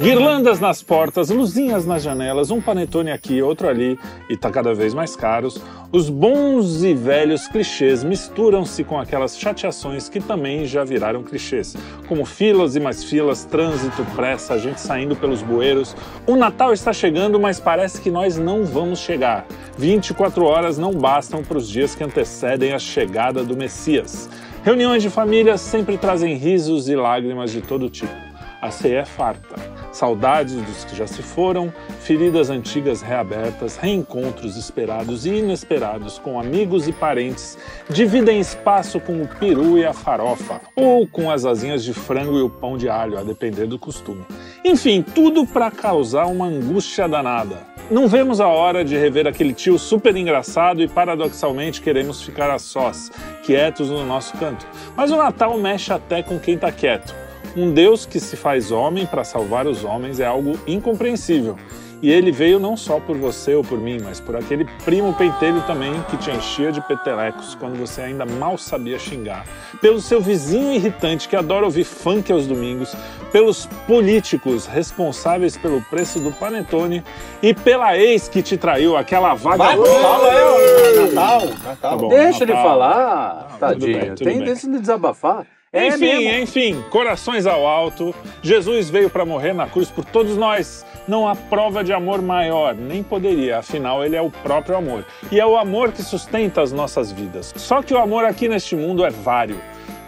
Guirlandas nas portas, luzinhas nas janelas, um panetone aqui, outro ali, e tá cada vez mais caros. Os bons e velhos clichês misturam-se com aquelas chateações que também já viraram clichês, como filas e mais filas, trânsito, pressa, a gente saindo pelos bueiros. O Natal está chegando, mas parece que nós não vamos chegar. 24 horas não bastam para os dias que antecedem a chegada do Messias. Reuniões de família sempre trazem risos e lágrimas de todo tipo a ceia é farta. Saudades dos que já se foram, feridas antigas reabertas, reencontros esperados e inesperados com amigos e parentes, dividem espaço com o peru e a farofa, ou com as asinhas de frango e o pão de alho, a depender do costume. Enfim, tudo para causar uma angústia danada. Não vemos a hora de rever aquele tio super engraçado e paradoxalmente queremos ficar a sós, quietos no nosso canto. Mas o Natal mexe até com quem tá quieto. Um Deus que se faz homem para salvar os homens é algo incompreensível. E ele veio não só por você ou por mim, mas por aquele primo pentelho também que te enchia de petelecos quando você ainda mal sabia xingar. Pelo seu vizinho irritante que adora ouvir funk aos domingos, pelos políticos responsáveis pelo preço do panetone e pela ex que te traiu, aquela vaga. Vai, fala aí, Natal. Tá Natal. bom, Deixa ele Natal. falar, Não, tudo tadinho. bem, tudo Tem bem. desse de desabafar. É enfim, mesmo. enfim, corações ao alto. Jesus veio para morrer na cruz por todos nós. Não há prova de amor maior, nem poderia, afinal, ele é o próprio amor. E é o amor que sustenta as nossas vidas. Só que o amor aqui neste mundo é vário.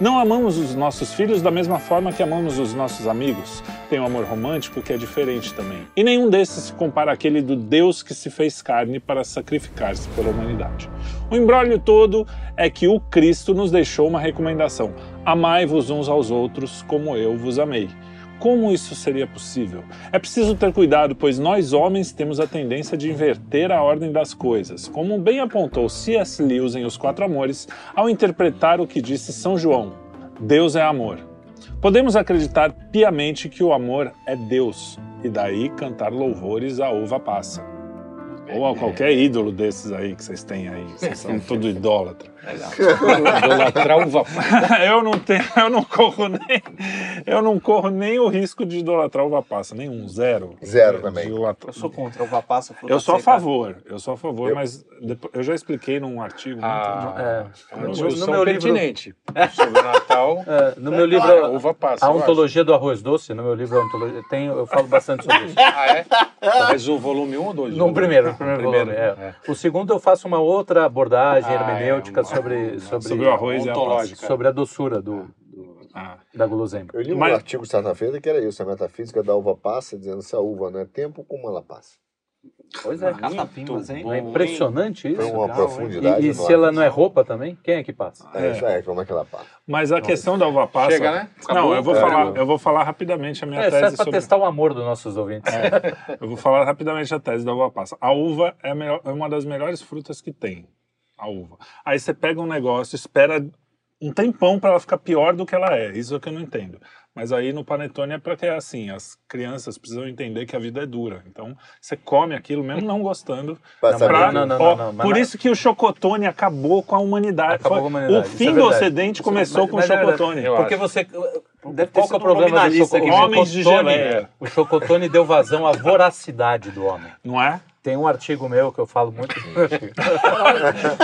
Não amamos os nossos filhos da mesma forma que amamos os nossos amigos. Tem um amor romântico que é diferente também. E nenhum desses se compara àquele do Deus que se fez carne para sacrificar-se pela humanidade. O embrólio todo é que o Cristo nos deixou uma recomendação: amai-vos uns aos outros como eu vos amei. Como isso seria possível? É preciso ter cuidado, pois nós homens temos a tendência de inverter a ordem das coisas, como bem apontou C.S. Lewis em Os Quatro Amores ao interpretar o que disse São João: Deus é amor. Podemos acreditar piamente que o amor é Deus e daí cantar louvores à uva passa. Ou a qualquer ídolo desses aí que vocês têm aí, vocês são tudo idólatra. Idolatrar uva eu não tenho, eu não corro nem, eu não corro nem o risco de idolatrar uva passa, nenhum, zero. Zero também. Idolatra- Eu sou contra uva passa, fruta Eu sou a favor, eu sou a favor, Eu- mas depois- eu já expliquei num artigo muito- Ah, É. é uma No- no meu livro- pertinente sobre o Natal. É, no meu livro, uva passa. A. Ontologia do Arroz Doce, no meu livro a Ontologia, tem, eu falo bastante sobre isso. Ah, é? Mas o volume 1 ou 2? No primeiro, no primeiro, Primeiro, volume, é. é. O segundo eu faço uma outra abordagem Ah, hermenêutica é, uma- sobre, sobre, sobre o arroz e a passa. sobre a doçura do, do- Ah. da guloseima. Eu li um Mas- artigo certa-feira que era isso, a metafísica da uva passa, dizendo se a uva não é tempo, como ela passa. Pois é. Catapimbas, hein? É impressionante isso. Foi uma legal, profundidade. E, e se ela não é roupa também, quem é que passa? É, isso aí, como é que ela passa? Mas a questão da uva passa. Chega, né? Não, Acabou? eu vou É, falar, eu vou falar rapidamente a minha É, tese para sobre. testar o amor dos nossos ouvintes. Eu vou falar rapidamente a tese da uva passa. A uva é, melhor- é uma das melhores frutas que tem. A uva. Aí você pega um negócio, espera um tempão para ela ficar pior do que ela é. Isso é que eu não entendo. Mas aí no panetone é para que é assim, as crianças precisam entender que a vida é dura. Então você come aquilo mesmo não gostando. Pra Não, saber Pra- não, não, ó, não, mas por não- isso que o chocotone acabou com a humanidade. Acabou com a humanidade, O isso fim é do. Ocidente começou Mas- com mas o é verdade. chocotone. Eu Porque acho. você. Deve ter Qual que é sido o problema do nominalista choco- aqui. o Homens de chocotone? geleia. O chocotone deu vazão à voracidade do homem. Não é? Tem um artigo meu que eu falo muito.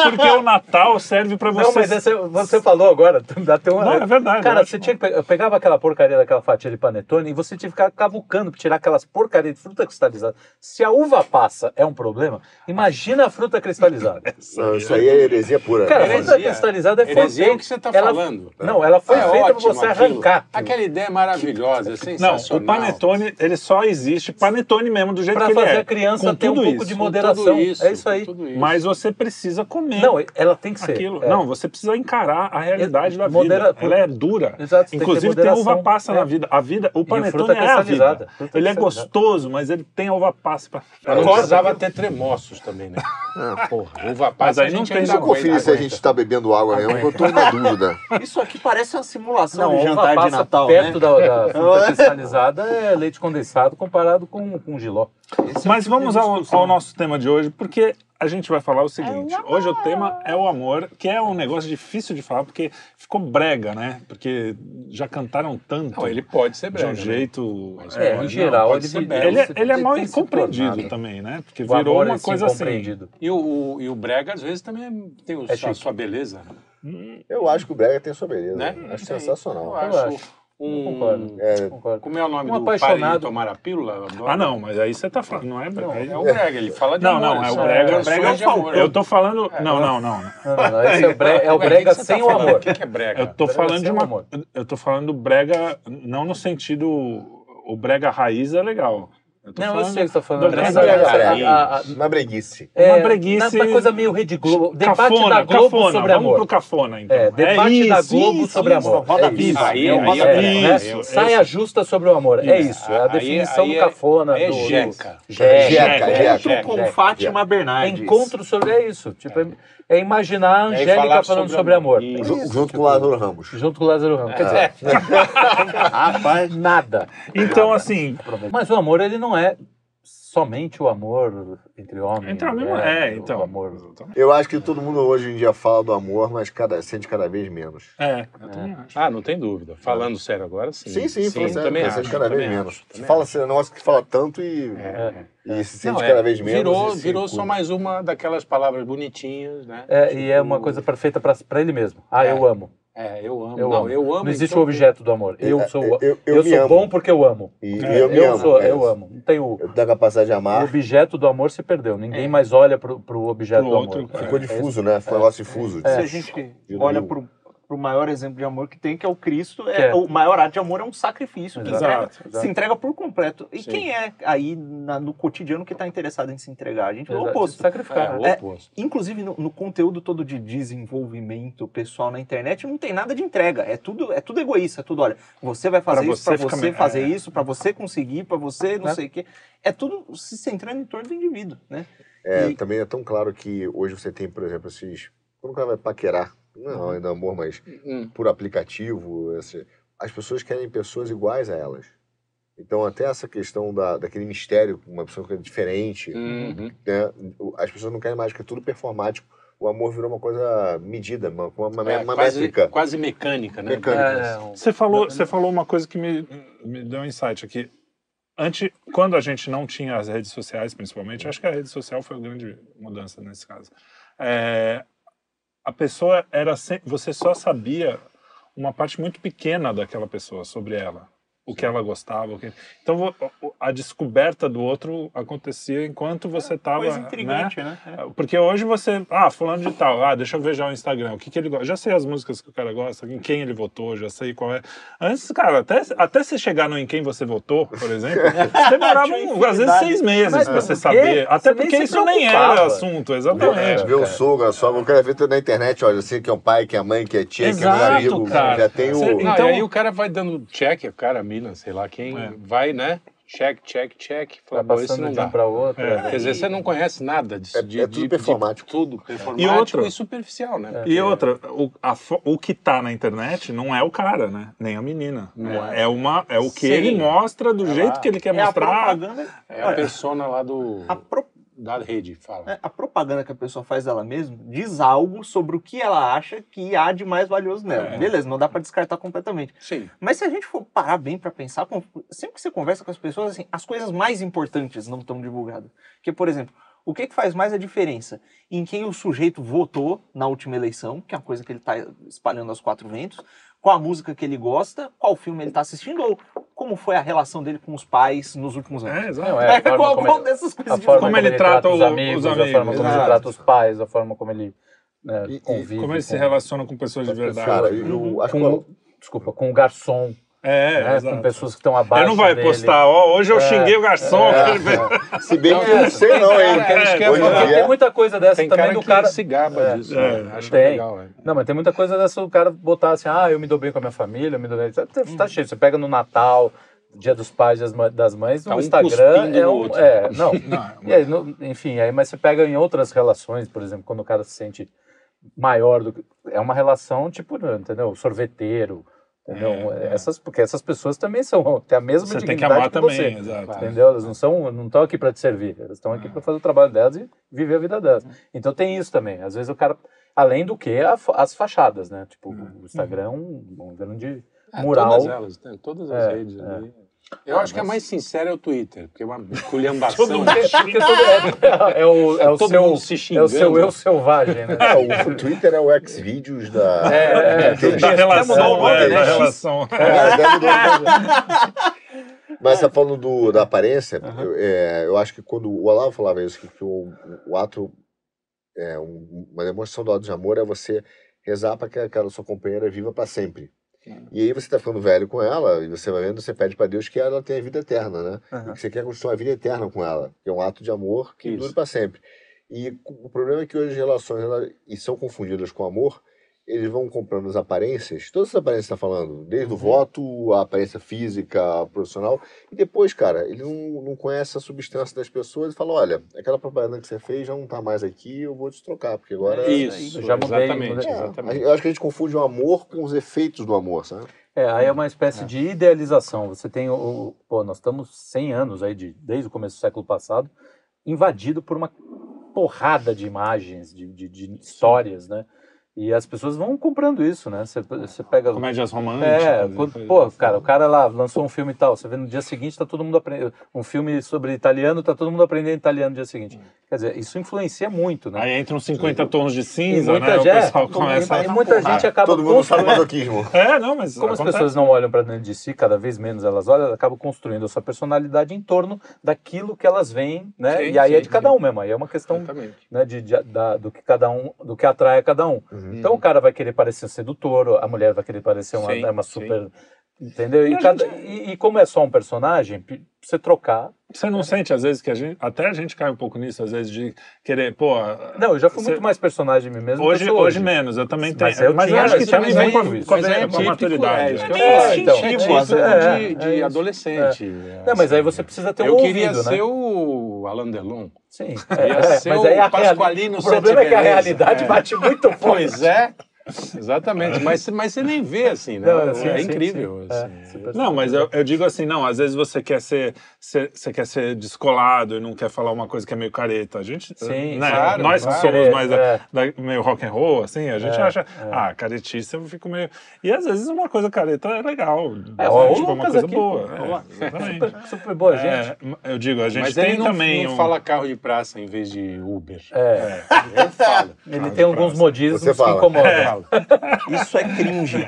Porque o Natal serve para você. Não, mas esse, você falou agora, dá até uma... Não, é verdade, Cara, você tinha que pe- eu pegava aquela porcaria daquela fatia de panetone e você tinha que ficar cavucando para tirar aquelas porcarias de fruta cristalizada. Se a uva passa é um problema, imagina a fruta cristalizada. Não, isso aí é heresia pura. Cara, a Heresia. fruta cristalizada é Heresia é feita- o que você tá ela- falando. Não, ela foi É feita para você aquilo. arrancar. Aquela ideia é maravilhosa, é Não, sensacional. o panetone, ele só existe panetone mesmo, do jeito Para que ele fazer é. a criança com ter um pouco isso. de moderação. tudo isso, é isso aí. isso. Mas você precisa comer Não, ela tem que ser. aquilo. é. Não, você precisa encarar a realidade da Modera- vida. Ela é dura. Exato, tem Inclusive tem, moderação. uva passa É. na vida. A vida, o panetone fruta é a vida. fruta Ele é gostoso, mas ele tem uva passa pra... Mas Corta precisava ter tremoços também, né? Ah, Porra, uva Mas passa aí a não gente tem Deixa eu aguenta. se a gente está bebendo água mesmo, que eu estou na dúvida. Isso aqui parece uma simulação Não, de jantar de Natal, perto né? da, da fruta cristalizada é leite condensado comparado com, com giló. Esse é o Mas de vamos ao, ao nosso tema de hoje, porque a gente vai falar o seguinte. hoje o tema é o amor, que é um negócio difícil de falar, porque ficou brega, né? Porque já cantaram tanto Não, ele pode ser de brega. um né? jeito... É, em não, geral, pode ele, ser ele, belo. Ele, é- ele é mal tornado. também, né? Porque O virou uma é sim coisa assim. compreendido. E o, o- e o brega, às vezes, também tem o, É a chique. sua beleza. Eu acho que o Brega tem sua beleza. Né? Acho Tem. sensacional. Eu Eu acho. Um, Concordo. É, Concordo. Como é o nome Um do pai apaixonado- de tomar a pílula? Ah, não, mas aí você tá falando. Não é brega. aí- É o brega, ele fala de Não, amor. não, é o brega- brega é o de amor. Eu tô falando. Não, não, não. Não, não, não, esse é o, bre, é o brega tá sem o falando? amor. O que, que é brega? Eu tô Brega falando de uma. amor. Eu tô falando do brega, não no sentido. O brega raiz é legal. Eu tô Não, eu falando sei o que você tá falando. do mas brega a- uma breguice. é, Uma breguice- Uma coisa meio Rede Globo. Debate cafona, da Globo cafona. sobre Vamos amor. pro cafona, então. É, debate da isso, Globo isso, sobre isso. amor. Roda é viva. isso. Aí- é, roda é- viva, né? isso, Saia justa sobre o amor. É Isso. É a definição aí do é- cafona. é do, jeca. Jeca. Jeca, é, jeca. Encontro com jeca. Fátima É Bernardes. encontro sobre. É isso. Tipo, é, é imaginar a É Angélica falando sobre sobre amor. amor. É isso, junto tipo, com o Lázaro Ramos. Junto com o Lázaro Ramos. Quer dizer, Rapaz, nada. Então, assim. Mas o amor, ele não é somente o amor entre homens. Então, mesmo né? é, então. O amor. Eu acho que todo mundo hoje em dia fala do amor, mas cada, sente cada vez menos. É, eu também acho. Ah, não tem dúvida. Falando sério agora, sim. Sim, sim, falando sério, também acho. sente cada vez também menos. acho, fala acho. assim, é um negócio que fala tanto e, É. e se sente Não, é, cada vez menos. Virou, se virou só mais uma daquelas palavras bonitinhas, né? É, e é uma coisa perfeita pra pra ele mesmo. Ah, É. eu amo. É, eu amo. Eu não, amo. eu amo. Não existe então- o objeto do amor. Eu É, sou, eu- eu- eu eu sou amo. bom porque eu amo. E, e É, eu me eu amo. sou, é eu isso. amo. Não tem o, Eu tenho a capacidade de o amar. objeto do amor se perdeu. Ninguém É. mais olha pro, pro objeto Pro do outro, amor. é. Ficou É difuso, né? Foi um negócio difuso. se a gente olha pro, pro maior exemplo de amor que tem, que é o Cristo, Que é, é. o maior ato de amor é um sacrifício que Exato, entrega- exato. se entrega por completo. E Sim. quem é aí na- no cotidiano que está interessado em se entregar? A gente é o oposto. Sacrificar. É, o É, oposto. Inclusive no, no conteúdo todo de desenvolvimento pessoal na internet não tem nada de entrega. É tudo, é tudo egoísta. É tudo, olha, você vai fazer Pra isso para você você fazer é. isso, para você conseguir, para você não Né? sei o quê. É tudo se centrando em torno do indivíduo, né? É, E- também é tão claro que hoje você tem, por exemplo, esses. Quando o cara vai paquerar, não ainda amor, mas Hum. por aplicativo, esse- as pessoas querem pessoas iguais a elas. Então, até essa questão da, daquele mistério, uma pessoa que é diferente, Uhum. né? as pessoas não querem mais, que é tudo performático. O amor virou uma coisa medida, uma, uma, uma, É, uma quase, métrica. quase mecânica, né? Mecânica. É, Você falou, você falou uma coisa que me, me deu um insight aqui. Antes, quando a gente não tinha as redes sociais, principalmente, acho que a rede social foi a grande mudança nesse caso. É, a pessoa era você só sabia uma parte muito pequena daquela pessoa sobre ela, o que ela gostava, o que... então o- a descoberta do outro acontecia enquanto você estava, Coisa né? intrigante, né? Porque hoje você, ah, fulano de tal, ah, deixa eu ver já o Instagram, o que, que ele gosta. Já sei as músicas que o cara gosta, em quem ele votou, já sei qual é. Antes, cara, até, até você chegar no em quem você votou, por exemplo, você demorava um- às vezes seis meses por você saber. Até Você nem porque se isso nem era assunto, exatamente. ver o sogro, a sogra, eu quero ver tudo na internet, olha, eu sei que é o pai, que é a mãe, que é tia, que é meu Exato, amigo, cara. já tem o... Então- e aí o cara vai dando check, o cara, a mina, sei lá quem, É. vai, né? Check, check, check. Fala, Vai "Bom, esse passando não de um dá. para outro. É. é. Quer dizer, você não conhece nada disso. É- de, é tudo de- performático. De tudo performático E outra- e superficial, né? E outra, o, a o que tá na internet não é o cara, né? Nem a menina. Não é. uma, é o que Sim. ele mostra do É jeito lá. que ele quer É a mostrar. propaganda, É a persona lá do, a pro- da rede, fala. É, A propaganda que a pessoa faz dela mesma diz algo sobre o que ela acha que há de mais valioso nela. É. Beleza, não dá pra descartar completamente. Sim. Mas se a gente for parar bem pra pensar, sempre que você conversa com as pessoas, assim, as coisas mais importantes não estão divulgadas. Porque, por exemplo, o que, que faz mais a diferença? Em quem o sujeito votou na última eleição, que é uma coisa que ele está espalhando aos quatro ventos, qual a música que ele gosta, qual filme ele está assistindo, ou como foi a relação dele com os pais nos últimos anos. É, exato. Não, é, a forma qual, como qual ele- dessas coisas a de forma Como como, ele ele trata os amigos, os a amigos, forma como ele exato. trata os pais, a forma como ele né, E- e- convive. Como ele se com- relaciona com pessoas de verdade. Cara, eu acho com, desculpa, com o garçom, É, né, exato. com pessoas que estão abaixo Ele não vai dele. postar, ó, hoje eu xinguei o garçom. É, é. Se bem que eu não sei não, hein? É, falar. Porque dia- tem muita coisa dessa Tem também cara do que cara... se gaba É, disso. é, né? Acho tem. legal, é. Não, mas tem muita coisa dessa o cara botar assim, ah, eu me dou bem com a minha família, eu me dou bem... Tá, Hum. tá cheio, você pega no Natal, Dia dos Pais e das Mães, Tá o um Instagram é no um... outro. É, não. Não, aí, no- enfim, aí, mas você pega em outras relações, por exemplo, quando o cara se sente maior do que. É uma relação tipo, entendeu? Sorveteiro, Entendeu? É, é. Essas, porque essas pessoas também são, têm a mesma Você tem que dignidade amar também, você. exato. Entendeu? Elas não são, não estão aqui para te servir, elas estão aqui para fazer o trabalho delas e viver a vida delas. Então tem isso também. Às vezes o cara, além do que a as fachadas, né? Tipo, o Instagram é um, um grande É, mural. Todas elas, tem todas as É, redes é. ali. Eu acho que a mais sincera é o Twitter, porque é uma esculhambação. Todo mundo é, é o, é o Todo seu, mundo se é o xingando. seu eu selvagem, né? É, o Twitter é o Xvideos da. É, é, Da Até relação, o é, né? da relação. É. Mas tá falando do, da aparência, eu, é, eu acho que quando o Olavo falava isso, que, que o, o ato, é, um- uma demonstração do ato de amor é você rezar para que aquela sua companheira viva para sempre. E aí você tá ficando velho com ela, e você vai vendo, você pede para Deus que ela tenha vida eterna, né? E que você quer construir uma vida eterna com ela, que é um ato de amor que Isso. dura para sempre. E o problema é que hoje as relações elas, e são confundidas com amor, eles vão comprando as aparências, todas as aparências que você está falando, desde o voto, a aparência física, a profissional, e depois, cara, ele não, não conhece a substância das pessoas e fala, olha, aquela propaganda que você fez já não está mais aqui, eu vou te trocar, porque agora... Isso, Já mudei, exatamente. É, exatamente. eu acho que a gente confunde o amor com os efeitos do amor, sabe? É, aí é uma espécie de idealização. Você tem o, o- pô, nós estamos 100 anos aí de, desde o começo do século passado, invadido por uma porrada de imagens, de, de, de histórias, né? E as pessoas vão comprando isso, né? Você, você pega Comédias românticas. É, e quando- pô, assim. cara, o cara lá lançou um filme e tal, você vê no dia seguinte tá todo mundo aprendendo, um filme sobre italiano, tá todo mundo aprendendo italiano no dia seguinte. Quer dizer, isso influencia muito, né? Aí entram 50 tons de E cinza, muita, né? O pessoal e começa a... muita gente acaba Todo mundo sabe construindo- masoquismo. É, não, mas Como as acontece. pessoas não olham para dentro de si, cada vez menos elas olham, elas acabam construindo a sua personalidade em torno daquilo que elas veem, né? Sim, e aí é sim, de cada um mesmo, aí é uma questão né, de, de- da- do que cada um, do que atrai a cada um. Uhum. Então o cara vai querer parecer sedutor, a mulher vai querer parecer uma, Sim, uma sim. Entendeu? E, cada- e- e como é só um personagem, você trocar. Você não sente, às vezes, que a gente... Até a gente cai um pouco nisso, às vezes, de querer... Pô, Não, eu já fui Você- muito mais personagem mesmo. hoje, sou hoje menos. Eu também tenho. Mas Mas eu eu, tinha- acho que mas também vem com a, isso. com a, Mas é com a típico, maturidade. É, eu É, então, é isso, é, de, é adolescente. Não, mas aí você precisa ter um Eu queria ouvido, ser né? o Alain Delon. Sim. É, ser mas o aí a Pasqualino O problema é que a realidade É. bate muito forte. Pois é, exatamente. Mas, mas você nem vê assim, né? Não, sim, é sim, incrível. sim. É, assim. super- Não, mas eu, eu digo assim, não, às vezes você quer ser- você quer ser descolado e não quer falar uma coisa que é meio careta. A gente, Sim, né, claro, nós que claro. somos mais da- é. da- meio rock and roll, assim, a gente É, acha, é. ah, caretice eu fico meio... E às vezes uma coisa careta é legal, É, ó, tipo, uma coisa aqui, boa. é, exatamente. Super, super boa gente. É, eu digo, a gente Mas tem ele não, também não um... fala carro de praça em vez de Uber. É, Eu falo. ele tem alguns modismos Você que fala. incomodam. Isso é cringe.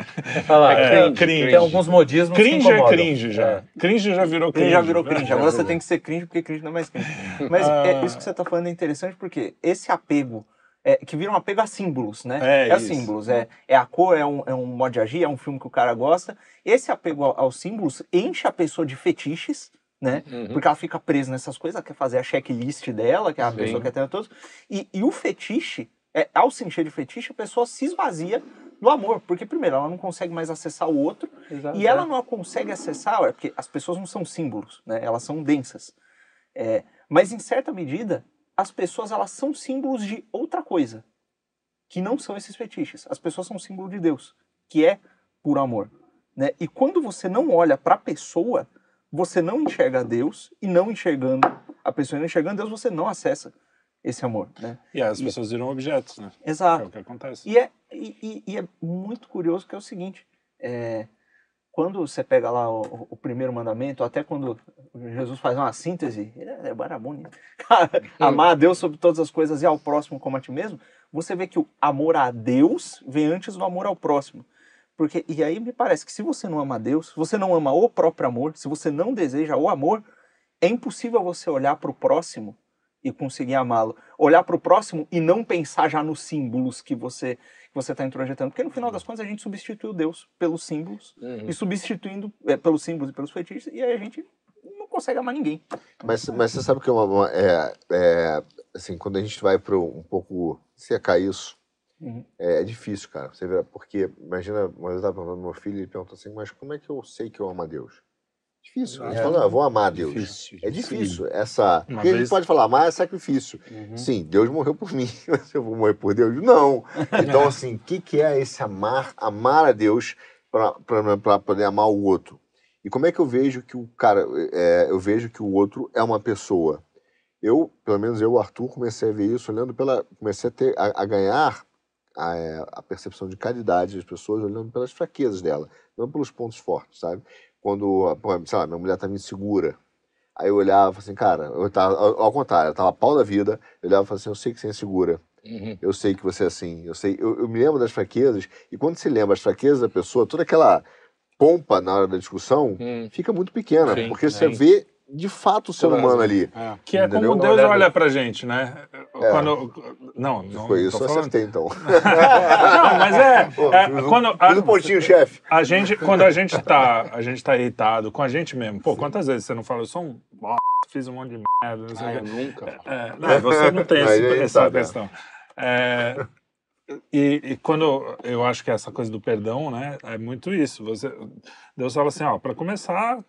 Lá, É, cringe. cringe. Tem alguns modismos que Cringe é incomodam. cringe já. É. Cringe já virou cringe. Cringe já virou né? Cringe. Agora você tem que ser cringe porque cringe não é mais cringe. Mas Ah. é, isso que você está falando é interessante porque esse apego, é, que vira um apego a símbolos, né? É a isso. símbolos. É, é a cor, é um, é um modo de agir, é um filme que o cara gosta. Esse apego ao- aos símbolos enche a pessoa de fetiches, né? Uhum. Porque ela fica presa nessas coisas, ela quer fazer a checklist dela, que a Sim. pessoa quer ter todos. E, e o fetiche, é, ao se encher de fetiche, a pessoa se esvazia do amor. Porque, primeiro, ela não consegue mais acessar o outro. Exato. E ela não consegue acessar, é porque as pessoas não são símbolos, né? Elas são densas. É, mas em certa medida, as pessoas elas são símbolos de outra coisa, que não são esses fetiches. As pessoas são símbolo de Deus, que é puro amor, né? E quando você não olha para a pessoa, você não enxerga Deus e não enxergando a pessoa, não enxergando Deus, você não acessa esse amor, né? E as pessoas viram objetos, né? É Exato. o que acontece. E é, e, e- é muito curioso que é o seguinte, é, quando você pega lá o, o primeiro mandamento, até quando Jesus faz uma síntese, é, é barabone. Cara, amar a Deus sobre todas as coisas e ao próximo como a ti mesmo, você vê que o amor a Deus vem antes do amor ao próximo. Porque, e aí me parece que se você não ama a Deus, se você não ama o próprio amor, se você não deseja o amor, é impossível você olhar para o próximo e conseguir amá-lo. Olhar para o próximo e não pensar já nos símbolos que você que você está introjetando. Porque no final das contas a gente substituiu Deus pelos símbolos Uhum. e substituindo é, pelos símbolos e pelos fetiches, e aí a gente não consegue amar ninguém. Mas, mas você sabe que é uma, uma- é, é, assim, quando a gente vai para um pouco secar isso, Uhum. é, é difícil, cara. Você vê, porque, imagina, uma vez eu estava perguntando meu filho, ele perguntou assim, mas como é que eu sei que eu amo a Deus? Difícil. A gente É. fala, não, eu vou amar a Deus. Difícil, É difícil. Essa. Uma Porque a vez- gente pode falar, amar é sacrifício. Uhum. Sim, Deus morreu por mim. Mas eu vou morrer por Deus? Não. Então, assim, o que, que é esse amar, amar a Deus? para poder amar o outro. E como é que eu vejo que o cara, é, eu vejo que o outro é uma pessoa? Eu, pelo menos eu, Arthur, comecei a ver isso olhando pela, comecei a, ter, a, a ganhar a, é, a, percepção de caridade das pessoas olhando pelas fraquezas dela, não pelos pontos fortes, sabe? Quando, sei lá, minha mulher estava insegura, aí eu olhava assim, cara, eu tava, ao, ao contrário, eu tava pau da vida, eu olhava e falava assim, eu sei que você é insegura, Uhum. Eu sei que você é assim, eu sei, eu, eu, me lembro das fraquezas, e quando se lembra as fraquezas da pessoa, toda aquela pompa na hora da discussão hum. fica muito pequena, sim, porque você vê de fato o ser humano ali. É. Que é entendeu? como Deus olha pra gente, né? É. Quando, não, não. Foi isso, eu acertei então. não, mas é. Pô, é fiz quando, um, a, um pontinho, chefe. A gente, quando a gente tá, a gente tá irritado com a gente mesmo, pô, quantas vezes você não fala, eu sou um fiz um monte de merda. Não sei ah, eu nunca. É, não, você não tem essa, essa questão. É, e, e, quando eu acho que essa coisa do perdão, né, é muito isso. Você, Deus fala assim, ó, para começar,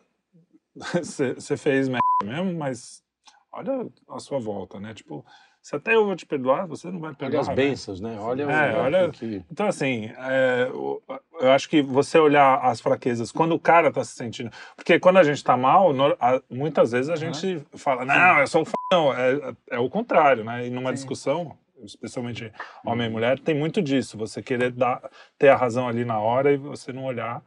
você fez merda mesmo, mas olha a sua volta, né? Tipo, se até eu vou te perdoar, você não vai perdoar. Olha as né? bênçãos, né? Olha, é, olha que... Então, assim, é, eu acho que você olhar as fraquezas, quando o cara tá se sentindo. Porque quando a gente tá mal, muitas vezes a gente uhum. fala, não, eu sou um f... Não, é, é o contrário, né? E numa Sim. discussão, especialmente homem e mulher, tem muito disso. Você querer dar, ter a razão ali na hora e você não olhar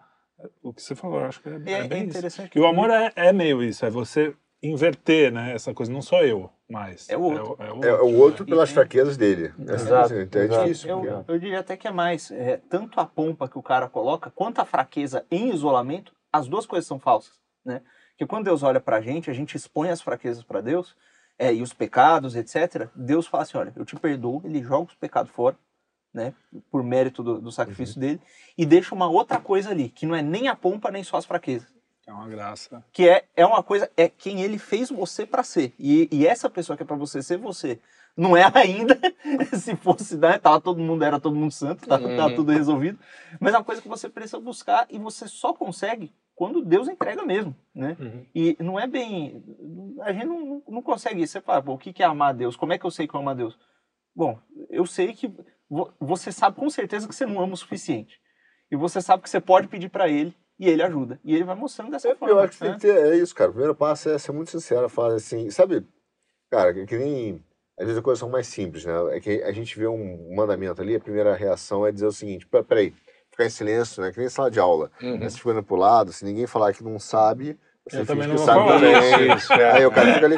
o que você falou. Eu acho que é, é, é bem interessante. Isso. E o amor é, é meio isso, é você inverter, né? Essa coisa, não sou eu mais. É o outro. É, o, é o outro, é o outro pelas fraquezas dele. Exato. Então é difícil. Eu, eu, diria até que é mais. É, tanto a pompa que o cara coloca, quanto a fraqueza em isolamento, as duas coisas são falsas, né? Porque quando Deus olha pra gente, a gente expõe as fraquezas para Deus, é, e os pecados, etc., Deus fala assim: olha, eu te perdoo, ele joga os pecados fora, né, por mérito do, do sacrifício uhum. dele, e deixa uma outra coisa ali, que não é nem a pompa, nem só as fraquezas. É uma graça. Que é, é uma coisa, é quem ele fez você para ser. E, e essa pessoa que é para você ser você. Não é ainda, se fosse, né, tava todo mundo, era todo mundo santo, tava, uhum. tava tudo resolvido. Mas é uma coisa que você precisa buscar e você só consegue quando Deus entrega mesmo, né? Uhum. E não é bem... A gente não, não consegue isso. Você fala, o que é amar a Deus? Como é que eu sei que eu amo a Deus? Bom, eu sei que você sabe com certeza que você não ama o suficiente. E você sabe que você pode pedir para Ele e Ele ajuda. E Ele vai mostrando dessa é, forma. Eu acho que né? tem que ter, é isso, cara. O primeiro passo é ser muito sincero, falar assim, sabe, cara, que, que nem... Às vezes as coisas são mais simples, né? É que a gente vê um mandamento ali, a primeira reação é dizer o seguinte, peraí, ficar em silêncio, né? Que nem sala de aula. Uhum. Né? Se ficando pro lado, se ninguém falar que não sabe, você eu finge que sabe falar também. Isso, é. Aí o cara fica ali.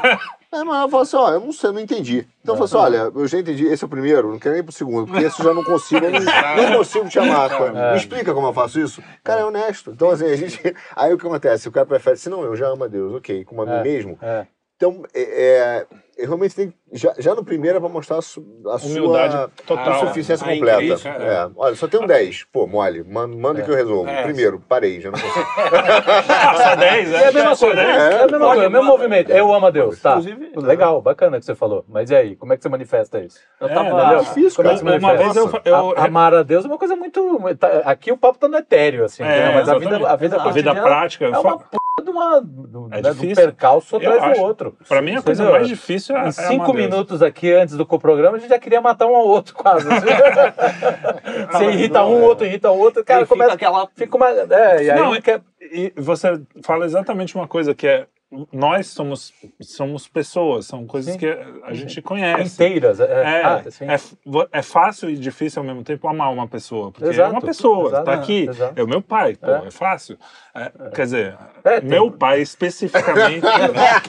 É, mas eu falo assim, ó, eu não sei, eu não entendi. Então eu falo assim, olha, eu já entendi, esse é o primeiro, não quero nem pro segundo, porque esse eu já não consigo, eu não, não consigo te amar. É. Me explica como eu faço isso? Cara, é honesto. Então, assim, a gente. Aí o que acontece? O cara prefere, se não, eu já amo a Deus, ok, como a mim é, mesmo. É. Então, é, é, realmente tem já, já no primeiro é para mostrar a, su, a Humildade sua total, suficiência a completa. É. é. Olha, só tem um 10. Pô, mole, manda, manda é. que eu resolvo. É. Primeiro, parei, já não consigo. só 10, é. É a mesma coisa, é, a mesma coisa, é o mesmo movimento. Eu amo a Deus, tá. Inclusive, Legal, bacana que você falou. Mas e aí, como é que você manifesta isso? Eu tava, é, difícil, como cara. É que você manifesta? Uma vez eu, eu, Amar a Deus é uma coisa muito... Tá, aqui o papo tá no etéreo, assim, mas a vida, a vida, a vida prática... É uma de uma do, é né, do percalço atrás do outro. Para mim, a coisa mais difícil é. Em cinco minutos aqui antes do programa, a gente já queria matar um ao outro quase. Assim. você irrita um, outro irrita o outro, cara, começa. Fica aquela. Fica uma. É, e aí Não, quer... e você fala exatamente uma coisa que é nós somos, somos pessoas, são coisas sim. que a gente conhece. Inteiras. É, é, ah, é, é, fácil e difícil ao mesmo tempo amar uma pessoa, porque exato, é uma pessoa, está aqui, exato. é o meu pai, pô, é, é fácil. É, quer dizer, meu pai especificamente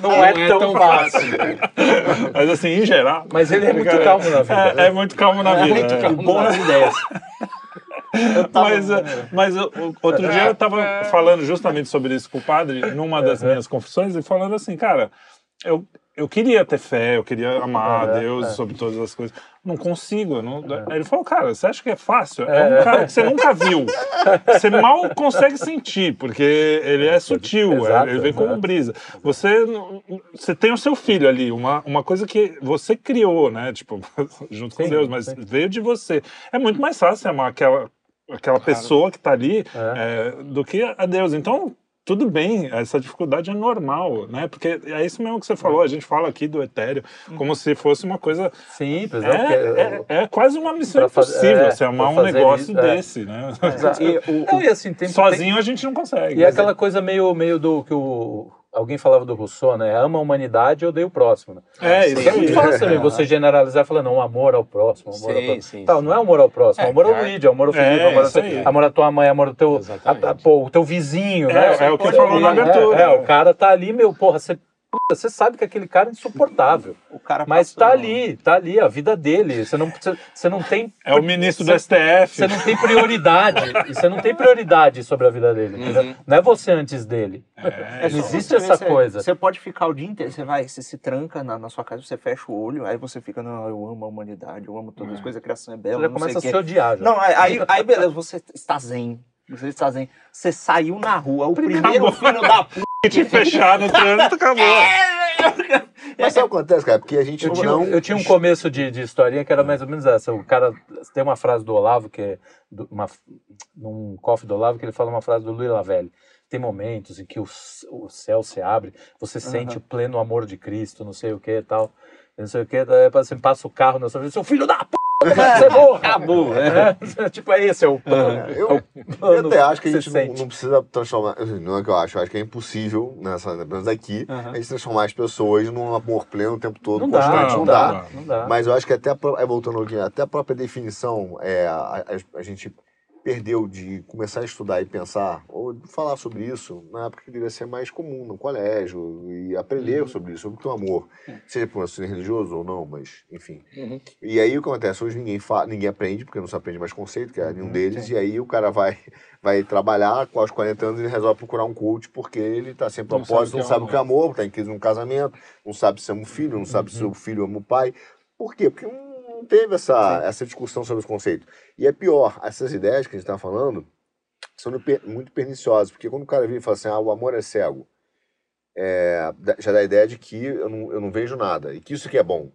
não, não, é, tão, tão fácil. Mas assim, em geral... Mas ele é muito calmo na vida. É, muito calmo na vida. muito calmo bom nas ideias. mas, mas outro dia eu estava falando justamente sobre isso com o padre, numa das minhas confissões, e falando assim, cara, eu, eu queria ter fé, eu queria amar a Deus sobre todas as coisas. Não consigo. Não... Aí ele falou, cara, você acha que é fácil? É um cara que você nunca viu. Você mal consegue sentir, porque ele é sutil, exato, ele vem como brisa. Você, você tem o seu filho ali, uma, uma coisa que você criou, né? Tipo, junto sim, com Deus, mas sim. veio de você. É muito mais fácil amar aquela aquela claro. pessoa que está ali é. É, do que a Deus. Então, tudo bem, essa dificuldade é normal, né? Porque é isso mesmo que você falou, a gente fala aqui do etéreo como se fosse uma coisa. Simples, né? Porque, É, é, é quase uma missão fazer- impossível é, você armar pra um fazer negócio isso, é. desse, né? E o- Não, e assim, tem, Sozinho a gente não consegue. E é aquela coisa meio, meio do que o. Alguém falava do Rousseau, né? Ama a humanidade, odeia o próximo. Né? É, isso Porque é muito fácil também você generalizar e falar, não, amor ao próximo, amor ao Sim, próximo. sim, Tal, sim. não é amor ao próximo, É, amor ao é. Luigi, amor ao Felipe, É, amor, ao aí. amor à tua mãe, amor ao teu, Exatamente. a- a- pô, o teu vizinho, É, né? é o que Pô, falou na é, abertura. É, o cara tá ali, meu, porra, você, você sabe que aquele cara é insuportável. o cara Mas tá ali, tá ali, a vida dele. Você não, você, você não tem. É o ministro do você- STF. Você não tem prioridade. você não tem prioridade sobre a vida dele. entendeu? Não é você antes dele. É não só existe essa você- coisa. Você pode ficar o dia inteiro, você vai, você se tranca na, na sua casa, você fecha o olho, aí você fica, não, eu amo a humanidade, eu amo todas as coisas, a criação é bela, Você já não começa a se odiar. Já. Não, aí, aí, aí beleza, você está zen. Você está zen. Você saiu na rua, o primeiro filho da puta. Te fechar no trânsito, acabou. Mas sabe o que acontece, cara? Porque a gente Eu tinha, não. eu tinha um começo de, de historinha que era mais ou menos essa. O cara tem uma frase do Olavo, que é do- uma, num cofre do Olavo, que ele fala uma frase do Luiz Lavelli. Tem momentos em que o, o céu se abre, você sente o pleno amor de Cristo, não sei o que e tal. Não sei o que, daí você passa o carro na sua frente, seu filho da p, você morra! Acabou, É, tipo, é esse é o plano. Eu, é eu até acho que a gente não, não precisa transformar. assim, Não é que eu acho, eu acho que é impossível, nessa, pelo menos aqui, a gente transformar as pessoas num amor pleno o tempo todo, Não dá, constante. não, Não, dá, dá. não dá. Mas eu acho que até, a é, voltando aqui, até a própria definição, é, a, a- a gente perdeu de começar a estudar e pensar, ou falar sobre isso, na época que devia ser mais comum, no colégio, e aprender sobre isso, sobre o teu amor. Seja por um ser religioso ou não, mas, enfim. Uhum. E aí o que acontece? Hoje ninguém, ninguém aprende, porque não se aprende mais conceito, que é nenhum deles, e aí o cara vai, vai trabalhar, com aos 40 anos ele resolve procurar um coach, porque ele tá sem propósito, não sabe o o que é é amor, tá em crise num casamento, não sabe se ama o filho, não sabe se o filho ama o pai. Por quê? Porque não teve essa, essa discussão sobre os conceitos. E é pior, essas ideias que a gente tá falando são muito perniciosas, porque quando o cara vem e fala assim, ah, o amor é cego, é, já dá a ideia de que eu não, eu não vejo nada, e que isso que é bom.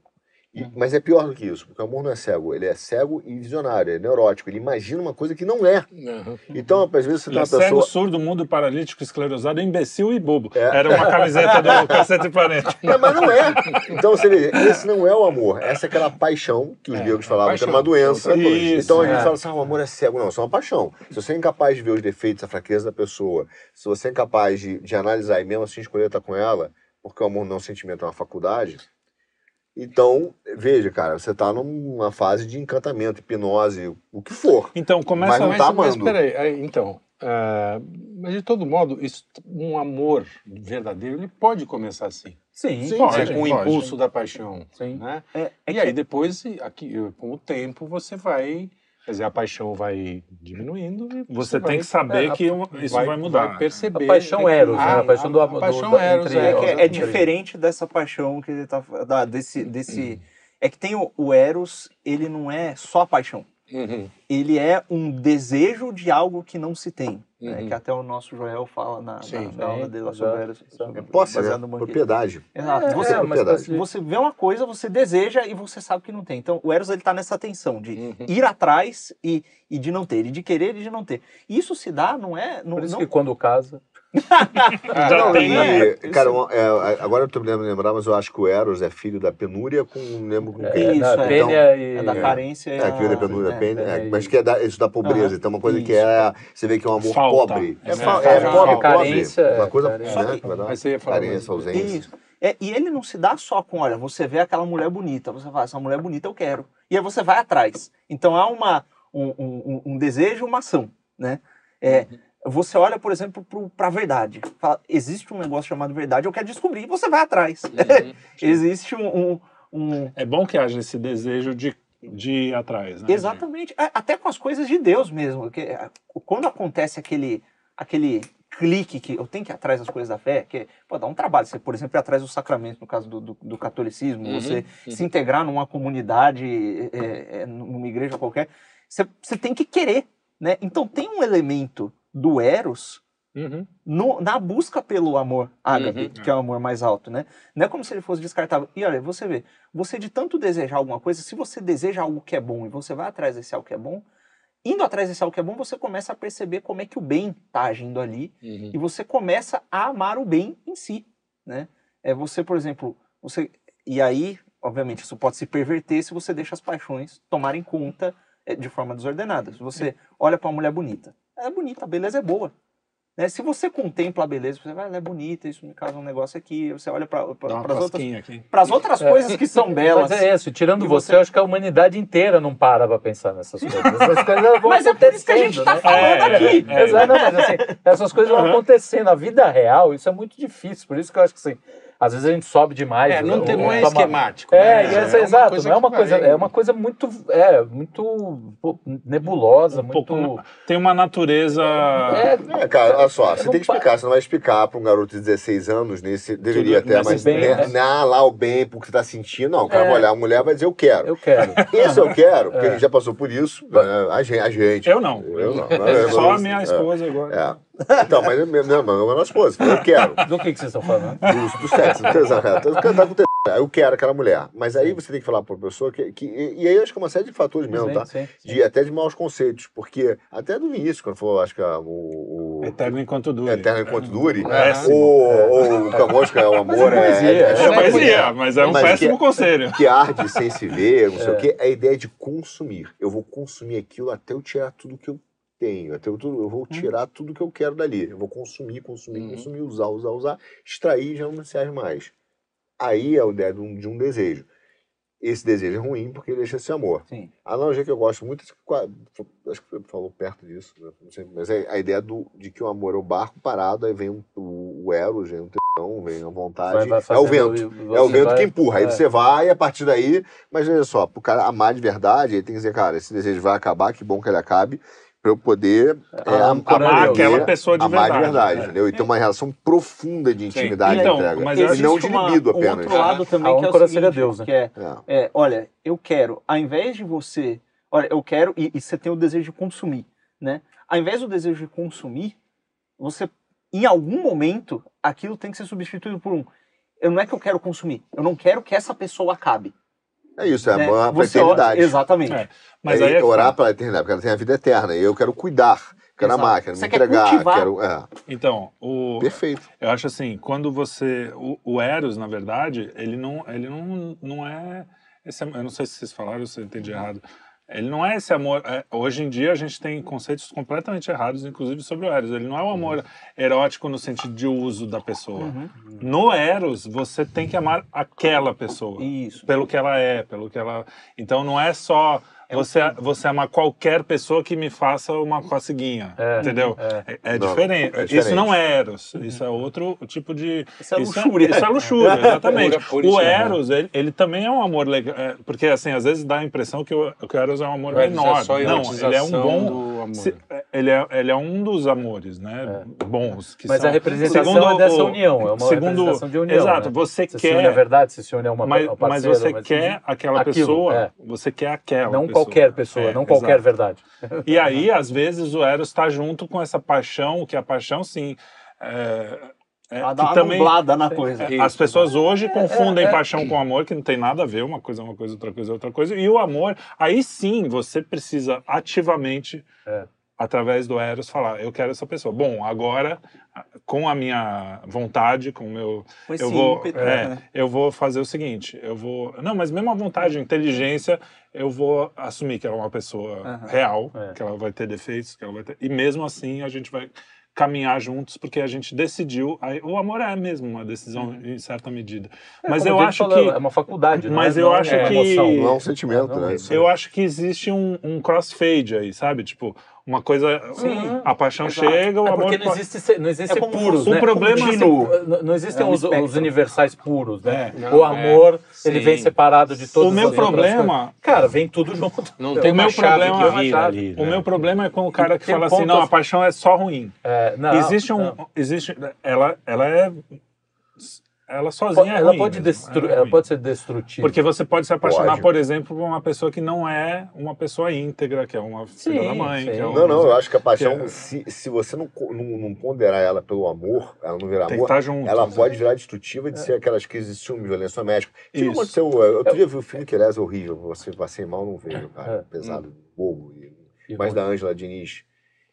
E- Mas é pior do que isso, porque o amor não é cego, ele é cego e visionário, é neurótico, ele imagina uma coisa que não é. Uhum. Então, às vezes você Ele tem é uma cego, pessoa... surdo, mudo, paralítico, esclerosado, imbecil e bobo. É. Era uma camiseta do Cacete Planeta. É, mas não é. Então, você vê, esse não é o amor. Essa é aquela paixão que os gregos falavam que era uma doença. Isso, então a gente é. fala assim, ah, o amor é cego. Não, isso é uma paixão. Se você é incapaz de ver os defeitos, a fraqueza da pessoa, se você é incapaz de, de analisar e mesmo assim escolher estar com ela, porque o amor não é um sentimento, é uma faculdade, então, veja, cara, você tá numa fase de encantamento, hipnose, o que for. Então, começa Mas não mas, tá mas amando. peraí, aí, então, ah, mas de todo modo, isso- um amor verdadeiro, ele pode começar assim. Sim, Sim, pode. Com o pode. impulso da paixão. Sim. Né? É, é e que- aí depois, aqui, com o tempo, você vai. Quer dizer, a paixão vai diminuindo e Você vai- tem que saber é, que um- isso vai mudar. Vai perceber. A paixão eros, né? A paixão do amor- A paixão do- eros, entre- é, É, é- é diferente dessa paixão que ele tá da, desse desse é que tem o, o eros, ele não é só paixão. Uhum. Ele é um desejo de algo que não se tem, né? Uhum. que até o nosso Joel fala na, Sim. na, na aula dele lá sobre. É posse, né? no banquete. Propriedade. Exato. É, Você, é, propriedade. você vê uma coisa, você deseja e você sabe que não tem. Então, o Eros ele tá nessa tensão de Uhum. ir atrás e, e de não ter, e de querer e de não ter. Isso se dá, não é. Não, Por isso não- que quando casa. Já Não, tem. e, Isso- cara, uma- é, agora eu tô me lembrar, mas eu acho que o Eros é filho da penúria com não lembro com quem. Isso, da é. Pênia e... é da carência. É, a- que da penúria, é. é, é, mas que é da, isso da pobreza. Então, uma coisa que Isso. é. Você vê que é um amor Falta. pobre. É, É, fa- falta. é pobre, Carência, pobre. Uma é, coisa, carência. né? Que- Carência, ausência. Isso. É, e ele não se dá só com, olha, você vê aquela mulher bonita, você fala, essa mulher bonita eu quero. E aí você vai atrás. Então há uma, um, um, um desejo, uma ação, né? É, Você olha, por exemplo, para a verdade. Fala, existe um negócio chamado verdade, eu quero descobrir, e você vai atrás. existe um, um- um- É bom que haja esse desejo de, de ir atrás, né? Exatamente. É, Até com as coisas de Deus mesmo. Que, é, quando acontece aquele, aquele clique que eu tenho que ir atrás das coisas da fé, que pô, dá um trabalho. Você, por exemplo, ir atrás dos sacramentos, no caso do, do, do catolicismo, Uhum, você uhum. se integrar numa comunidade, é, é, numa igreja qualquer, você, você tem que querer. Né? Então tem um elemento do Eros Uhum. no- na busca pelo amor ágape, Uhum. que é o amor mais alto, né? Não é como se ele fosse descartável. E olha, você vê, você de tanto desejar alguma coisa, se você deseja algo que é bom e você vai atrás desse algo que é bom, indo atrás desse algo que é bom, você começa a perceber como é que o bem está agindo ali Uhum. e você começa a amar o bem em si, né? É você, por exemplo, você e aí, obviamente, isso pode se perverter se você deixa as paixões tomarem conta é, de forma desordenada. Se você olha para uma mulher bonita, é bonita, a beleza é boa. Né? Se você contempla a beleza, você vai, ela é bonita, isso me causa um negócio aqui. Você olha para as outras, outras coisas que são belas. Mas é isso, tirando você, você- eu acho que a humanidade inteira não para pra pensar nessas coisas. Essas coisas vão Mas é por isso que a gente acontecendo, tá né? falando É, aqui. é. Exato, não, mas assim, essas coisas vão acontecendo. Na vida real, isso é muito difícil. Por isso que eu acho que assim, às vezes a gente sobe demais. É, não, o- tem, não é toma- esquemático. É, né? e essa, exato, não é uma coisa, vai- é uma coisa muito, é, muito nebulosa, Um muito. pouco- Tem uma natureza. É, É, cara, olha só, você não tem que pa- explicar, você não vai explicar para um garoto de 16 anos, nesse, deveria ter, nesse mas bem, né, né? lá o bem, porque você tá sentindo, não, o cara É. vai olhar a mulher e vai dizer, eu quero. eu quero. Esse eu quero, porque É. a gente já passou por isso, né, a gente. A gente. Eu não. Eu não. Só a É. minha esposa agora. É. Então, mas é mesmo, não, não é nossa esposa, eu quero. Do que, que vocês estão falando? Do, do sexo, do tesão, é. Tô cantando com tesão. Eu quero aquela mulher. Mas aí você tem que falar pra pessoa que. que e, aí eu acho que é uma série de fatores mesmo, tá? sim, sim. De, até de maus conceitos. Porque até no início, quando falou, acho que a- o. o Eterno enquanto dure. Eterno enquanto dure, Péssimo. ou, ou o Camões, é o amor, é, poesia, é, é É chama poesia, mas é um Mas péssimo que- conselho. que arde sem se ver, não sei É. o quê, é a ideia de consumir. Eu vou consumir aquilo até eu tirar tudo que eu tenho, eu, tudo, eu vou tirar tudo que eu quero dali. Eu vou consumir, consumir, Uhum. consumir, usar, usar, usar, extrair e já não me serve mais. Aí é a ideia de um, de um desejo. Esse desejo é ruim porque ele deixa esse amor. Sim. A analogia que eu gosto muito, acho que qua- acho que você falou perto disso, né? não sei, mas é a ideia do, de que o amor é o barco parado, aí vem um- o, o eros, vem um tesão, vem a vontade, Vai- vai é o vento. É o vento vai- que empurra. Aí é. você vai, a partir daí. Mas olha só, pro cara amar de verdade, ele tem que dizer, cara, esse desejo vai acabar, que bom que ele acabe, pra eu poder é, Amar aquela pessoa de amar verdade. de verdade, né? entendeu? E ter uma relação profunda de intimidade Então, e entrega. mas e não Existe de uma- libido Um apenas. outro lado também A que é o seguinte, seria Deus, né? que é, É. é, olha, eu quero, ao invés de você, olha, eu quero, e, e você tem o desejo de consumir, né? Ao invés do desejo de consumir, você, em algum momento, aquilo tem que ser substituído por um, eu não é que eu quero consumir, eu não quero que essa pessoa acabe. É isso, é né? amar pra Você. Exatamente. É. Mas é aí é que orar tá. pela eternidade, porque ela tem a vida eterna. E eu quero cuidar, quero Exato. amar, quero Você me quer entregar, cultivar. quero. É, Então, o, perfeito. eu acho assim, quando você. O, o Eros, na verdade, ele não, ele não, não é. Esse, eu não sei se vocês falaram ou se eu entendi errado. Ele não é esse amor. é, hoje em dia a gente tem conceitos completamente errados, inclusive sobre o Eros. Ele não é o amor erótico no sentido de uso da pessoa. Uhum. No Eros, você tem que amar aquela pessoa. Isso. Pelo que ela é, pelo que ela. Então não é só você, você amar qualquer pessoa que me faça uma coceguinha. É, entendeu? é. É, é Não, diferente. é Isso diferente. não é Eros. Isso é outro tipo de. Isso é luxúria. Isso é luxúria, exatamente. O. Eros, ele, ele também é um amor legal. é, porque, assim, às vezes dá a impressão que o, que o Eros é um amor é menor. não, ele é um bom. do amor. se- ele, é, ele é um dos amores, né? Bons. Que Mas são, a representação segundo é dessa união, é uma segundo, representação de união. Exato, né? você Você se une quer. verdade, se une a uma Mas, ao mas você quer aquela aquilo, pessoa, é. você quer aquela Não pessoa. Qualquer pessoa, É, não qualquer exato. verdade. E aí, às vezes, o Eros está junto com essa paixão, que a paixão, sim, é, é, dá uma também nublada na coisa. é, as pessoas hoje confundem é. paixão com amor, que não tem nada a ver, uma coisa é uma coisa, outra coisa é outra coisa. E o amor, aí sim, você precisa ativamente, É. através do Eros, falar, eu quero essa pessoa. Bom, agora, com a minha vontade, com o meu Com esse eu vou, ímpeto, é, né? eu vou fazer o seguinte, eu vou, não, mas mesmo a vontade, a inteligência, eu vou assumir que ela é uma pessoa Aham. real, É. que ela vai ter defeitos, que ela vai ter, e mesmo assim a gente vai caminhar juntos porque a gente decidiu, aí, o amor é mesmo uma decisão Uhum. em certa medida. É, mas eu acho falou, que É uma faculdade, não Mas é- eu não acho é que- emoção. Não é um sentimento, Não, né? não, Isso eu acho que existe um, um crossfade aí, sabe? Tipo, uma coisa, Sim, a paixão exato. chega, o É amor porque não existe, ser- não existe É puros, o né? problema- Contínuo. Não, não existem É um os, os universais puros, né? É. Não, o amor, é. ele vem separado de todas o meu problema. Cara, vem tudo junto. Não tem o uma meu problema- que vira ali. O né? meu problema é com o cara que Tem fala assim, não, a paixão é só ruim. É, não, existe um, não. existe, ela, ela é, ela sozinha é ela ruim pode mesmo, destru... é ela pode ser destrutiva. Porque você pode se apaixonar, Pode. por exemplo, por uma pessoa que não é uma pessoa íntegra, que é uma filha Sim, da mãe. é um, Não, não, eu acho que a paixão, que é- se, se você não, não, não ponderar ela pelo amor, ela não virar amor, junto. ela pode virar destrutiva de ser aquelas crises de ciúme, violência doméstica. Isso. aconteceu, eu outro dia vi o filme que aliás é horrível, você passei mal, não vejo, cara, É. pesado, bobo. E, E mas da Ângela Diniz,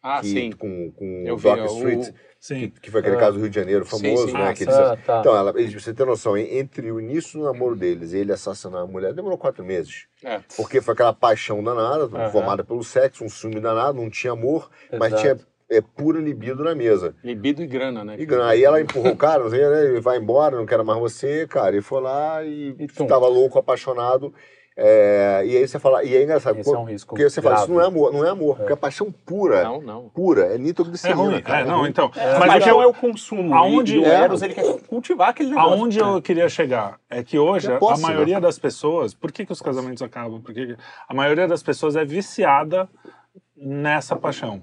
Ah, que, sim. com, com Eu o vi, Doc o- Street, que, Sim. que foi aquele Ah. caso do Rio de Janeiro Sim, famoso, sim. né? Ah, que sim. eles- Ah, tá. Então, ela, eles, pra você ter noção, en- entre o início do namoro deles e ele assassinar a mulher, demorou quatro meses. É. Porque foi aquela paixão danada, formada pelo sexo, um ciúme danado, não tinha amor, mas Exato. tinha é, pura libido na mesa. Libido e grana, né? E grana. Aí ela empurrou o cara, não sei, né, ele vai embora, não quero mais você, cara. E foi lá e, E tum. tava louco, apaixonado. É, e aí você fala, e é engraçado, Esse é um risco porque você fala, isso grave. não é amor, não é amor, porque a paixão pura, Não, não. pura, é É nitroglicerina, ruim. cara. É, não, então. É, mas mas o que não é o consumo. Aonde- o é. Eros, ele quer cultivar aquele negócio. Aonde eu queria chegar é que hoje É posse, a maioria das pessoas, por que, que os casamentos acabam? Porque a maioria das pessoas é viciada nessa paixão.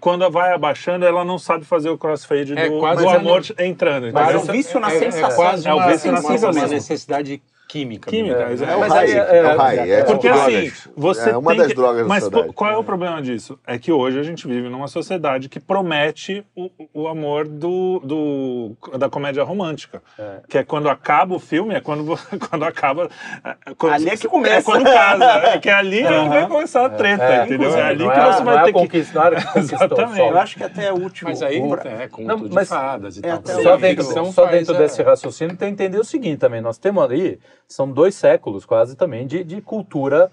Quando vai abaixando, ela não sabe fazer o crossfade É do, quase do amor entrando. Mas é um vício na É- sensação. É quase É o uma, vício na sensação. uma necessidade química. Química, mesmo. exato. É o Mas high, é, é, o high, é, é, Porque tipo assim, drogas. você é uma tem das que- drogas Mas da sociedade. qual é o problema disso? É que hoje a gente vive numa sociedade que promete o, o amor do, do- da comédia romântica. É. Que é quando acaba o filme, é quando, quando acaba. é quando- Ali é que começa. É quando casa. É que ali é que vai começar a treta, É, entendeu? É ali não que é, você não vai é ter que. não é Exatamente. Eu acho que até o último. Mas aí o- é conto Não, de fadas e é tal. Só dentro, desse raciocínio tem que entender o seguinte também. Nós temos ali, são dois séculos quase também de, de cultura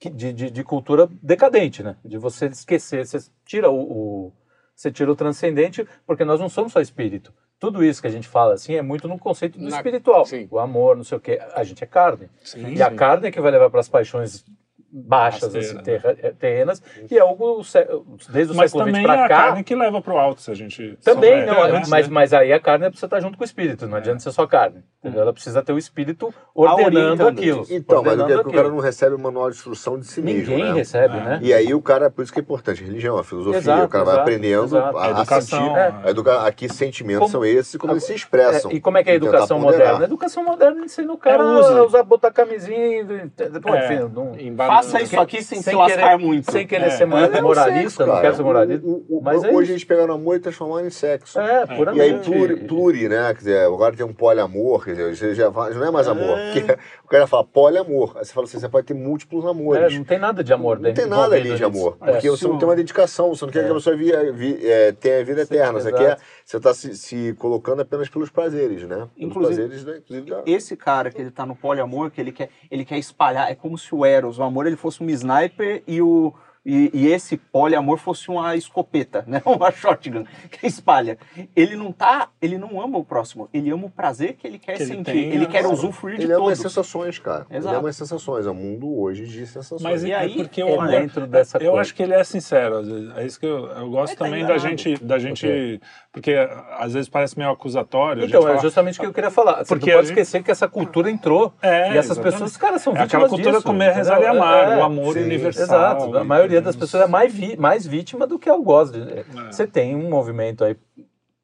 de, de, de cultura decadente, né? De você esquecer, você tira o, o- você tira o transcendente, porque nós não somos só espírito. Tudo isso que a gente fala assim é muito no conceito do Na- espiritual. sim. O amor, não sei o quê. A gente é carne. Sim, E a sim. carne é que vai levar para as paixões baixas, Rasteira, assim, né? terrenas, e é algo desde o Mas século XX também é para a cá. carne que leva pro alto, se a gente. Também, souber, não, né? mas, mas aí a carne precisa estar junto com o espírito, não adianta ser só carne. entendeu? Ela precisa ter o espírito ordenando aquilo. Então, mas o é ordenando o cara não recebe o manual de instrução de si mesmo, Ninguém né? recebe, É. né? E aí o cara, por isso que é importante, religião, a filosofia, Exato, o cara vai exato, aprendendo exato. a, A a educação. sentir. É. A educa... Aqui sentimentos Como- são esses e como eles se expressam. É, e como é que é a educação moderna? A educação moderna ensina o cara É, a usar, botar camisinha, e- É. enfim, não. Faça isso aqui sem, Sem se lascar querer- muito. sem querer É. ser É moralista, não cara. quero ser moralista. O- o- o- mas é hoje isso. eles pegaram amor e transformaram em sexo. É, E puramente. aí, pluri, pluri, né? Quer dizer, agora tem um poliamor, quer dizer, você já fala- não é mais amor. Porque o cara fala poliamor. Aí você fala assim, você pode ter múltiplos É, amores. não tem nada de amor não dentro tem nada ali de amor. Porque É. você não tem uma dedicação, você não quer que a pessoa é, tenha a vida Sim, eterna. Você exato. quer. Você está se, se colocando apenas pelos prazeres, né? Pelos Inclusive- prazeres, né? Inclusive da- Esse cara que ele tá no poliamor, que ele quer, ele quer espalhar, é como se o Eros, o amor, ele fosse um sniper e o e, e esse poliamor fosse uma escopeta, né? Uma shotgun que espalha. Ele não tá, ele não ama o próximo, ele ama o prazer que ele quer Que ele sentir. tem, ele quer né? usufruir de Ele ama as sensações, cara. Ele Exato. ama as sensações. É um mundo hoje de sensações. Mas E é aí, porque É o amor, dentro dessa eu coisa. acho que ele é sincero, às vezes. É isso que eu, eu gosto Ele tá também da gente, da gente, porque às vezes parece meio acusatório. Então, é fala- justamente o que eu queria falar. Você Porque não pode gente- esquecer que essa cultura entrou. É, e essas exatamente. pessoas, cara, são É vítimas aquela cultura disso, comer, rezar e amar, É, o amor sim, universal. Exato. A maioria das pessoas é mais, vi- mais vítima do que algoz. Você tem um movimento aí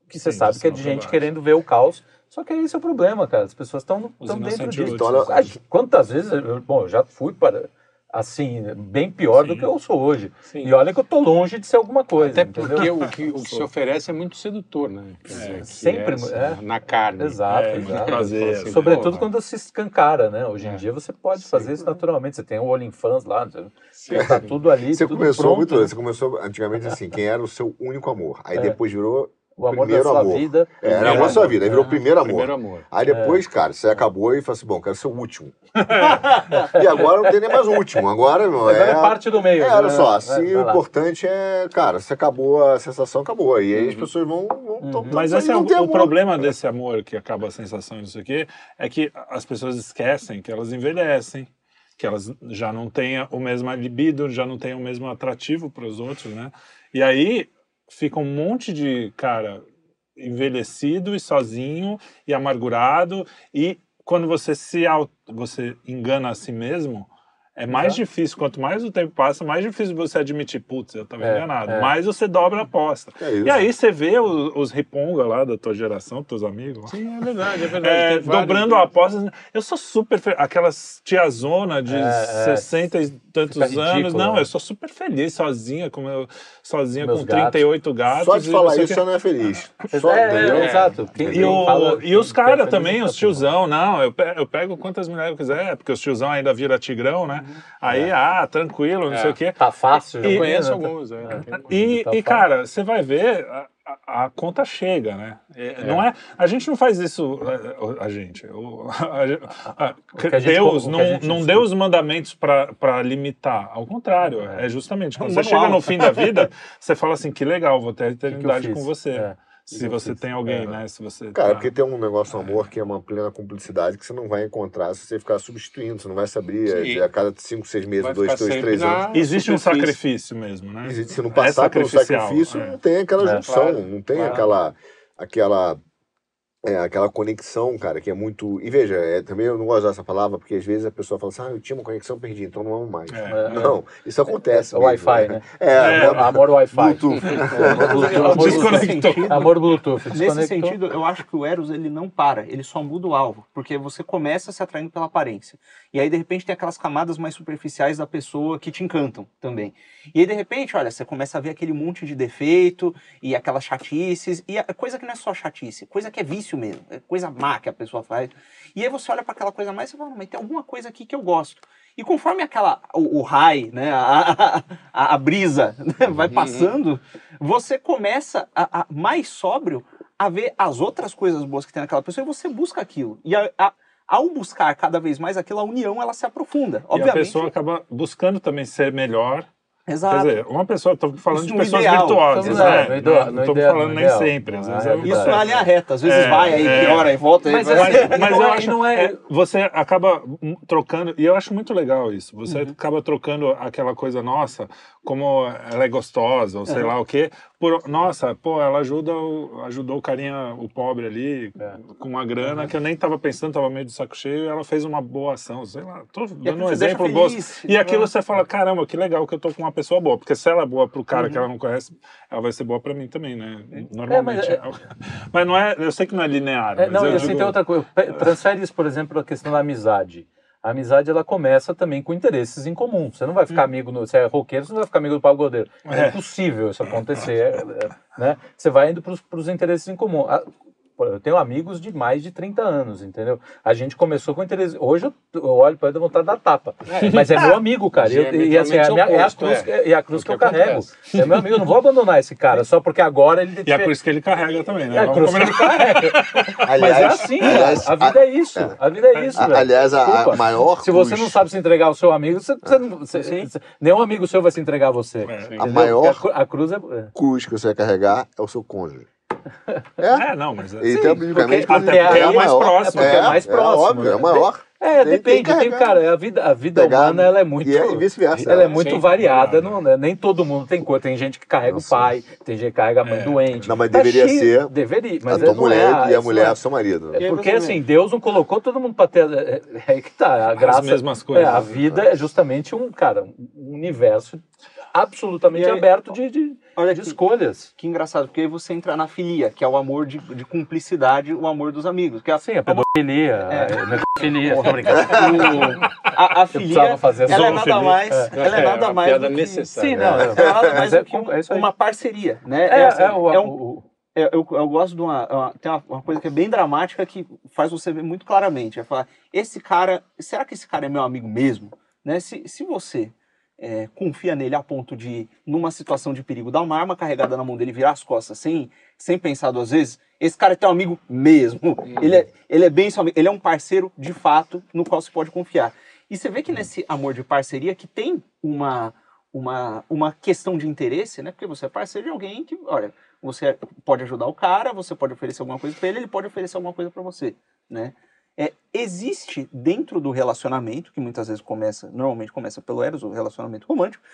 que você Sim, sabe que é de gente baixo. querendo ver o caos. Só que esse é o problema, cara. As pessoas estão dentro disso. Então, Quantas vezes, eu, bom, eu já fui para assim, bem pior do Sim. que eu sou hoje. Sim. E olha que eu tô longe de ser alguma coisa. Até entendeu? porque o que, o que se oferece é muito sedutor, né? Que sempre, assim, é. Na carne. Exato, É, exato. prazer, Assim, Sobretudo quando se escancara, né? Hoje em É. dia você pode fazer isso naturalmente. Você tem o OnlyFans lá, tá tudo ali, Você tudo começou pronto, muito, né? você começou antigamente assim, quem era o seu único amor. Aí É. depois virou O amor primeiro da sua amor. vida. É, era Primeiro amor da sua vida, aí virou É. primeiro amor. Primeiro amor. Aí depois, cara, você acabou e falou assim, bom, quero ser o último. e agora não tem nem mais o último, agora não Agora é... é parte do meio. É, olha né? só, se vai o importante é, cara, se acabou a sensação, acabou. E aí as Uhum. pessoas vão... vão tão- Mas esse é o, o problema desse amor que acaba a sensação e não sei o quê, é que as pessoas esquecem que elas envelhecem, que elas já não têm o mesmo libido, já não têm o mesmo atrativo para os outros, né? E aí fica um monte de cara envelhecido e sozinho e amargurado e quando você se auto, você engana a si mesmo, é mais Exato. difícil, quanto mais o tempo passa, mais difícil você admitir, putz, eu estava É, enganado. é. Mais você dobra a aposta. É. E aí você vê os, os riponga lá da tua geração, teus amigos, lá, Sim, é verdade, é verdade. é, vários- dobrando a aposta. Eu sou super feliz. Aquelas tiazona de É, é. 60 e tantos Fica anos. ridículo, Não, né? eu sou super feliz sozinha, com meu, sozinha Meus com gatos. 38 gatos. Só de falar isso já não é feliz. Só, é, entendeu? é, exato. E, o- e os caras também, os tá tiozão, não, eu pego, eu pego quantas mulheres eu quiser, porque os tiozão ainda vira tigrão, né? Aí, ah, tranquilo, não É. sei o quê. Tá fácil. E- Eu conheço né? alguns, é. E, Tá e, cara, você vai ver, a, a- conta chega, né? É, Não é, a gente não faz isso, a, a gente. o- a- a- que a gente- Deus que não, gente deu os mandamentos para limitar. Ao contrário, é, justamente. Quando um você manual. chega no fim da vida, você fala assim: que legal, vou ter a eternidade fiz? com você. É. Se você tem alguém, É. né? Se você Cara, tá- porque tem um negócio no amor que é uma plena cumplicidade que você não vai encontrar se você ficar substituindo, você não vai se abrir Sim. de a cada 5, 6 meses, Vai 2, ficar 2, sempre 3 na anos. Existe um sacrifício mesmo, né? Existe, se não É passar pelo sacrificial, sacrifício, é. não tem aquela É, junção, claro, não tem claro. aquela, aquela, é, aquela conexão, cara, que é muito. E veja, é, também eu não gosto dessa palavra, porque às vezes a pessoa fala assim, ah, eu tinha uma conexão, perdi, então não amo mais. É. Não, isso acontece. É o mesmo, Wi-Fi, né? É, É, amor- Amor Wi-Fi. Bluetooth. Amor Bluetooth. Amor Desconectou. Bluetooth. Amor Bluetooth. Nesse sentido, eu acho que o Eros ele não para, ele só muda o alvo, porque você começa se atraindo pela aparência. E aí, de repente, tem aquelas camadas mais superficiais da pessoa que te encantam também. E aí, de repente, olha, você começa a ver aquele monte de defeito e aquelas chatices, e a coisa que não é só chatice, coisa que é vício mesmo, é coisa má que a pessoa faz. E aí você olha para aquela coisa mais e fala, mas tem alguma coisa aqui que eu gosto. E conforme aquela, o, o high, né, a, a, a brisa né, vai passando, você começa a, a- mais sóbrio a ver as outras coisas boas que tem naquela pessoa e você busca aquilo. E a- a- ao buscar cada vez mais aquilo, a união ela se aprofunda. E a Obviamente. pessoa acaba buscando também ser melhor. Exato. Quer dizer, uma pessoa, estou falando Isso de pessoas ideal. virtuosas, né? no ideal- não ideal- falando nem ideal. sempre. Às vezes Ah, é é Isso verdade. na linha reta. Às vezes É, vai aí, é. piora e volta. Mas aí vai. assim, Mas eu é- acho não é- é, você acaba trocando, e eu acho muito legal isso. Você Uhum. acaba trocando aquela coisa nossa, como ela é gostosa, ou sei Uhum. lá o quê, por nossa, pô, ela ajuda o, ajudou o carinha, o pobre ali, É. com uma grana Uhum. que eu nem tava pensando, tava meio de saco cheio, e ela fez uma boa ação, sei lá, tô dando um exemplo feliz, gosto. E aquilo né? você fala, caramba, que legal que eu tô com uma pessoa boa, porque se ela é boa pro cara Uhum. que ela não conhece, ela vai ser boa pra mim também, né? Normalmente. É, É, mas, não é, eu sei que não é linear, É, mas não, eu e assim, digo- tem outra coisa. Transfere isso, por exemplo, para a questão da amizade. A amizade, ela começa também com interesses em comum. Você não vai ficar amigo, no, você é roqueiro, você não vai ficar amigo do Paulo Godeiro. É, É. impossível isso acontecer, é, é, né? Você vai indo para os interesses em comum. A- Eu tenho amigos de mais de 30 anos, entendeu? A gente começou com interesse. Hoje eu, eu olho para ele e dou vontade da tapa. Mas é meu amigo, cara. E eu- e assim, é a, minha- é a Diametralmente cruz, oposto, que- é a cruz É que eu carrego. acontece. É meu amigo, eu não vou abandonar esse cara, só porque agora ele E é por isso que ele carrega também, né? é a cruz que ele carrega. Mas é Aliás, assim, aliás, a vida é isso. A vida é isso. a- aliás, a- a maior Se você cruz- não sabe se entregar ao seu amigo, você, você não- você- você- nenhum amigo seu vai se entregar a você. É. A maior- A, cru- a cruz é. é. cruz que você vai carregar é o seu cônjuge. É? É, não, mas... é- Então, biblicamente, porque- até é o mais maior. próximo. É é mais próximo, óbvio, é né? o maior. É, Tem- depende. tem cara, a vida, a vida Pegar- humana ela é muito. E, é- e vice-versa. Ela é muito Sim. variada, não, né? nem todo mundo tem cor. Tem gente que carrega Nossa. o pai, tem gente que carrega a mãe É. doente. Não, mas Tá deveria cheio- ser Deveria, mas a tua mulher é, e a mulher é seu marido. É porque assim, Deus não colocou todo mundo para ter. É, é que tá, a graça. mesmas coisas. É, a vida é justamente um, cara, um universo absolutamente aí- aberto de, de, Olha de que, escolhas. que engraçado, porque aí você entra na filia, que é o amor de, de cumplicidade, o amor dos amigos. Que a, Sim, a pedofilia, É. a necrofilia, tô brincando. a, a Eu precisava filia, fazer essa ela é nada mais, ela é É, nada uma mais piada do que, necessária. Sim, não, ela é nada mais é do que um- é uma parceria, né? É, assim, é, o, é um- o- É, eu, eu gosto de uma, uma- tem uma, uma coisa que é bem dramática que faz você ver muito claramente. É falar, esse cara, será que esse cara é meu amigo mesmo? Né? Se, se você é, confia nele a ponto de, numa situação de perigo, dar uma arma carregada na mão dele, virar as costas sem, sem pensar duas vezes, esse cara é teu amigo mesmo. Ele, é, ele é bem seu amigo, ele é um parceiro de fato no qual você pode confiar. E você vê que nesse amor de parceria que tem uma, uma, uma questão de interesse, né? Porque você é parceiro de alguém que, olha, você pode ajudar o cara, você pode oferecer alguma coisa para ele, ele pode oferecer alguma coisa para você, né? É, existe dentro do relacionamento, que muitas vezes começa, normalmente começa pelo eros, o relacionamento romântico,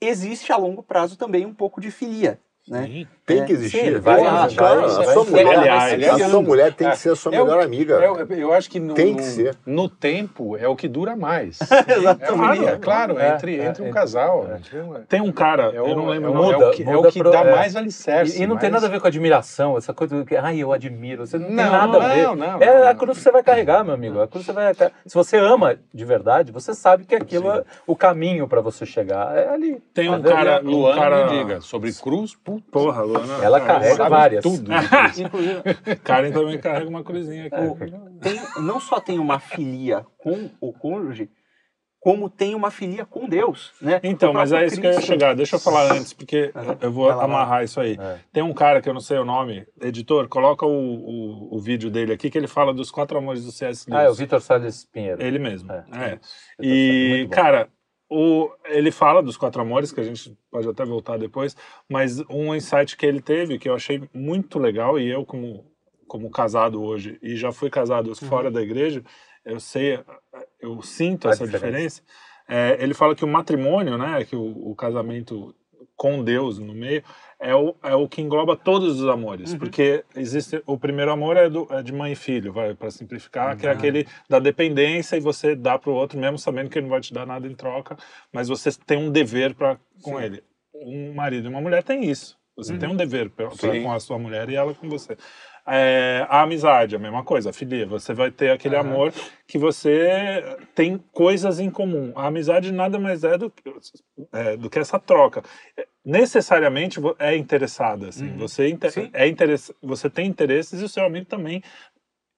existe a longo prazo também um pouco de filia, né? Tem que É, existir. sim, vai- vai- cara, vai- a sua mulher, aliás, a sua mulher tem que ser a sua É o- melhor amiga. Eu, eu acho que no, Tem que no- ser. no tempo é o que dura mais. Exatamente. É claro, É, entre, é, entre um é. casal. Tem um cara, É o, eu não lembro é o o- nome. é o Muda- que, é muda o que pro- dá é. mais alicerce. E, e não tem mas- nada a ver com admiração, essa coisa do que, ai, eu admiro. Você não, tem Não, nada a ver. não, não, é a cruz que você vai carregar, meu amigo. A cruz que você vai. Se você ama de verdade, você sabe que aquilo é o caminho para você chegar. É ali. Tem um cara, Luana cara... me diga, sobre cruz, puta, Porra, Luana. Ela cara, carrega várias. tudo. Inclusive, Karen também carrega uma cruzinha aqui. tem- não só tem uma filia com o cônjuge, como tem uma filia com Deus, né? Então, O mas é isso que eu ia chegar. Deixa eu falar antes, porque Aham. eu vou lá, amarrar isso aí. É. Tem um cara que eu não sei o nome, editor, coloca o, o, o vídeo dele aqui, que ele fala dos quatro amores do C.S. Lewis. Ah, é o Vitor Salles Pinheiro. Ele mesmo. É. É. Salles, E, cara, o, ele fala dos quatro amores, que a gente pode até voltar depois, mas um insight que ele teve, que eu achei muito legal, e eu, como, como casado hoje, e já fui casado Uhum. fora da igreja, eu sei, eu sinto A essa diferença. diferença. É, ele fala que o matrimônio, né, que o, o casamento com Deus no meio, é o, é o que engloba todos os amores. Uhum. Porque existe. O primeiro amor é, do, é de mãe e filho, vai, para simplificar, que é Uhum. aquele da dependência e você dá para o outro, mesmo sabendo que ele não vai te dar nada em troca, mas você tem um dever para com Sim. ele. Um marido e uma mulher tem isso. Você Uhum. tem um dever pra, pra com a sua mulher e ela com você. É, a amizade, a mesma coisa, a filia. Você vai ter aquele Aham. amor que você tem coisas em comum. A amizade nada mais é do, que- é, do que essa troca. É, Necessariamente é interessada. Assim. Uhum. Você, inter- Sim. é interess, você tem interesses e o seu amigo também.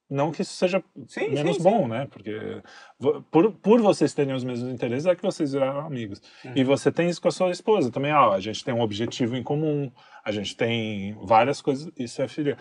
Não que isso seja Sim, menos sim, bom, né? Porque por, por vocês terem os mesmos interesses é que vocês viraram amigos. E Uhum. você tem isso com a sua esposa também. Ah, a gente tem um objetivo em comum, a gente tem várias coisas. Isso é filha.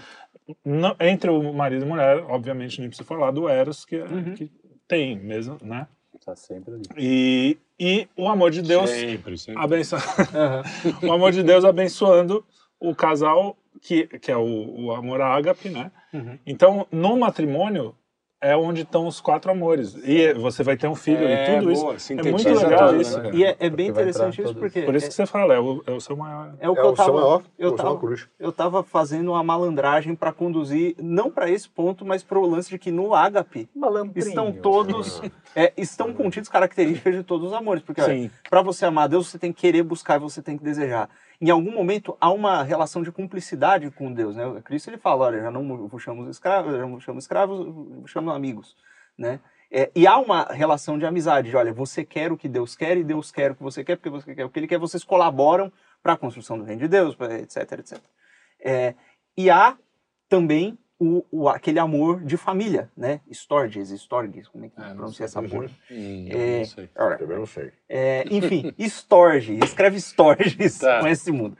Não- entre o marido e a mulher, obviamente, nem preciso falar do Eros, que, é- Uhum. que tem mesmo, né? Tá sempre ali. E, e o amor de Deus Sempre, sempre. abençoa, Aham. o amor de Deus abençoando o casal que, que é o, o amor ágape, né? Uhum. Então, no matrimônio é onde estão os quatro amores. E você vai ter um filho É, e tudo isso. boa, É muito legal tudo, isso, né? cara. E é, é bem interessante isso porque Por isso é, que você fala, é o, é o seu maior. é o que É eu o seu tava, maior, eu é tava, maior cruz. eu tava fazendo uma malandragem para conduzir não para esse ponto, mas para o lance de que no ágape estão todos é, estão contidos características de todos os amores, porque para você amar Deus, você tem que querer buscar, você tem que desejar. Em algum momento há uma relação de cumplicidade com Deus, né? Cristo ele fala, olha, já não chamo escravos, já não chamo escravos, vos chamo amigos, né? É, e há uma relação de amizade, de, olha, você quer o que Deus quer e Deus quer o que você quer, porque você quer o que Ele quer, vocês colaboram para a construção do reino de Deus, etc, etc. É, e há também o, o- aquele amor de família, né? Storges, Storges, como é que Ah, pronuncia sei. essa porra? Hum, É, não sei. Ora, Também não sei. é, enfim, Storge, escreve Storges Tá. com esse mundo.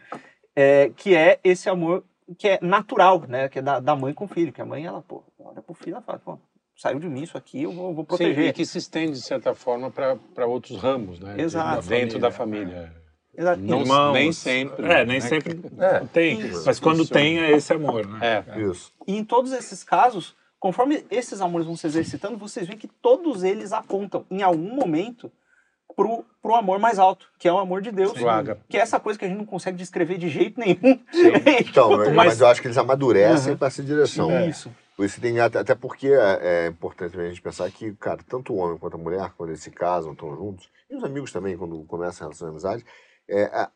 É, que é esse amor que é natural, né? Que é da, da mãe com o filho. Que a mãe, ela, pô, olha pro filho, ela fala, pô, saiu de mim isso aqui, eu vou, vou Sim, proteger. e que se estende, de certa forma, para outros ramos, né? De- Exato. Dentro da família. Exato. Não, Irmãos. nem sempre. É, nem né? sempre É. tem. Isso. Mas quando Isso. tem, é esse amor, né? É. Isso. E em todos esses casos, conforme esses amores vão se exercitando, vocês veem que todos eles apontam, em algum momento, pro, pro amor mais alto, que é o amor de Deus. Que é essa coisa que a gente não consegue descrever de jeito nenhum. Então, Quanto mas, eu acho que eles amadurecem Aham. para essa direção. Isso. Por Isso tem, até, até porque é, é importante a gente pensar que, cara, tanto o homem quanto a mulher, quando eles se casam, estão juntos, e os amigos também, quando começam a relação de amizade, é,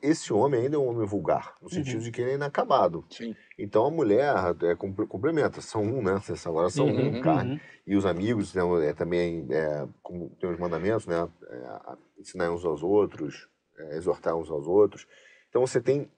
esse homem ainda é um homem vulgar, no sentido de que ele é inacabado. Sim. Então a mulher é, compl- complementa, são um, né? Agora são Uhum, um, carne. uhum. E os amigos né, é, também, é, como tem os mandamentos, né? é, ensinar uns aos outros, é, exortar uns aos outros. Então você tem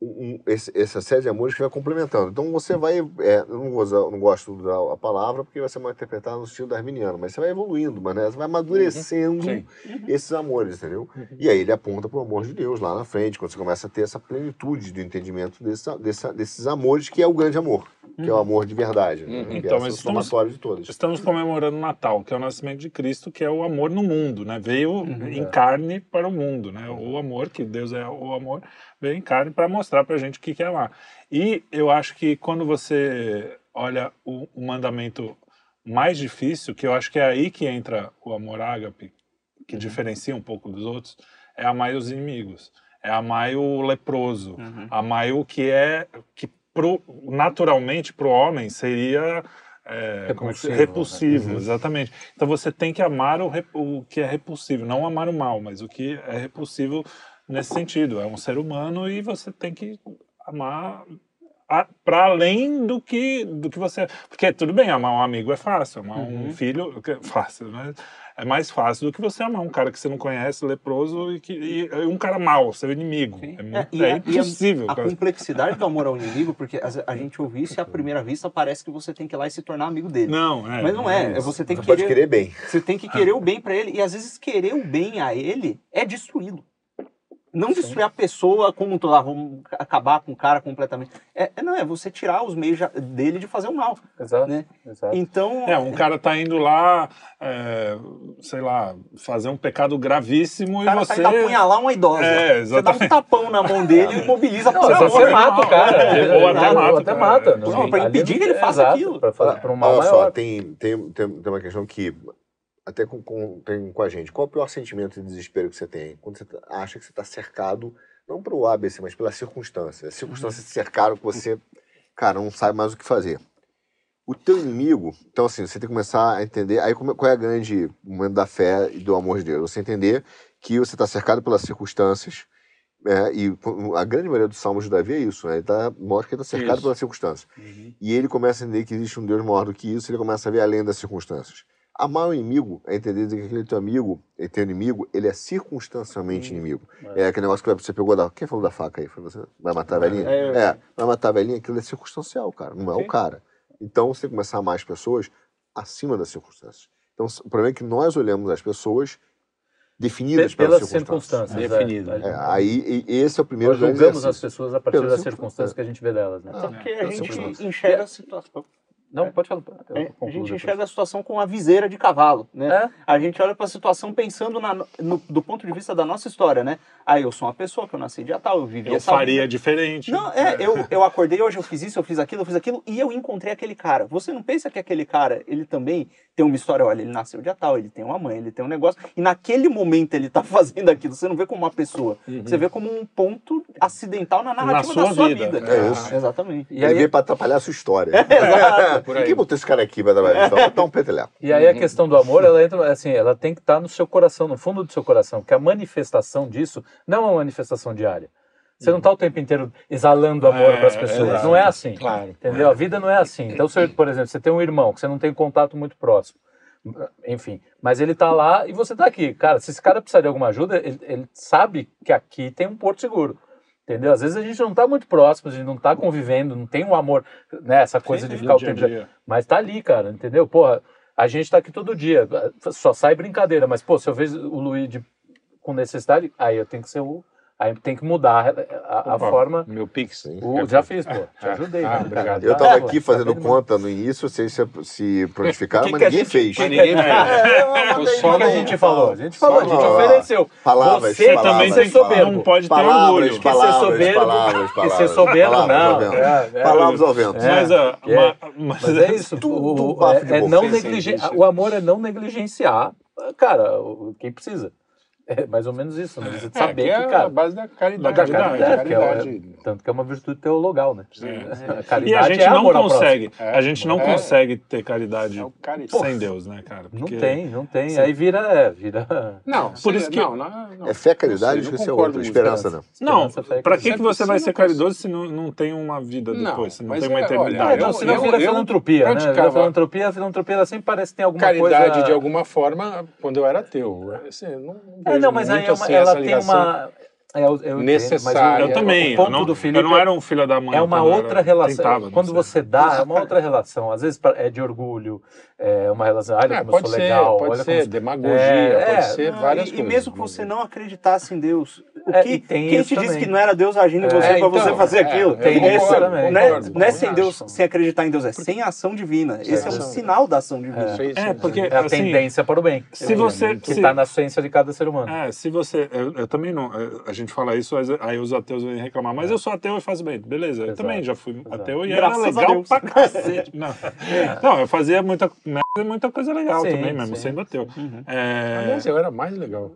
um- esse, essa série de amores que vai complementando. Então você vai, é, eu não, usar, não gosto de usar a palavra porque vai ser mal interpretado no estilo darwiniano, mas você vai evoluindo, mas né, você vai amadurecendo Sim. esses amores, entendeu? E aí ele aponta para o amor de Deus lá na frente, quando você começa a ter essa plenitude do entendimento desse, desse- desses amores, que é o grande amor, que é o amor de verdade, né? Uhum. que Então, é estamos- de todas. Estamos comemorando o Natal, que é o nascimento de Cristo, que é o amor no mundo, né? Veio Uhum. em carne para o mundo, né? O amor, que Deus é o amor, veio em carne para mostrar para a gente o que que é amar. E eu acho que quando você olha o, o mandamento mais difícil, que eu acho que é aí que entra o amor ágape, que diferencia um pouco dos outros, é amar os inimigos, é amar o leproso, Uhum. amar o que é que pro, naturalmente para o homem seria é, como é Repulsivo, repulsivo, né? exatamente. Então você tem que amar o, o que é repulsivo, não amar o mal, mas o que é repulsivo nesse sentido. É um ser humano e você tem que amar a- pra além do que, do que você. Porque tudo bem, amar um amigo é fácil, amar um filho que é fácil, mas é mais fácil do que você amar um cara que você não conhece, leproso, e, que, e, e um cara mau, seu inimigo. É, muito, É, é a- a- impossível. A cara. complexidade do amor ao inimigo, porque a, a gente ouve isso e à primeira vista parece que você tem que ir lá e se tornar amigo dele. Não, é. Mas não é, é você tem Você que pode querer, querer bem. você tem que querer o bem pra ele e às vezes querer o bem a ele é destruí-lo. Não destruir a pessoa como um todo, ah, vamos acabar com o cara completamente. É, é, não, é você tirar os meios dele de fazer o mal. Exato. Né? exato. Então, É, um cara tá indo lá, é, sei lá, fazer um pecado gravíssimo o e cara você. tá indo apunhalar uma idosa. É, você dá um exatamente. tapão na mão dele e imobiliza a Não, vezes você mata o cara. é, ou até mata ou o até cara. mata. Não, Não, pra impedir que ele faça exato, aquilo. Pra, pra um mal Olha maior. só, tem, tem, tem uma questão que até com, com, tem com a gente. Qual é o pior sentimento de desespero que você tem? Quando você tá- acha que você está cercado, não pelo ABC, mas pelas circunstâncias. As circunstâncias te cercaram que você, cara, não sabe mais o que fazer. O teu inimigo, então assim, você tem que começar a entender, aí qual é a grande momento da fé e do amor de Deus? Você entender que você está cercado pelas circunstâncias, é, e a grande maioria dos salmos de Davi é isso, né? Ele tá, mostra que ele está cercado Isso. pelas circunstâncias. Uhum. E ele começa a entender que existe um Deus maior do que isso, ele começa a ver além das circunstâncias. Amar o inimigo é entender que aquele teu amigo, ele teu inimigo, ele é circunstancialmente inimigo. É. aquele negócio que você pegou da. Quem falou da faca aí? Foi você? Vai matar a velhinha? É, eu- É, vai matar a velhinha, aquilo é circunstancial, cara, não é o cara. Então você tem que começar a amar as pessoas acima das circunstâncias. Então o problema é que nós olhamos as pessoas definidas Pe- pelas pelas circunstâncias. circunstâncias. É. né? É, aí e esse é o primeiro Nós julgamos as pessoas a partir das circunstâncias. que a gente vê delas, né? Ah, porque a gente enxerga a situação. Não, pode falar. eu É, a gente depois. enxerga a situação com a viseira de cavalo, né? É. A gente olha para a situação pensando na- no- do ponto de vista da nossa história, né? Aí eu sou uma pessoa que eu nasci dia tal, eu vivi Eu essa faria vida. diferente. Não, é, eu, eu acordei hoje, eu fiz isso, eu fiz aquilo, eu fiz aquilo, e eu encontrei aquele cara. Você não pensa que aquele cara, ele também tem uma história, olha, ele nasceu dia tal, ele tem uma mãe, ele tem um negócio, e naquele momento ele tá fazendo aquilo, você não vê como uma pessoa, você vê como um ponto acidental na narrativa sua da sua vida. vida. É isso. Exatamente. E ele aí, veio para atrapalhar a sua história. Exato. Por aí. Quem botou esse cara aqui para trabalhar? Então, botar um peteleco. E aí a questão do amor, ela entra assim, ela tem que estar no seu coração, no fundo do seu coração, porque a manifestação disso não é uma manifestação diária. Você não está o tempo inteiro exalando amor É, para as pessoas, exato. não é assim. Claro. Entendeu? A vida não é assim. Então, você, por exemplo, você tem um irmão que você não tem contato muito próximo. Enfim, mas ele tá lá e você tá aqui. Cara, se esse cara precisar de alguma ajuda, ele, ele sabe que aqui tem um porto seguro. Entendeu? Às vezes a gente não tá muito próximo, a gente não tá convivendo, não tem um amor, né? Essa coisa de do ficar o dia tempo. dia. Mas tá ali, cara, entendeu? Porra, a gente tá aqui todo dia. Só sai brincadeira, mas, pô, se eu vejo o Luiz de- com necessidade, aí eu tenho que ser o. Aí tem que mudar a, a Opa, forma. Meu Pix. O, já fiz, pô. Te ajudei. Ah, né? obrigado. Eu estava aqui fazendo conta no início, vocês se, se prontificaram, Que mas que a ninguém gente- fez. Mas ninguém fez. É, O Só que a gente falou, a gente falou, a gente ofereceu. Palavras, Você palavras, também palavras. soberbo. Não pode ter Palavras, orgulho. Que ser palavras, soberbo, palavras, que palavras. ser soberbo Palavras não. ao vento. É, é. Palavras ao vento. É. Mas, ah, que é. ma- mas, Mas é isso. Tudo o, é, é amor é não negligenciar, cara, quem precisa. É mais ou menos isso, né? Você É, saber que é que, a cara. base da caridade. Da né? caridade, Da é, que é, caridade. tanto que é uma virtude teologal, né? É. A E caridade a gente é não consegue, a gente não É. consegue ter caridade É sem Deus, né, cara? Não Porque- tem, não tem. Aí vira, é, vira. Não, Por isso que- Não, não, não. É fé, caridade, Não sei, esqueci não a concordo outra. Esperança, não. Não, pra que, que você vai sim, ser não caridoso se não, não tem uma vida Não, depois, se não tem uma é, eternidade? Não, eu- senão vira filantropia, né? Vira filantropia, a filantropia sempre parece que tem alguma Caridade, coisa... de alguma forma, quando eu era ateu. Assim, não Vejo não, mas aí é uma- assim, ela tem uma... É, eu, eu entendo, mas Necessária. o- Eu também, O eu ponto não, do Felipe eu não era um filho da mãe. é uma eu outra era- relação. Quando sei. você dá, é uma outra relação. Às vezes é de orgulho, é uma relação. Olha É, como eu pode sou ser, legal. pode olha ser como... demagogia, É, pode é, ser Não, várias e, coisas. e mesmo que você não acreditasse em Deus, o É, que, tem quem te disse também. que não era Deus agindo em É, você pra então, você fazer é, aquilo? eu Tem isso também. Não é, não é sem. Deus, sem acreditar em Deus, é sem ação divina. Esse é um sinal da ação divina. É, porque É a assim, tendência para o bem. se você- Que está na essência de cada ser humano. É, se você. Eu, eu também não. eu- A gente fala isso, aí os ateus vêm reclamar, mas eu sou ateu e faço bem. Beleza, eu Exato, também já fui exato. ateu e Graças era legal pra cacete. Não. não, eu fazia muita, merda e muita coisa legal Sim, também, mesmo sim. sendo ateu. Uhum. É, Aliás, eu era mais legal.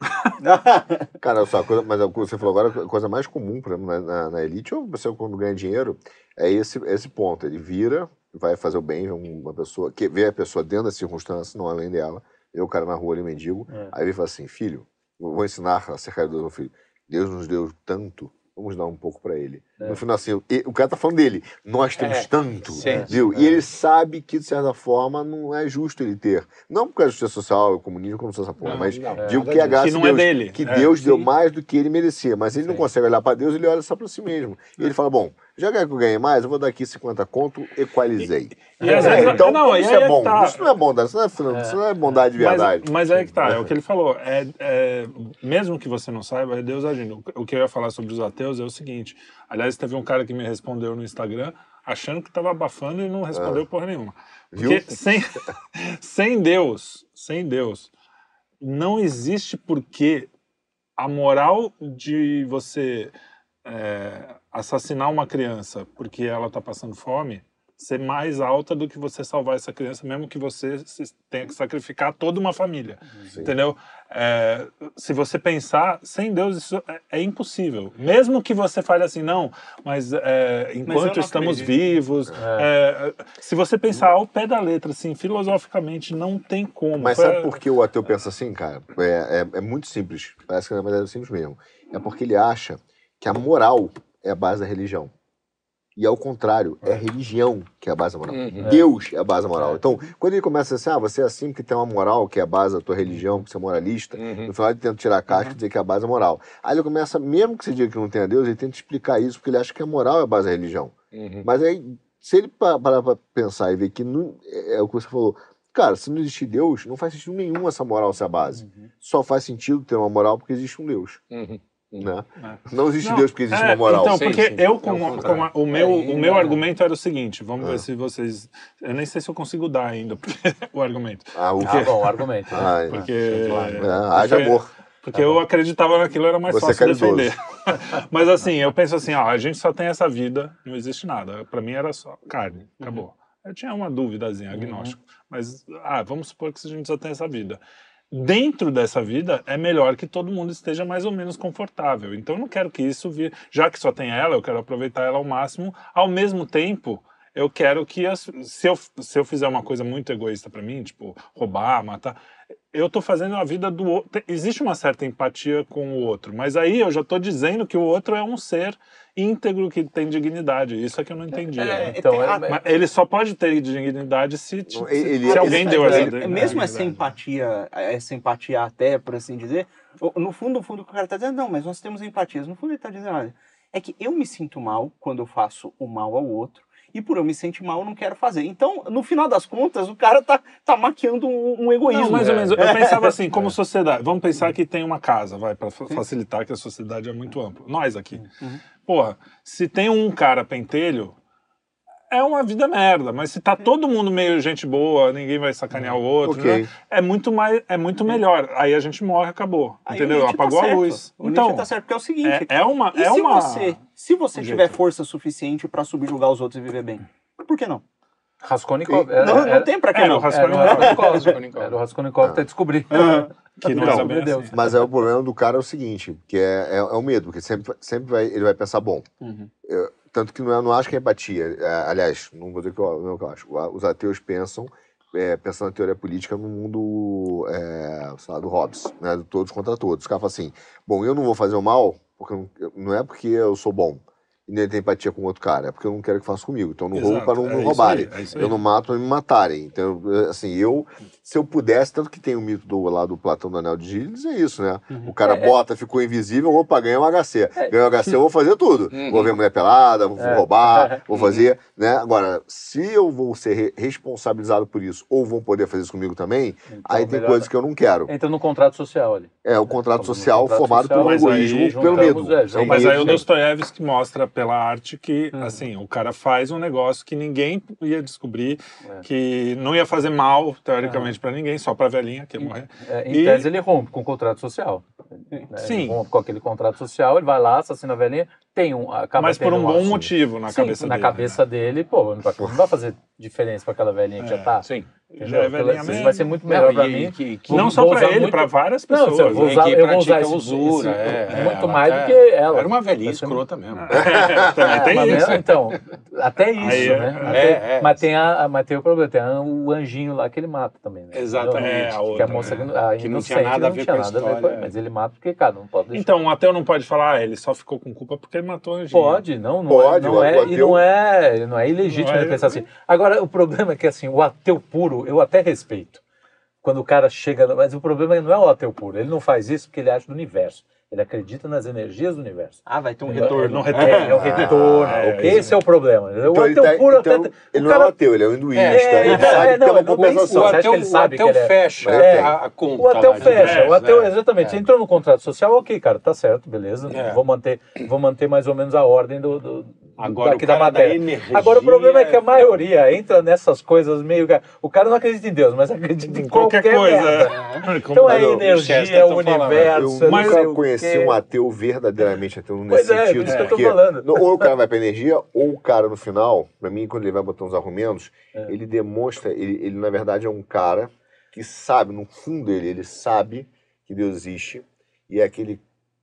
Cara, só, coisa, mas o que você falou agora, a coisa mais comum, por exemplo, na, na, na elite, ou você quando ganha dinheiro, é esse, esse ponto. Ele vira, vai fazer o bem, vê uma pessoa, que vê a pessoa dentro da circunstância, não além dela, o cara na rua ali, mendigo, É. aí ele fala assim, filho, vou ensinar a ser caridoso ao filho. Deus nos deu tanto, vamos dar um pouco pra ele. É. No final, assim, o, cara tá falando dele, nós temos É, tanto, sim. viu? É. E ele sabe que, de certa forma, não é justo ele ter. Não por causa da justiça social, o comunismo, como essa porra, Não, mas não, digo nada que a graça Que não é Deus, dele. que É, Deus deu mais do que ele merecia, mas ele não Sim. consegue olhar pra Deus, ele olha só pra si mesmo. E ele fala, bom, já que eu ganhei mais, eu vou dar aqui 50 conto, equalizei. E às vezes- então, não, e isso é é bom? tá. Isso não é bondade, isso não é, isso não é bondade de verdade. Mas, mas é que tá, é o que ele falou. É, é, mesmo que você não saiba, é Deus agindo. O que eu ia falar sobre os ateus é o seguinte. Aliás, teve um cara que me respondeu no Instagram achando que estava abafando e não respondeu porra nenhuma. Porque Viu? sem, sem Deus, sem Deus, não existe porquê a moral de você é, assassinar uma criança porque ela está passando fome ser mais alta do que você salvar essa criança, mesmo que você tenha que sacrificar toda uma família. Sim. Entendeu? É, se você pensar, sem Deus isso é, é impossível. Mesmo que você fale assim, não, mas é, enquanto não estamos acredito. vivos, é, se você pensar ao pé da letra, assim, filosoficamente, não tem como. Mas sabe por que o ateu pensa assim, cara? É, é, é muito simples. Parece que na verdade é simples mesmo. É porque ele acha que a moral é a base da religião. E ao contrário, é a religião que é a base da moral. Uhum. Deus é a base da moral. É. Então, quando ele começa assim, ah, você é assim porque tem uma moral que é a base da tua religião, porque você é moralista, Uhum. no final ele tenta tirar a casca e dizer que é a base da moral. Aí ele começa, mesmo que você diga que não tenha Deus, ele tenta explicar isso porque ele acha que a moral é a base da religião. Uhum. Mas aí, se ele pa- parar pra pensar e ver que não, é, é o que você falou, cara, se não existir Deus, não faz sentido nenhum essa moral ser a base. Uhum. Só faz sentido ter uma moral porque existe um Deus, Uhum. né? É. Não existe Não, Deus porque existe é, uma moral. Então, Sim, porque sim. eu, É o como, contrário. como a- o meu, É, o meu é. argumento era o seguinte, vamos Ah. ver se vocês... Eu nem sei se eu consigo dar ainda o argumento. Ah, o Ah, quê? bom, argumento. Ah, é. Porque... claro. É, haja porque- amor. Porque eu acreditava naquilo, era mais Você é fácil caridoso. defender. Mas assim, eu penso assim, ó, a gente só tem essa vida, não existe nada. Pra mim era só carne, acabou. Eu tinha uma duvidazinha, agnóstico. Mas, ah, vamos supor que a gente só tem essa vida. Dentro dessa vida, é melhor que todo mundo esteja mais ou menos confortável. Então, eu não quero que isso vire... Já que só tem ela, eu quero aproveitar ela ao máximo. Ao mesmo tempo, eu quero que... As... Se, eu, se eu fizer uma coisa muito egoísta pra mim, tipo, roubar, matar eu tô fazendo a vida do outro. Existe uma certa empatia com o outro, mas aí eu já tô dizendo que o outro é um ser íntegro que tem dignidade. Isso é que eu não entendi. É, né? Então, tem- é- a- Mas ele só pode ter dignidade se, ele- se alguém ele- deu essa ele- mesmo essa empatia, essa empatia até, por assim dizer, no fundo, no fundo, o cara tá dizendo, não, mas nós temos empatias. No fundo, ele tá dizendo, olha, é que eu me sinto mal quando eu faço o mal ao outro, e por eu me sentir mal, eu não quero fazer. Então, no final das contas, o cara tá, tá maquiando um, um egoísmo. Não, mais ou É. menos. Eu pensava assim, como sociedade. Vamos pensar que tem uma casa, vai, para facilitar que a sociedade é muito ampla. Nós aqui. Uhum. Porra, se tem um cara pentelho, é uma vida merda. Mas se tá todo mundo meio gente boa, ninguém vai sacanear o outro, Ok. né? É muito, mais, é muito melhor. Aí a gente morre, acabou. Aí entendeu? Tá Apagou a certo. luz. O Então, tá certo, porque é o seguinte, é, é uma. E é se uma... você, se você um tiver jeito. força suficiente pra subjugar os outros e viver bem, por que não? Raskolnikov. Era- não, era- não tem pra que é, não. Era o Raskolnikov. Raskolnikov. Era o Raskolnikov até descobrir. Que não é assim. Mas é o problema do cara é o seguinte, que é, é, é o medo, porque sempre, sempre vai, ele vai pensar, bom, Uhum. eu- tanto que não, é, não acho que é empatia. É, aliás, não vou dizer que eu, não é o que eu acho. Os ateus pensam, é, pensando na teoria política no mundo, é, sei lá, do Hobbes, né, do todos contra todos. Os caras falam assim, bom, eu não vou fazer o mal, porque eu não, eu- não é porque eu sou bom e nem tenho empatia com outro cara, é porque eu não quero que faça comigo. Então eu não roubo Exato, para não é me isso roubarem. aí, é. Eu não mato para me matarem. Então, assim, eu, se eu pudesse, tanto que tem o mito do, lá do Platão do Anel de Gílias, é isso, né? O cara É, é. bota, ficou invisível, opa, ganha um HC. Ganha um HC, eu vou fazer tudo. Uhum. Vou ver mulher pelada, vou É. roubar, vou fazer, né? Agora, se eu vou ser re- responsabilizado por isso, ou vão poder fazer isso comigo também, Então, aí tem melhor- coisas que eu não quero. Entra no contrato social ali. É o contrato social contrato formado social, pelo egoísmo, pelo medo. é, É Mas aí o. Dostoiévski mostra pela arte que, Hum. assim, o cara faz um negócio que ninguém ia descobrir, É. que não ia fazer mal, teoricamente, pra ninguém, só pra velhinha que ia morrer. É, em E- tese, ele rompe com o contrato social. né? Sim. Ele rompe com aquele contrato social, ele vai lá, assassina a velhinha, tem um. Acaba Mas por um bom motivo na Sim, cabeça na dele. cabeça dele, pô, não vai, não vai fazer diferença pra aquela velhinha que É, já tá Sim. Já é Entendeu? velhinha Isso mesmo. vai ser muito melhor Não, para mim. que- que- Não só usar ele, muito- pra várias Não, pessoas. eu vou usar, que eu vou usar esse, usura, esse- é, muito ela mais até- do que ela. Era uma velhinha escrota mesmo. Também tem mas, isso. né, Então, até isso, Aí, né? é, Até- é. Mas, tem a, mas tem o problema, tem a- o anjinho lá que ele mata também, né? Exatamente. É, que a moça né? que, a Que não tinha nada a não ver com história, Mas ele mata porque, cara, não pode deixar. Então, o ateu não pode falar, ah, ele só ficou com culpa porque matou anjinho. Pode, não, não Pode, é, não é, e ateu- não é, não é ilegítimo Não é- ele pensar assim. Agora, o problema é que assim, o ateu puro, eu até respeito. Quando o cara chega, mas o problema não é o ateu puro, ele não faz isso porque ele acha do universo. Ele acredita nas energias do universo. Ah, vai ter um É, retorno. não retorno. É, é o retorno. é, ok? Esse é o problema. Então, o ele, ateu tá- puro então, até. ele o não é um ateu, ele é um hinduísta. É, ele é, sabe é, que tem não, uma não, O compensação. Ateu, ele sabe o ateu que ele é- fecha É. a, a conta. O ateu de fecha, o ateu, né? exatamente. É. Entrou no contrato social, ok, cara, tá certo, beleza. É. Vou, manter, vou manter mais ou menos a ordem do, do, Agora, daqui o cara da matéria. energia Agora o problema é que a maioria entra nessas coisas meio. O cara não acredita em Deus, mas acredita em qualquer, Qualquer coisa. merda. é. Então é energia, é o tão falando. universo. Eu sei nunca o conheci um ateu verdadeiramente ateu Pois nesse é, por sentido. isso que eu tô porque falando. no- ou o cara vai pra energia, ou o cara no final, pra mim, quando ele vai botando os argumentos, É. ele demonstra, ele, ele na verdade é um cara que sabe, no fundo dele, ele sabe que Deus existe e é aquele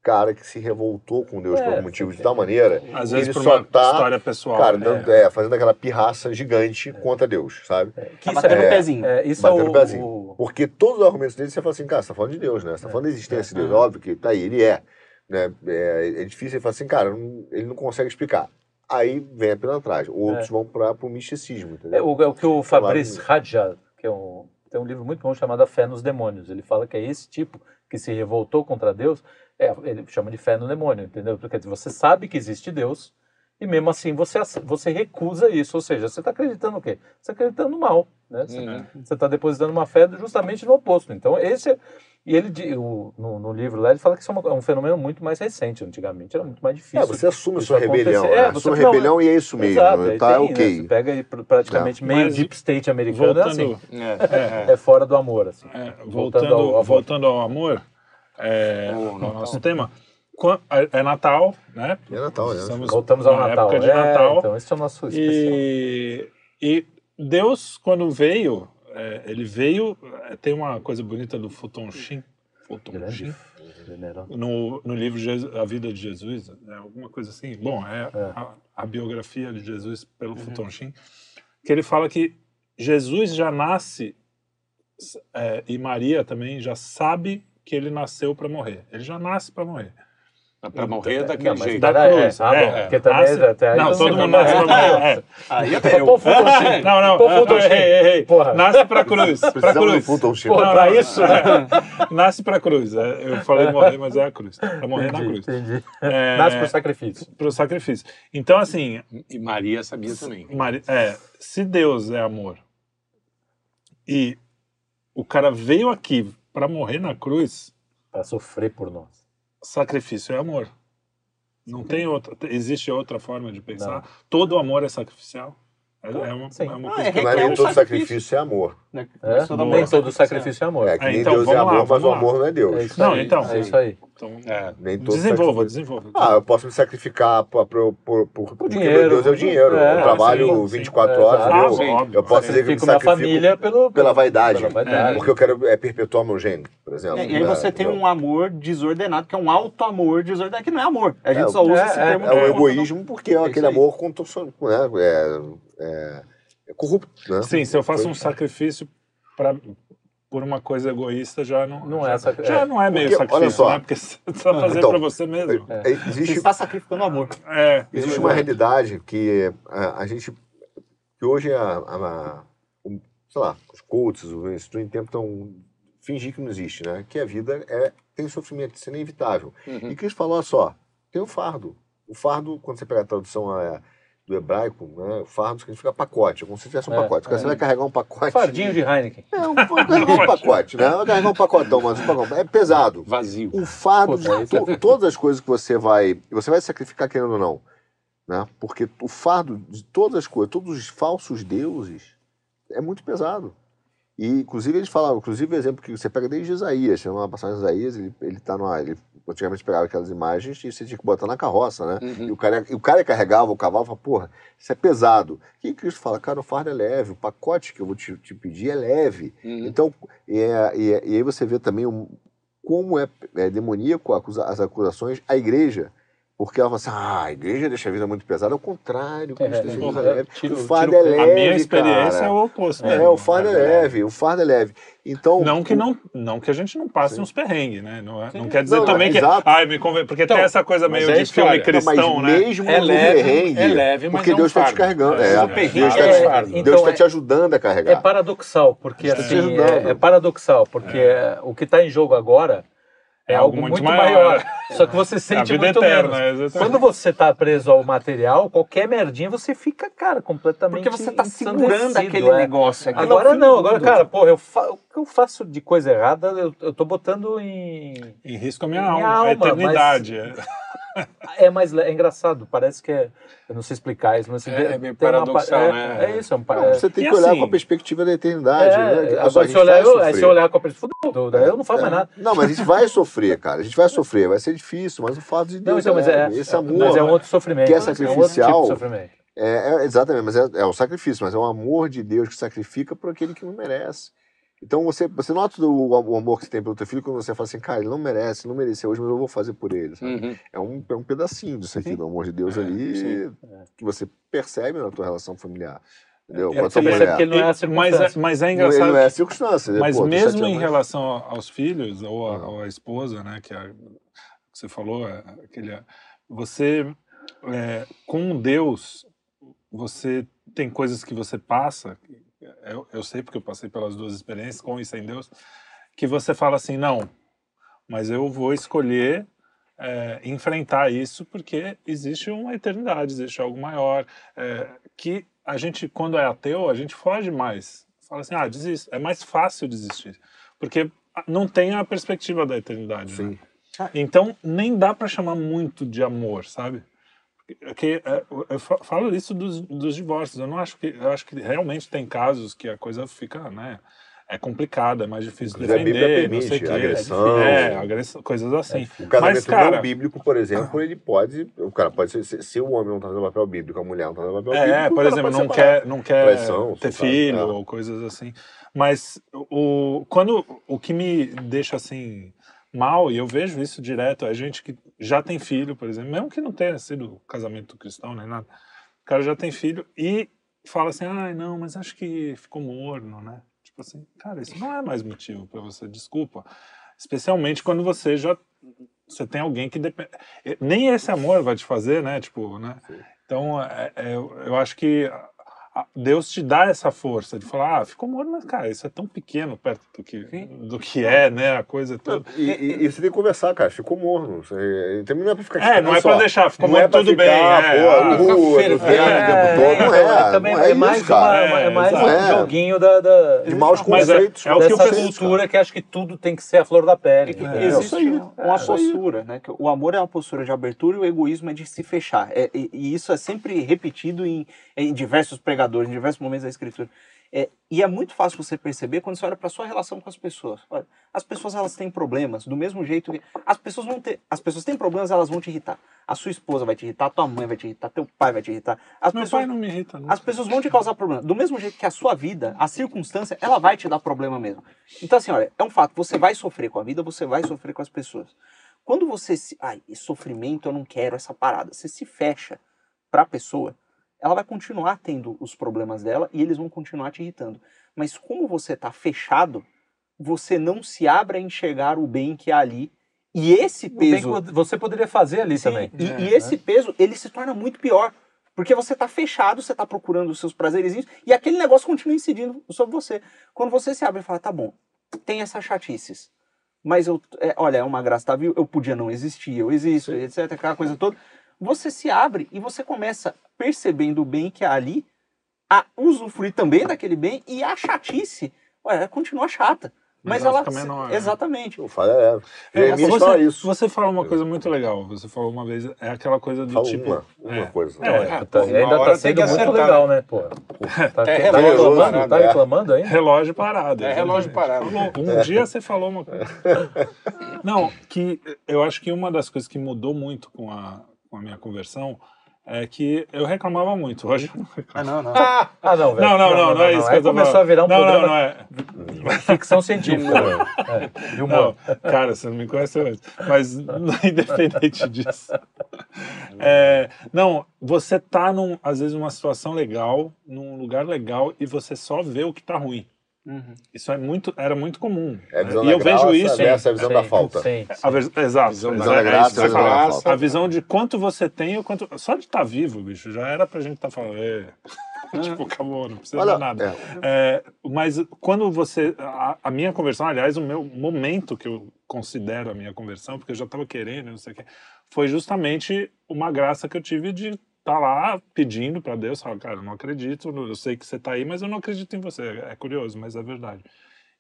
cara que se revoltou com Deus É, por algum motivo sim, de tal maneira Às vezes ele por só uma tá, história pessoal. cara, né? dando- é, fazendo aquela pirraça gigante contra Deus, sabe? Tá Que isso batendo é, o pezinho. é, isso Batendo é o pezinho. o, Porque todos os argumentos dele você fala assim, cara, você tá falando de Deus, né? Você tá falando da existência de Deus. Óbvio que tá aí, ele é. Né? É, é difícil ele falar assim, cara, não- ele não consegue explicar. Aí vem a pilantragem. Outros vão para o misticismo, É entendeu? o, é o que o Fabrice Claro. Rajad, que é um, tem um livro muito bom chamado A Fé nos Demônios. Ele fala que é esse tipo que se revoltou contra Deus, é, ele chama de fé no demônio, entendeu? Porque você sabe que existe Deus e mesmo assim você, você recusa isso. Ou seja, você está acreditando o quê? Você está acreditando no mal. Né? Você Uhum. está depositando uma fé justamente no oposto. Então, esse é. E ele, o- no, no livro lá, ele fala que isso é, uma- é um fenômeno muito mais recente. Antigamente era muito mais difícil. É, você assume sua rebelião. É, né? você- Assume a não, rebelião e é isso mesmo. Exato, né? Tá tem, né? ok. Você pega aí pr- praticamente meio Mas, deep state americano, é Voltando, assim. É, é. É fora do amor, assim. é, Voltando voltando, ao amor. voltando ao amor, é, Oh, o nosso tema, é é Natal, né? É Natal, né? Estamos Voltamos ao na Natal. época de É, Natal. Então, esse é o nosso especial. E, e Deus, quando veio, é, ele veio. é, tem uma coisa bonita do Futon Shin. Futon Shin. No, no livro Jesus- A Vida de Jesus, é alguma coisa assim. Bom, é, É. A, a biografia de Jesus pelo Futon Shin, que ele fala que Jesus já nasce é, e Maria também já sabe que ele nasceu para morrer. Ele já nasce para morrer. Pra morrer daquele Não, jeito. Da Era- cruz. é, ah, é, bom, é. porque também Nasce- até aí não, todo mundo nasce é. pra morrer. é. Aí até eu. Sheen. Não, não, Sheen. errei, errei. Porra. Nasce pra cruz. Pra do cruz. Não, pra isso, né? Nasce pra cruz. é, Eu falei morrer, mas é a cruz. Pra morrer na cruz. entendi. É, Nasce por sacrifício. pro sacrifício. Então, assim, E Maria sabia também. Mari- é, se Deus é amor e o cara veio aqui pra morrer na cruz, Pra sofrer por nós. sacrifício é amor. Não tem outra. Existe outra forma de pensar? Todo amor é sacrificial? É, é uma, Sim. é uma Ah, coisa é que eu Mas requer nem um todo sacrifício. é amor. Né? É? Amor Nem é todo sacrifício é amor. É que nem então, Deus é vamos lá, amor, mas o amor não é É Deus. isso Não, aí. então, É isso aí. Então, É. Nem todo desenvolva, sacrifício- desenvolva. Ah, eu posso me sacrificar por, por, por, meu dinheiro. Deus é o dinheiro. É, eu trabalho sim, sim. 24 É, horas? Ah, sim, óbvio. Eu posso dizer que eu me Sacrifico família pelo, pela vaidade. Pela vaidade. Porque eu quero é, perpetuar meu gene, por exemplo. É, e aí você tem um amor desordenado, que é um auto-amor desordenado, que não é amor. A gente É, só usa é, esse é, termo. É o pra- egoísmo porque é É aquele amor contorcion- né? É, é, é corrupto, né? Sim, se eu faço um sacrifício pra, por uma coisa egoísta, já não, Não já, é sacri- já é. não é meio Porque, olha sacrifício, só. né? Porque você está fazendo Então, pra você mesmo. É, Você Existe, está sacrificando amor. É, existe uma realidade que a, a gente. que hoje a, a- o- sei lá, os coaches, os mainstream tentam fingir que não existe, né? Que a vida é, tem sofrimento, isso é inevitável. Uhum. E Cristo falou, olha só, tem o fardo. O fardo, quando você pega a tradução é, do hebraico, né, o fardo significa pacote, como se tivesse um É, pacote. Você vai carregar um pacote. Fardinho de Heineken. É, um, um pacote, né? Vai carregar um pacotão, mas um pacote. É pesado. Vazio. O fardo de isso to- todas as coisas que você vai. Você vai sacrificar querendo ou não. Né? Porque o fardo de todas as coisas, todos os falsos deuses, é muito pesado. E, inclusive, eles falavam, inclusive, o exemplo que você pega desde Isaías, tem uma passagem de Isaías, ele, ele tá numa. Ele antigamente pegava aquelas imagens e você tinha que botar na carroça, né? Uhum. E, o cara, e o cara carregava o cavalo e falava, porra, isso é pesado. Que Cristo fala? Cara, o fardo é leve, o pacote que eu vou te, te pedir é leve. Uhum. Então, e, é- e é- e aí você vê também um- como é, é demoníaco acusa- as acusações à igreja. Porque ela fala assim, ah, a igreja deixa a vida muito pesada. Ao contrário, Cristo É, deixa a é, vida é, leve. tira o fardo tira é leve, A minha experiência cara. é o oposto. É, mesmo. o fardo é leve, o fardo é leve. Então, Não que, o- não, não que a gente não passe Sim. uns perrengues, né? Não, é- não quer dizer Não, também que. exato. Ai, me conven... Porque Então, tem essa coisa meio é de filme história. Não, mas cristão, né? mesmo É no leve, perrengue, é leve, mas porque é um Deus está te carregando. É, Deus é está te, Então tá é- te ajudando a É carregar. paradoxal, porque te assim, é, é paradoxal, porque é, o que está em jogo agora é, algo muito, maior. Só que você É a sente vida muito eterna. menos. exatamente. Quando você está preso ao material, qualquer merdinha você fica, cara, completamente Porque você tá segurando aquele é. negócio aqui. Agora não, agora, mundo. cara, porra, eu fa- o que eu faço de coisa errada, eu, eu tô botando em. Em risco a minha, Minha alma, a alma, eternidade. é. É mais le- é engraçado, parece que é. Eu não sei explicar isso, mas É- é meio uma paradoxal, pa- é, né? É isso, é um pa- Não, é- você tem E que olhar assim- com a perspectiva da eternidade. é, né? agora A se gente olhar, vai eu, aí se sofrer. olhar com a perspectiva, fudeu, daí eu não faço mais nada. Não, mas a gente vai sofrer, cara. A gente vai sofrer, vai ser difícil, mas o fato de Deus Não, então, mas é, é, esse amor. mas é um outro sofrimento. que é É um outro tipo sacrificial. de sofrimento. É, é- exatamente, mas é, é o sacrifício, mas é o amor de Deus que sacrifica por aquele que não merece. Então você, você nota o, o amor que você tem pelo teu filho quando você fala assim, cara, ele não merece, não mereceu hoje, mas eu vou fazer por ele. sabe? Uhum. É, um, é um pedacinho disso aqui, do amor de Deus ali, sim. que você percebe na tua relação familiar. Entendeu? É, a você percebe mulher. que ele não é a mas, é, mas é engraçado. ele não é que- circunstância. né? Mas Pô, mesmo em relação aos filhos ou a, ou a esposa, né, que, a- que você falou, é, aquele, você é, com Deus você tem coisas que você passa, eu, eu sei porque eu passei pelas duas experiências com e sem Deus, que você fala assim, não, mas eu vou escolher é, enfrentar isso porque existe uma eternidade, existe algo maior, é, que a gente, quando é ateu, a gente foge mais. Fala assim, ah, desisto. É mais fácil desistir. Porque não tem a perspectiva da eternidade. né? Sim. Então, nem dá para chamar muito de amor, sabe? Porque, é, eu fa- falo isso dos, dos divórcios. Eu não acho que. Eu acho que realmente tem casos que a coisa fica, né? É complicada, é mais difícil Inclusive, a Bíblia defender, não sei o permite quê. agressão. É, agressão, coisas assim. O casamento Mas, cara- não bíblico, por exemplo, ele pode. O cara pode ser. Se, se o homem não está fazendo papel bíblico, a mulher não está fazendo papel bíblico. É, por exemplo, não quer, não quer Traição, ter filho É. ou coisas assim. Mas o, quando, o que me deixa assim mal, e eu vejo isso direto, é gente que já tem filho, por exemplo, mesmo que não tenha sido casamento cristão nem nada, o cara já tem filho e fala assim, ai não, mas acho que ficou morno, né? Tipo assim, cara, isso não é mais motivo para você, desculpa. Especialmente quando você já você tem alguém que depende. Nem esse amor vai te fazer, né? Tipo, né? Então, é- é- eu acho que Deus te dá essa força de falar, ah, ficou morno, mas cara, isso é tão pequeno perto do que, do que é, né? A coisa toda. E, e- e você tem que conversar, cara. Ficou morno. Você, também não é pra ficar É, não é olha pra só, deixar, ficou não morno, é tudo ficar, bem. É, pô, ah, fica rua, fervendo. o tempo todo. Não é, também não é, é mais, isso, cara. uma, é mais exato. um É. joguinho da, da- De maus Mas é- conceitos. é o que dessa eu penso, cultura que acha que tudo tem que ser a flor da pele. É? É, existe isso aí. uma É, postura, né? Que o amor é uma postura de abertura e o egoísmo é de se fechar. É, e, isso é sempre repetido em diversos pregadores, em diversos momentos da escritura. É, e é muito fácil você perceber quando você olha para sua relação com as pessoas. Olha, as pessoas elas têm problemas do mesmo jeito que as pessoas vão ter, as pessoas têm problemas, elas vão te irritar. A sua esposa vai te irritar, tua mãe vai te irritar, teu pai vai te irritar. As Meu pessoas pai não me irrita, as pessoas vão te causar problema. Do mesmo jeito que a sua vida, a circunstância, ela vai te dar problema mesmo. Então, assim, olha, é um fato. Você vai sofrer com a vida, você vai sofrer com as pessoas. Quando você se. Ai, sofrimento, eu não quero essa parada. Você se fecha pra pessoa, ela vai continuar tendo os problemas dela e eles vão continuar te irritando. Mas como você tá fechado, você não se abre a enxergar o bem que há ali. E esse O bem peso. que você poderia fazer ali Sim, também. E, É, e esse peso, ele se torna muito pior. Porque você tá fechado, você tá procurando os seus prazerezinhos, e aquele negócio continua incidindo sobre você. Quando você se abre e fala, tá bom, tem essas chatices. Mas eu, é, olha, é uma graça, tá, viu? Eu podia não existir, eu existo, etc, aquela coisa toda. Você se abre e você começa percebendo o bem que há ali, a usufruir também daquele bem, e a chatice, olha, continua chata. Mas ela ela. fica menor, né? Exatamente. Eu falo, é. É, Jeremias você, fala isso. você fala uma coisa muito legal. Você falou uma vez, é aquela coisa do Fala tipo. uma, uma é, coisa. É, Tá- pô, uma ainda hora tá sendo muito acertar, legal, né, pô? Tá, É tá relógio reclamando? parado, Tá é. reclamando aí? Relógio parado. É relógio parado. Falou, Um dia você falou uma coisa. Não, que eu acho que uma das coisas que mudou muito com a, com a minha conversão é que eu reclamava muito. Hoje eu não reclamo. Ah, não, não. Ah, não, velho. Não, não, não, não é isso que eu tô começou a virar um não, programa não, não é. ficção científica. É, de humor. Não, cara, você não me conhece antes. Mas independente disso. É, não, você tá, num, às vezes, numa situação legal, num lugar legal, e você só vê o que tá ruim. Uhum. Isso é muito, era muito comum. É a né? visão E da eu graça vejo isso. versus a visão da Sim, falta. Sim, A vis- exato. Visão exato, da é graça, visão da falta. A visão de quanto você tem e o quanto. Só de estar vivo, bicho, já era pra gente estar falando. É. tipo, acabou, não precisa Olha, de nada. é, É, mas quando você. A, a minha conversão, aliás, o meu momento que eu considero a minha conversão, porque eu já estava querendo, não sei o quê, foi justamente uma graça que eu tive de estar lá pedindo para Deus, falar, cara, eu não acredito, eu sei que você está aí, mas eu não acredito em você. É curioso, mas é verdade.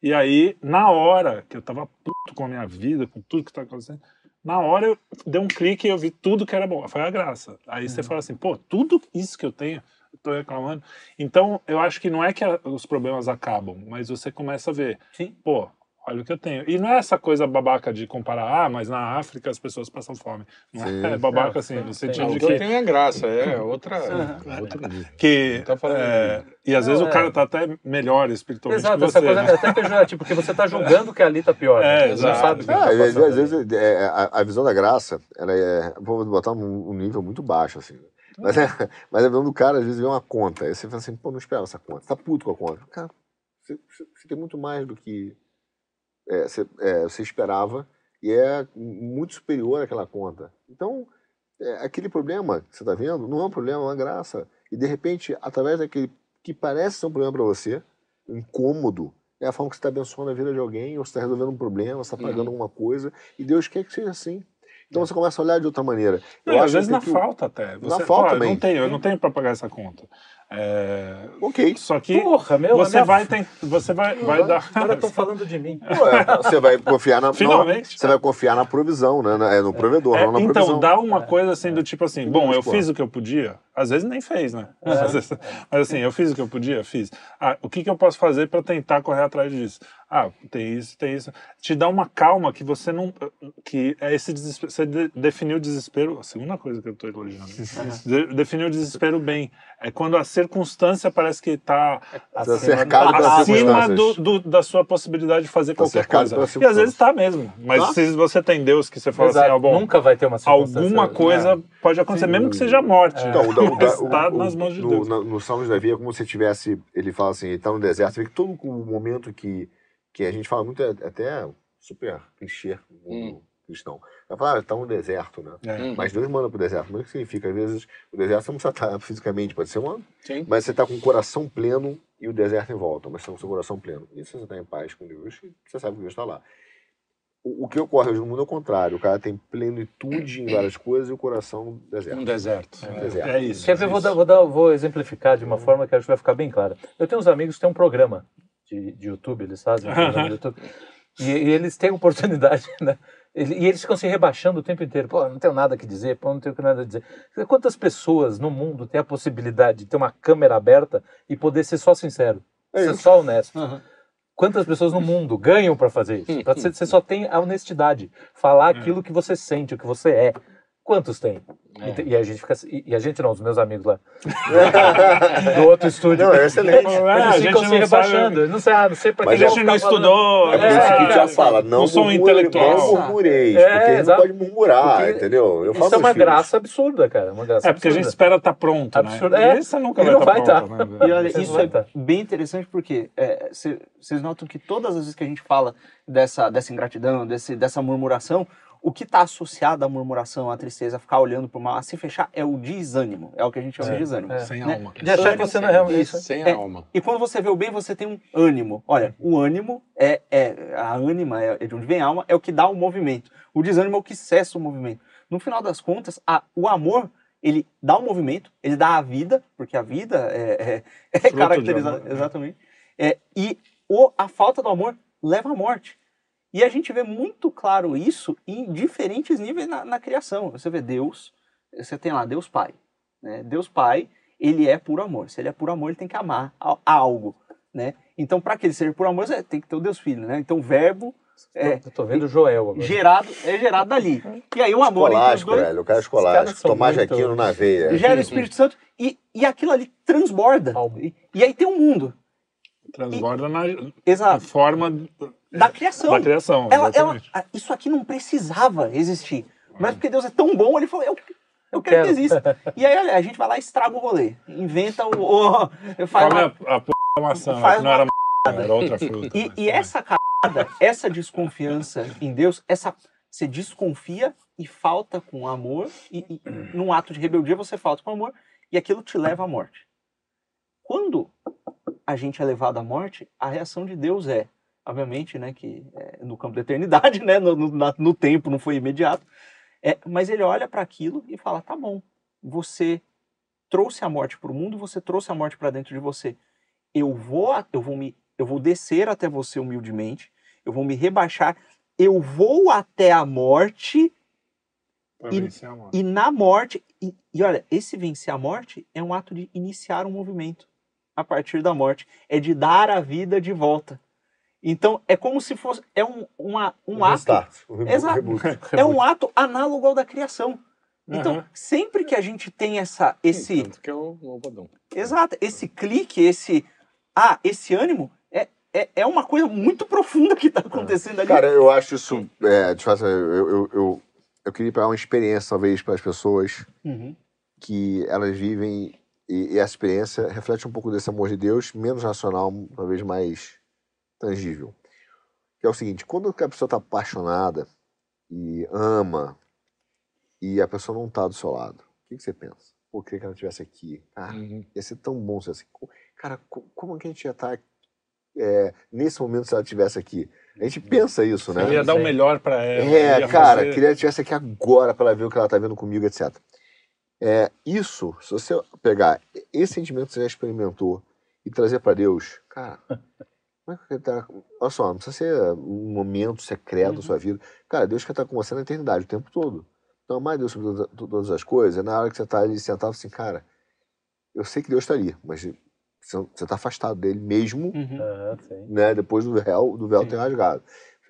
E aí, na hora que eu tava puto com a minha vida, com tudo que tá acontecendo, na hora eu dei um clique e eu vi tudo que era bom. Foi a graça. Aí você fala assim, pô, tudo isso que eu tenho, eu tô reclamando. Então, eu acho que não é que a- os problemas acabam, mas você começa a ver, Sim. pô, olha o que eu tenho. E não é essa coisa babaca de comparar, ah, mas na África as pessoas passam fome. Não Sim. é babaca assim, sim, no sentido Não, de o que que... tem é graça, é outra. outra que tá falando é, e às vezes Não, o cara é. tá até melhor espiritualmente Exato, que essa você. coisa né? é até pejorativa, porque você tá julgando que ali tá pior. É, né? Você exato. sabe que É, tá às vezes, é, a, a visão da graça, ela é. Vou botar um, um nível muito baixo, assim. Mas, é, mas a visão do cara, às vezes, vê uma conta. Aí você fala assim, pô, não esperava essa conta. Você tá puto com a conta. Cara, você, você- você tem muito mais do que é, você, é, você esperava e é muito superior àquela conta. Então, é, aquele problema que você está vendo não é um problema, é uma graça. E, de repente, através daquele que parece ser um problema para você, incômodo, é a forma que você está abençoando a vida de alguém, ou você está resolvendo um problema, você está pagando alguma coisa, e Deus quer que seja assim. Então você começa a olhar de outra maneira. Não, às vezes na que- falta até. Você, falta pô, eu também. não tenho, eu não tenho para pagar essa conta. É, Ok. Só que Porra, meu, você minha- vai tem, você vai, vai dar. Agora estão falando de mim. Ué, Você vai confiar na. Finalmente. não, você vai confiar na provisão, né? Na- é no provedor, É, não na então, provisão. dá uma coisa assim do tipo assim, bom, eu fiz o que eu podia, às vezes nem fez, né? Às vezes- mas assim, eu fiz o que eu podia, fiz. Ah, o que, que eu posso fazer para tentar correr atrás disso? Ah, tem isso, tem isso. Te dá uma calma que você não. que é esse desespero. Você de- definiu o desespero. A segunda coisa que eu estou elogiando. De, definiu o desespero bem. É quando a circunstância parece que está é cercado pelas acima do, do- da sua possibilidade de fazer Tá qualquer coisa. E às vezes está mesmo. Mas Tá. se você tem Deus que você fala Exato, assim, ah, bom, Nunca vai ter uma circunstância. alguma coisa pode acontecer, mesmo que seja morte. Então, o, tá o- nas mãos de no, Deus. na- no Salmo de Davi é como se tivesse, ele fala assim, ele tá no deserto, você vê que todo o momento que, que a gente fala muito, é até super clichê no mundo cristão. Vai falar, ah, tá no deserto, né? É. Mas Deus manda pro deserto. Mas o que significa? Às vezes, o deserto você não precisa estar fisicamente, pode ser uma... Sim. Mas você tá com o coração pleno e o deserto em volta, mas você tá com o seu coração pleno. E se você tá em paz com Deus, você sabe que Deus está lá. O, o que ocorre hoje no mundo é o contrário. O cara tem plenitude em várias coisas e o coração deserto. Um deserto. deserto. É isso. Quer ver? é Vou, isso. dar, vou, dar- vou exemplificar de uma forma que acho que vai ficar bem clara. Eu tenho uns amigos que têm um programa de, de YouTube, eles fazem um programa de YouTube, e, e eles têm oportunidade, né? E eles ficam se rebaixando o tempo inteiro. Pô, não tenho nada que dizer, pô, não tenho nada a dizer. Quantas pessoas no mundo têm a possibilidade de ter uma câmera aberta e poder ser só sincero? É ser isso. só honesto? Uhum. Quantas pessoas no mundo ganham para fazer isso? Pra você, você só tem a honestidade. Falar aquilo que você sente, o que você é. Quantos tem? E te- E, a gente fica assim- e, e a gente não, os meus amigos lá. do outro estúdio. Não, é excelente. É, Eles a gente ficam se não rebaixando. sabe- não sei, ah, não sei pra Mas que A gente não estudou. É por isso que É, já fala, não, não sou um murmure- intelectual. Não murmureis, É, porque não pode murmurar, Porque entendeu? Eu falo Isso é uma graça absurda, cara. Uma graça É porque a gente absurda. espera estar pronto, Absurdo. né? É, E você nunca e vai não estar vai pronto, tá. né? E olha, isso é tá. bem interessante porque é, cê- vocês notam que todas as vezes que a gente fala dessa, dessa ingratidão, desse, dessa murmuração, o que está associado à murmuração, à tristeza, a ficar olhando para o mal, a se fechar, é o desânimo. É o que a gente chama de desânimo. é. Sem Né? alma. De achar que você não é realmente isso. Sem É. alma. E quando você vê o bem, você tem um ânimo. Olha, o ânimo é, é a ânima, é de onde vem a alma, é o que dá o movimento. O desânimo é o que cessa o movimento. No final das contas, a- o amor, ele dá o movimento, ele dá a vida, porque a vida é, é, é caracterizada, exatamente. É, e o, a falta do amor leva à morte. E a gente vê muito claro isso em diferentes níveis na, na criação. Você vê Deus, você tem lá Deus Pai. Né? Deus Pai, ele é puro amor. Se ele é puro amor, ele tem que amar a- algo. Né? Então, para que ele seja puro amor, você tem que ter o Deus Filho. Né? Então, o verbo é, Eu tô vendo o Joel agora. gerado, é gerado dali. E aí o amor entre os Escolástico, dois velho. O cara é escolástico. Tomás de Aquino na veia. gera o Espírito Santo e, e aquilo ali transborda. E, e aí tem um mundo. Transborda na, na Exato. forma Da criação. da criação. Ela, ela, isso aqui não precisava existir. Mas porque Deus é tão bom, ele falou, eu, eu, quero, quero. que exista. E aí olha, a gente vai lá e estraga o rolê. Inventa o. o faz Come uma- a, a p da maçã, faz não era maçã, era outra fruta. e, mas- e essa cagada, essa desconfiança em Deus, essa você desconfia e falta com amor, e, e num ato de rebeldia você falta com amor, e aquilo te leva à morte. Quando a gente é levado à morte, a reação de Deus é, obviamente, né, que é no campo da eternidade, né, no, no, no tempo, não foi imediato, é, mas ele olha para aquilo e fala: tá bom, você trouxe a morte para o mundo, você trouxe a morte para dentro de você. Eu vou, eu vou me, eu vou descer até você humildemente, eu vou me rebaixar, eu vou até a morte e- a morte. e na morte, e, e olha, esse vencer a morte é um ato de iniciar um movimento a partir da morte, é de dar a vida de volta. Então é como se fosse é um, uma, um ato Restart. Exato. é um ato análogo ao da criação. Então Aham. sempre que a gente tem essa esse Tanto que é o o Obadão. Exato, esse clique, esse ah, esse ânimo é, é, é uma coisa muito profunda que está acontecendo ali. Cara, eu acho isso. É, de fato, eu, eu, eu, eu queria pegar uma experiência, talvez, para as pessoas Uhum. que elas vivem e, e essa experiência reflete um pouco desse amor de Deus, menos racional, talvez mais tangível. Que é o seguinte, quando a pessoa está apaixonada e ama e a pessoa não está do seu lado, o que, que você pensa? Pô, eu queria que ela estivesse aqui. Ah, Uhum. ia ser tão bom se assim. Cara, co- como que a gente ia estar é, nesse momento se ela estivesse aqui? A gente pensa isso, né? Ele ia dar o melhor pra ela. É, cara, fazer- queria que ela estivesse aqui agora pra ela ver o que ela tá vendo comigo, etc. É, isso, se você pegar esse sentimento que você já experimentou e trazer pra Deus, cara, como é que ele tá? Olha só, não precisa ser um momento secreto da sua vida. Cara, Deus quer estar com você na eternidade o tempo todo. Então, amar Deus sobre todas, as coisas, é na hora que você tá ali sentado assim, cara, eu sei que Deus está ali, mas você você tá afastado dele mesmo Uhum. Né? Depois do véu, do véu Sim. ter rasgado.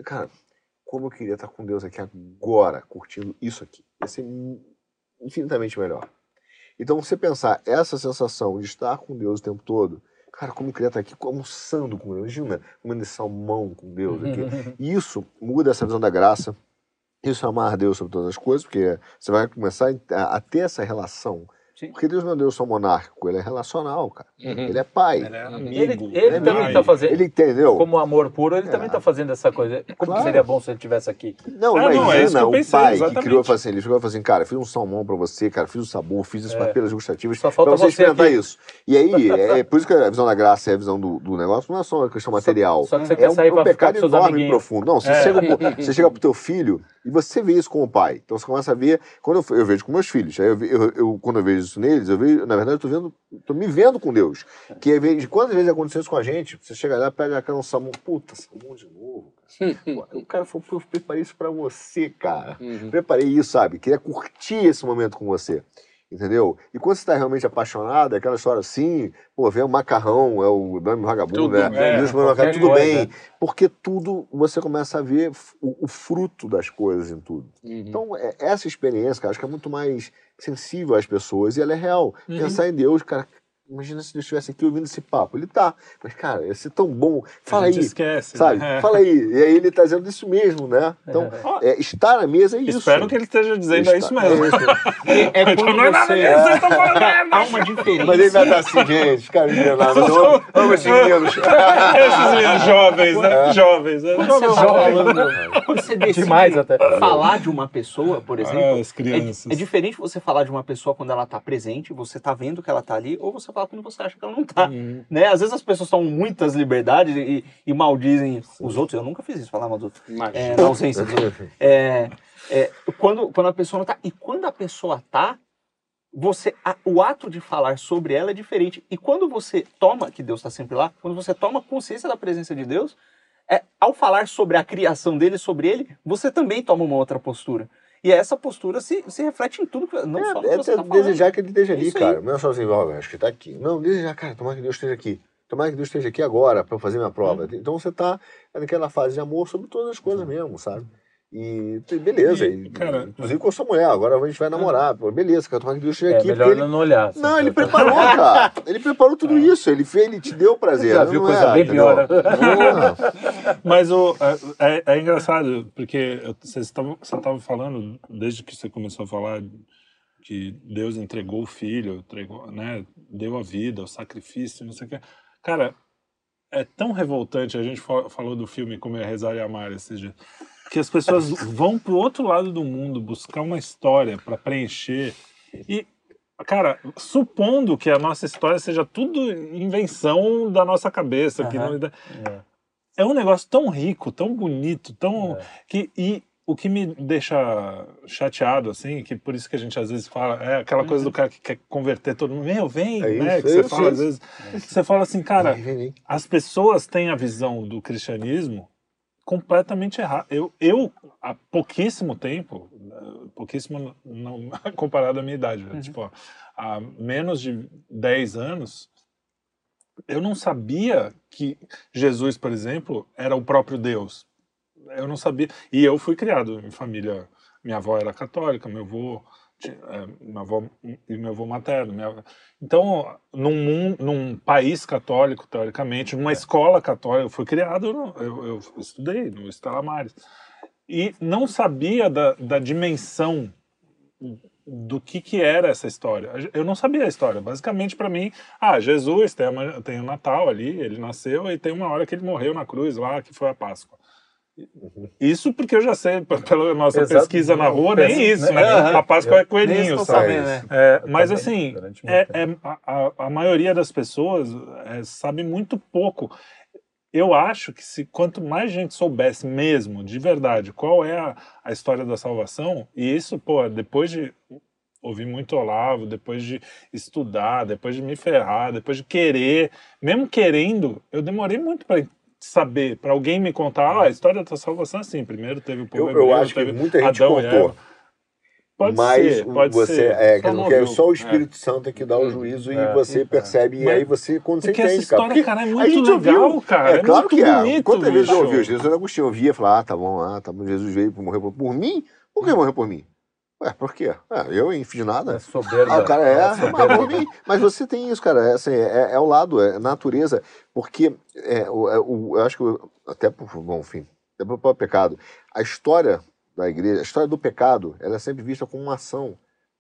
Cara, como eu queria estar com Deus aqui agora, curtindo isso aqui. Ia ser infinitamente melhor. Então, você pensar essa sensação de estar com Deus o tempo todo, cara, como eu queria estar aqui almoçando com Deus. Imagina, comendo salmão com Deus aqui. Isso muda essa visão da graça. Isso é amar Deus sobre todas as coisas, porque você vai começar a ter essa relação. Sim. Porque Deus não é Deus só monárquico, ele é relacional, cara. Uhum. Ele é pai. Ele é amigo. Ele, ele É também pai. tá fazendo. Ele entendeu? Como amor puro, ele É. também tá fazendo essa coisa. Como Claro. seria bom se ele estivesse aqui? Não, Ah, não, imagina é isso que eu o pensei, pai que exatamente. criou e falou assim, ele chegou e falou assim, cara, fiz um salmão pra você, cara, fiz o sabor, fiz as É. papilas gustativas Só pra falta você você experimentar aqui. isso. E aí, é por isso que a visão da graça e a visão do, do negócio não é só uma questão material. Só que você é quer um, sair é um pra ficar pecado com seus enorme e amiguinhos. profundo. Não, você, É. chega pro, você chega pro teu filho e você vê isso como pai. Então você começa a ver, quando eu, vejo com meus filhos, aí eu- quando eu vejo isso neles, eu vejo, na verdade, eu tô vendo, tô me vendo com Deus. Que às vezes, quantas vezes aconteceu isso com a gente? Você chega lá, pega aquela salmão, puta, salmão de novo. Cara. o cara falou, eu preparei isso pra você, cara Uhum. preparei isso, sabe? Queria curtir esse momento com você. Entendeu? E quando você está realmente apaixonado, é aquela história assim, pô, vem o macarrão, é o nome vagabundo, Tudo né? mandou qualquer tudo bem. Porque tudo, você começa a ver o, o fruto das coisas em tudo. Uhum. Então, é- essa experiência, cara, acho que é muito mais sensível às pessoas e ela é real. Uhum. Pensar em Deus, cara, imagina se Deus estivesse aqui ouvindo esse papo. Ele tá, mas, cara, ia ser tão bom. Fala a aí, esquece. sabe? né? Fala aí. E aí ele tá dizendo isso mesmo, né? Então, Ó, é, estar à mesa é isso. Espero que ele esteja dizendo é isso mesmo. é isso. É Então quando não é nada disso, vocês estão falando merda. Há uma diferença. Mas ele vai estar assim, gente, os caras enganados. Eu amo, amo esses meninos. Esses meninos jovens, né? Jovens. né? Tá falando, quando você decide Demais até. falar de uma pessoa, por exemplo, Ah, as é, é diferente você falar de uma pessoa quando ela tá presente, você tá vendo que ela tá ali, ou você fala quando você acha que ela não tá. Né? Às vezes as pessoas tomam muitas liberdades e, e maldizem os outros. Eu nunca fiz isso, falar mal dos outros. É, na ausência dos outros. É, é, quando, quando a pessoa não tá. E quando a pessoa tá, você, a- o ato de falar sobre ela é diferente. E quando você toma, que Deus está sempre lá, quando você toma consciência da presença de Deus, é, ao falar sobre a criação dele, sobre ele, você também toma uma outra postura. E essa postura se, se reflete em tudo, que- não É, só que é você tá desejar que ele esteja ali, cara. Não é só assim, ó, acho que tá aqui. Não, desejar, cara, tomara que Deus esteja aqui. Tomara que Deus esteja aqui agora para eu fazer minha prova. Uhum. Então você tá naquela fase de amor sobre todas as coisas mesmo, sabe? E beleza. E, cara- inclusive com a sua mulher, agora a gente vai namorar. Pô, beleza, cara, tomara que Deus esteja É aqui. melhor ele... não olhar. assim, Não, ele pra- preparou, cara. Ele preparou tudo isso. Ele fez, ele te deu prazer. Já não viu é, coisa bem entendeu? pior. Mas o, é, é- é engraçado, porque eu- você estava falando, desde que você começou a falar que Deus entregou o filho, entregou, né, deu a vida, o sacrifício, não sei o quê. Cara, é tão revoltante, a gente fa- falou do filme Como é Rezar e Amar esses dias, que as pessoas vão pro outro lado do mundo buscar uma história para preencher e Cara, supondo que a nossa história seja tudo invenção da nossa cabeça, que não, É. é um negócio tão rico, tão bonito, tão É. que e o que me deixa chateado assim, que por isso que a gente às vezes fala, é aquela coisa do cara que quer converter todo mundo, meu, vem, É né, isso, que você isso, fala às isso. vezes, você fala assim, cara, as pessoas têm a visão do cristianismo completamente errada. Eu, eu há pouquíssimo tempo, eh, pouquíssimo não, comparado à minha idade, né? tipo, há menos de 10 anos, eu não sabia que Jesus, por exemplo, era o próprio Deus. Eu não sabia. E eu fui criado em família. Minha avó era católica, meu avô, eh, minha avó e meu avô materno. minha- Então, num, num país católico, teoricamente, numa escola católica, eu fui criado, eu, eu estudei no Estela Maris. E não sabia da, da dimensão do que, que era essa história. Eu não sabia a história. Basicamente, para mim, ah, Jesus tem, a ma- tem o Natal ali, ele nasceu e tem uma hora que ele morreu na cruz lá, que foi a Páscoa. Isso porque eu já sei, pela nossa Exato. pesquisa na rua, nem isso, né? Aham. A Páscoa é Nem isso coelhinho, sabe? sabendo, né? É, mas também, assim, durante muito é, é- a, a- a maioria das pessoas é, sabe muito pouco. Eu acho que se quanto mais gente soubesse mesmo, de verdade, qual é a, a história da salvação, e isso, pô, depois de ouvir muito Olavo, depois de estudar, depois de me ferrar, depois de querer, mesmo querendo, eu demorei muito para saber, para alguém me contar, ah, a história da salvação é assim, primeiro teve o povo Eu, eu acho que muita gente Adão cortou. Eva. Pode mas ser, pode você ser. é, Só que não ouviu. só o Espírito Santo é que dá o Uhum. juízo É. e você percebe e aí você quando você Porque essa entende, cara. história, Porque cara, é a muito gente legal, ouviu. cara. É, claro muito que é. bonito, Quantas vezes eu ouvi? Jesus Agostinho ouvia e falava, ah, tá bom, ah, tá bom, Jesus veio morrer por, por mim? Por que morreu por mim? Ué, por quê? Ah, eu não fiz nada. É soberba. Ah, o cara é, soberba. mas, por mim- mas você tem isso, cara. É, assim, é, é o lado, é natureza, porque é, o, é, o- eu acho que o- até por, bom, enfim, até por próprio pecado, a história da igreja, a história do pecado, ela é sempre vista como uma ação,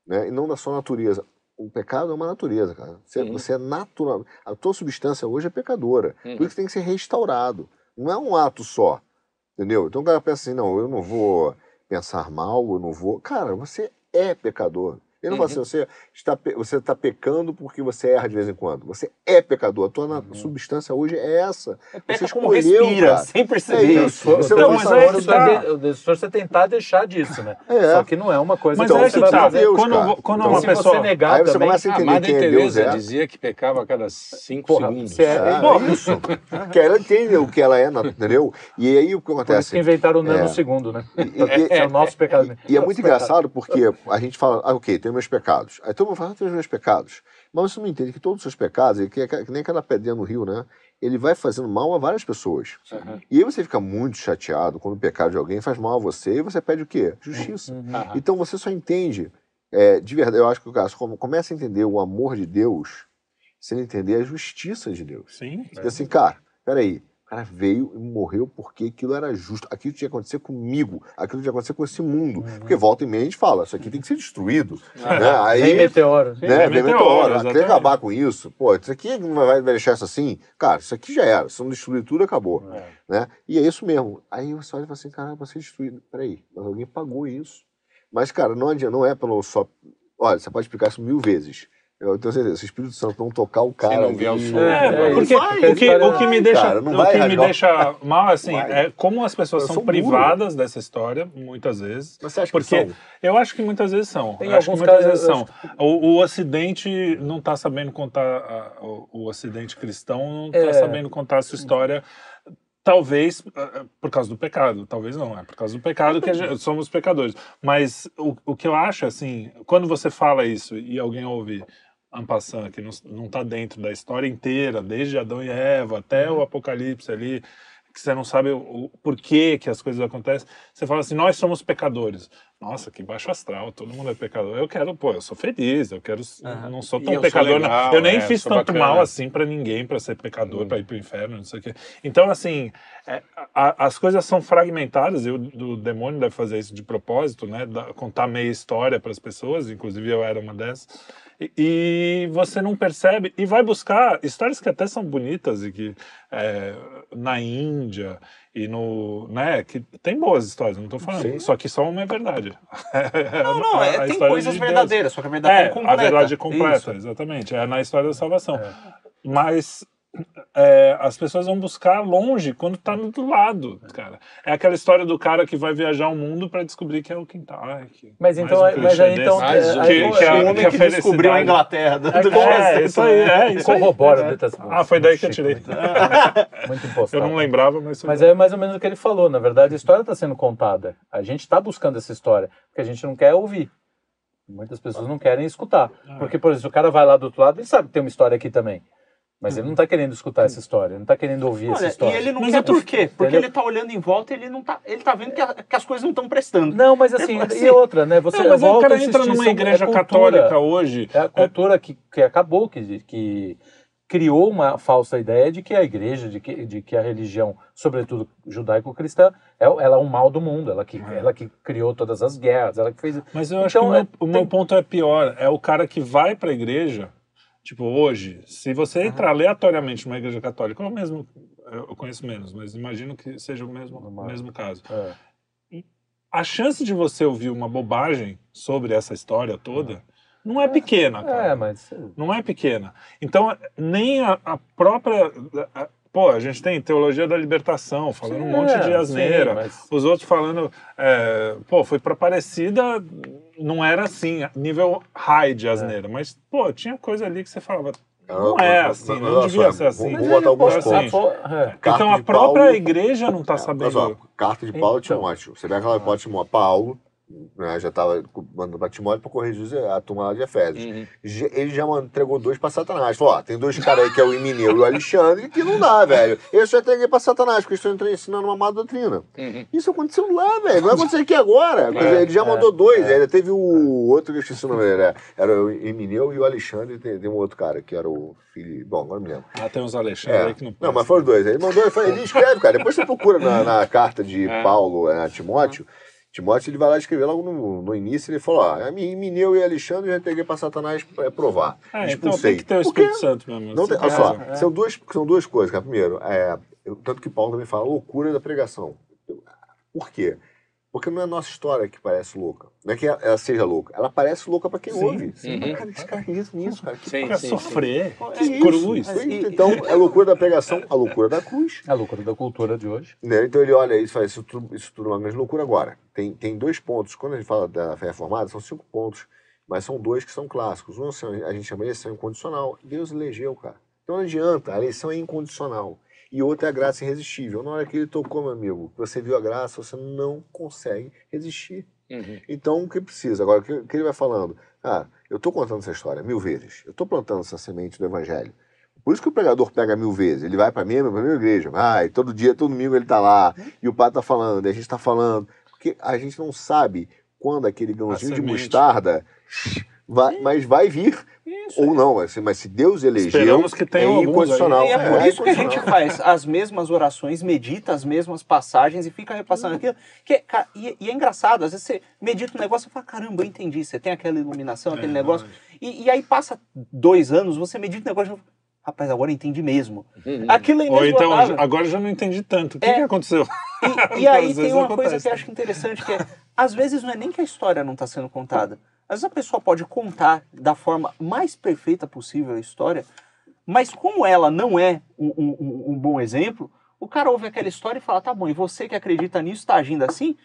né, e não da sua natureza. O pecado é uma natureza, cara. Você, Uhum. você é natural. A tua substância hoje é pecadora. Uhum. Por isso que tem que ser restaurado. Não é um ato só. Entendeu? Então o cara pensa assim, não, eu não vou pensar mal, eu não vou. Cara, você é pecador. Ele não fala assim, Uhum. você está, você está pecando porque você erra de vez em quando. Você é pecador. A tua Uhum. substância hoje é essa. É peca Você como escolheu, respira, cara. sem perceber. É isso. Você Não, não mas aí hora que de- tá. O de- você tentar deixar disso, né? É. Só que não é uma coisa Mas que é você que vai tá. fazer. Deus, quando, quando Então, uma se pessoa... você negar Aí você também, começa a A entender Madre quem é Deus Teresa é. dizia que pecava a cada cinco Porra, segundos. você é- É, é isso. que ela entende o que ela é, entendeu? E aí o que por isso acontece? que inventaram o É. nanosegundo, né? É o nosso pecado. E é muito engraçado porque a gente fala, ah, ok, tenho meus pecados. Aí todo mundo fala, ah, tenho meus pecados. Mas você não entende que todos os seus pecados, que, é que nem aquela pedrinha no rio, né? Ele vai fazendo mal a várias pessoas. Uhum. E aí você fica muito chateado quando o pecado de alguém faz mal a você e você pede o quê? Justiça. Aham. Então você só entende, é, de verdade, eu acho que o cara só começa a entender o amor de Deus se ele entender a justiça de Deus. Sim, Porque assim, cara, peraí, cara veio e morreu porque aquilo era justo. Aquilo tinha que acontecer comigo, aquilo tinha que acontecer com esse mundo. Porque volta e meia a gente fala, isso aqui tem que ser destruído. né? Aí, Vem meteoro. né, Vem vem meteoro, meteoro, quer exatamente. acabar com isso? Pô, isso aqui não vai vai deixar isso assim? Cara, isso aqui já era, se não destruir tudo, acabou. É. Né? E é isso mesmo. Aí você olha e fala assim, cara, vai ser destruído. Peraí, mas alguém pagou isso. Mas, cara, não adianta, não é pelo só... Olha, você pode explicar isso mil vezes. Eu tenho certeza, se o Espírito Santo não tocar o cara... não vier o sol. É, É, porque vai, o que, o que me deixa, cara, não o que me deixa mal assim Vai. é como as pessoas Eu são privadas dessa história muitas vezes. Mas você acha que Porque são? eu acho que muitas vezes são. Tem Eu acho que muitas caras- vezes são. O, o Ocidente não está sabendo contar a- o, o Ocidente cristão não está É. sabendo contar a sua história Talvez eh, por causa do pecado, talvez não, é por causa do pecado que a gente- somos pecadores. Mas o, o que eu acho, assim, quando você fala isso e alguém ouve Ampassan, que não, não tá dentro da história inteira, desde Adão e Eva até o Apocalipse ali, que você não sabe o, o porquê que as coisas acontecem, você fala assim, nós somos pecadores. Nossa, que baixo astral, todo mundo é pecador. Eu quero, pô, eu sou feliz, eu quero, Aham. não sou tão eu sou pecador, não. legal, eu nem é, fiz sou tanto bacana. mal assim pra ninguém, pra ser pecador, pra ir pro inferno, não sei o quê. Então, assim, é, a- as coisas são fragmentadas, e o demônio deve fazer isso de propósito, né? da- contar meia história para as pessoas, inclusive eu era uma dessas. E, você não percebe, e vai buscar histórias que até são bonitas, e que é, na Índia e no. né? Que tem boas histórias, não estou falando, Sim. só que só uma é verdade. Não, não, é, A tem história coisas de Deus. verdadeiras, só que a verdade é, É, completa. a verdade completa, Isso. exatamente. É na história da salvação. Mas é, as pessoas vão buscar longe quando tá do lado, cara. É aquela história do cara que vai viajar o mundo para descobrir que é o quintal. Ai, que- Mas então, um é- mas aí então. desse. Mais é, um aí, que- que a- o é- homem que a que descobriu a felicidade- Inglaterra. Do, do É, isso aí, é isso aí. corrobora É. o detalhe. Ah, foi daí que eu tirei. Muito, muito impostado. Eu não lembrava, mas... Mas é mais ou menos o que ele falou. Na verdade, a história está sendo contada. A gente está buscando essa história, porque a gente não quer ouvir. Muitas pessoas não querem escutar. Porque, por exemplo, o cara vai lá do outro lado, ele sabe que tem uma história aqui também. Mas ele não está querendo escutar essa história, ele não está querendo ouvir essa Olha, e história. ele não Mas quer tô- por quê? Porque Entendeu? ele tá olhando em volta e ele não tá. Ele tá vendo que, a- que as coisas não estão prestando. Não, mas assim, assim, e outra, né? Você Não, mas aí o volta cara a entra numa são- igreja é cultura. católica hoje... É a cultura que, que acabou, que, que criou uma falsa ideia de que a igreja, de que, de que a religião, sobretudo judaico-cristã, é, ela é um mal do mundo, ela que, ela que criou todas as guerras, ela que fez... Mas eu acho Então, que o meu, é- o meu tem- ponto é pior. É o cara que vai pra igreja, tipo, hoje, se você entrar aleatoriamente numa igreja católica, ou mesmo, eu conheço menos, mas imagino que seja o mesmo, o mesmo caso. É. A chance de você ouvir uma bobagem sobre essa história toda não é pequena, cara. É, mas... Não é pequena. Então, nem a, a própria. a- pô, a gente tem teologia da libertação, falando um monte de É, asneira. sim, mas- Os outros falando. é, pô, foi pra Aparecida, não era assim, nível high de asneira. Mas, pô, tinha coisa ali que você falava. Não é assim, não olha devia só, ser assim. Vou, vou botar alguns Mas, pontos. assim, pô, é. Então a própria Paulo- igreja não tá É, sabendo. olha só, carta de Paulo Então. Timóteo. Você vê aquela Timóteo, Paulo, né, já estava mandando para Timóteo para corrigir a turma lá de Efésios. Uhum. Já- Ele já entregou dois para Satanás. Falou: ó, tem dois caras aí que é o Emineu e o Alexandre, que não dá, velho. Eu só entreguei para Satanás, porque estou entre- ensinando uma má doutrina. Uhum. Isso aconteceu lá, velho. Não vai acontecer aqui agora. Dizer, ele já mandou dois. Ainda teve o outro que eu esqueci o nome dele. Era, era o Emineu e o Alexandre. Tem, tem um outro cara que era o filho. Bom, agora me lembro. Ah, tem uns Alexandre É. aí que não Não, mas foram os dois. Ele mandou, ele, falou, ele escreve, cara. Depois você procura na, na carta de É. Paulo a Timóteo. Timóteo, ele vai lá escrever logo no, no início, ele falou, ó, a Mi- Mineu e Alexandre eu já entreguei para Satanás é, provar. É, então Expulsei. tem que ter o Porque Espírito Santo mesmo. Não você tem, olha tem só, razão. são, duas, são duas coisas, cara. Primeiro, é, eu- tanto que Paulo também fala, loucura da pregação. Por quê? Porque não é a nossa história que parece louca. Não é que ela, seja louca. Ela parece louca para quem Sim. ouve. Uhum. Mas, cara, esse cara acredita nisso, cara. Que Sim, Pra sim, sofrer. que Que isso? cruz. Então, é a loucura da pregação, a loucura da cruz. A loucura da cultura de hoje. Né? Então ele olha isso e faz isso tudo, isso tudo é uma grande loucura. Agora, tem, tem dois pontos. Quando a gente fala da fé reformada, são cinco pontos, mas são dois que são clássicos. Um são- a gente chama de eleição incondicional. Deus elegeu, cara. Então não adianta, a eleição é incondicional. E outra é a graça irresistível. Na hora que ele tocou, meu amigo, você viu a graça, você não consegue resistir. Uhum. Então, o que precisa? Agora, o que, que ele vai falando? Ah, eu estou contando essa história mil vezes. Eu estou plantando essa semente do evangelho. Por isso que o pregador pega mil vezes. Ele vai para a mesma, pra mesma igreja. Vai, todo dia, todo domingo ele está lá. E o pai está falando, e a gente está falando. Porque a gente não sabe quando aquele grãozinho de mostarda vai, mas vai vir. Ou não, mas, se- mas se Deus elegeu, Esperamos que tenham é incondicional. E é por É isso que a gente faz as mesmas orações, medita as mesmas passagens e fica repassando aquilo. Que, é- ca- e, e é engraçado, às vezes você medita um negócio e fala, caramba, eu entendi. Você tem aquela iluminação, aquele É, negócio. E, e aí passa dois anos, você medita um negócio e fala, rapaz, agora eu entendi mesmo. Uhum. Aquilo é Ou então, agora eu já não entendi tanto. O que, É. que aconteceu? E, e aí tem uma acontece. coisa que eu acho interessante, que é, às vezes não é nem que a história não está sendo contada. Às vezes a pessoa pode contar da forma mais perfeita possível a história, mas como ela não é um, um- um- um bom exemplo, o cara ouve aquela história e fala, tá bom, e você que acredita nisso está agindo assim?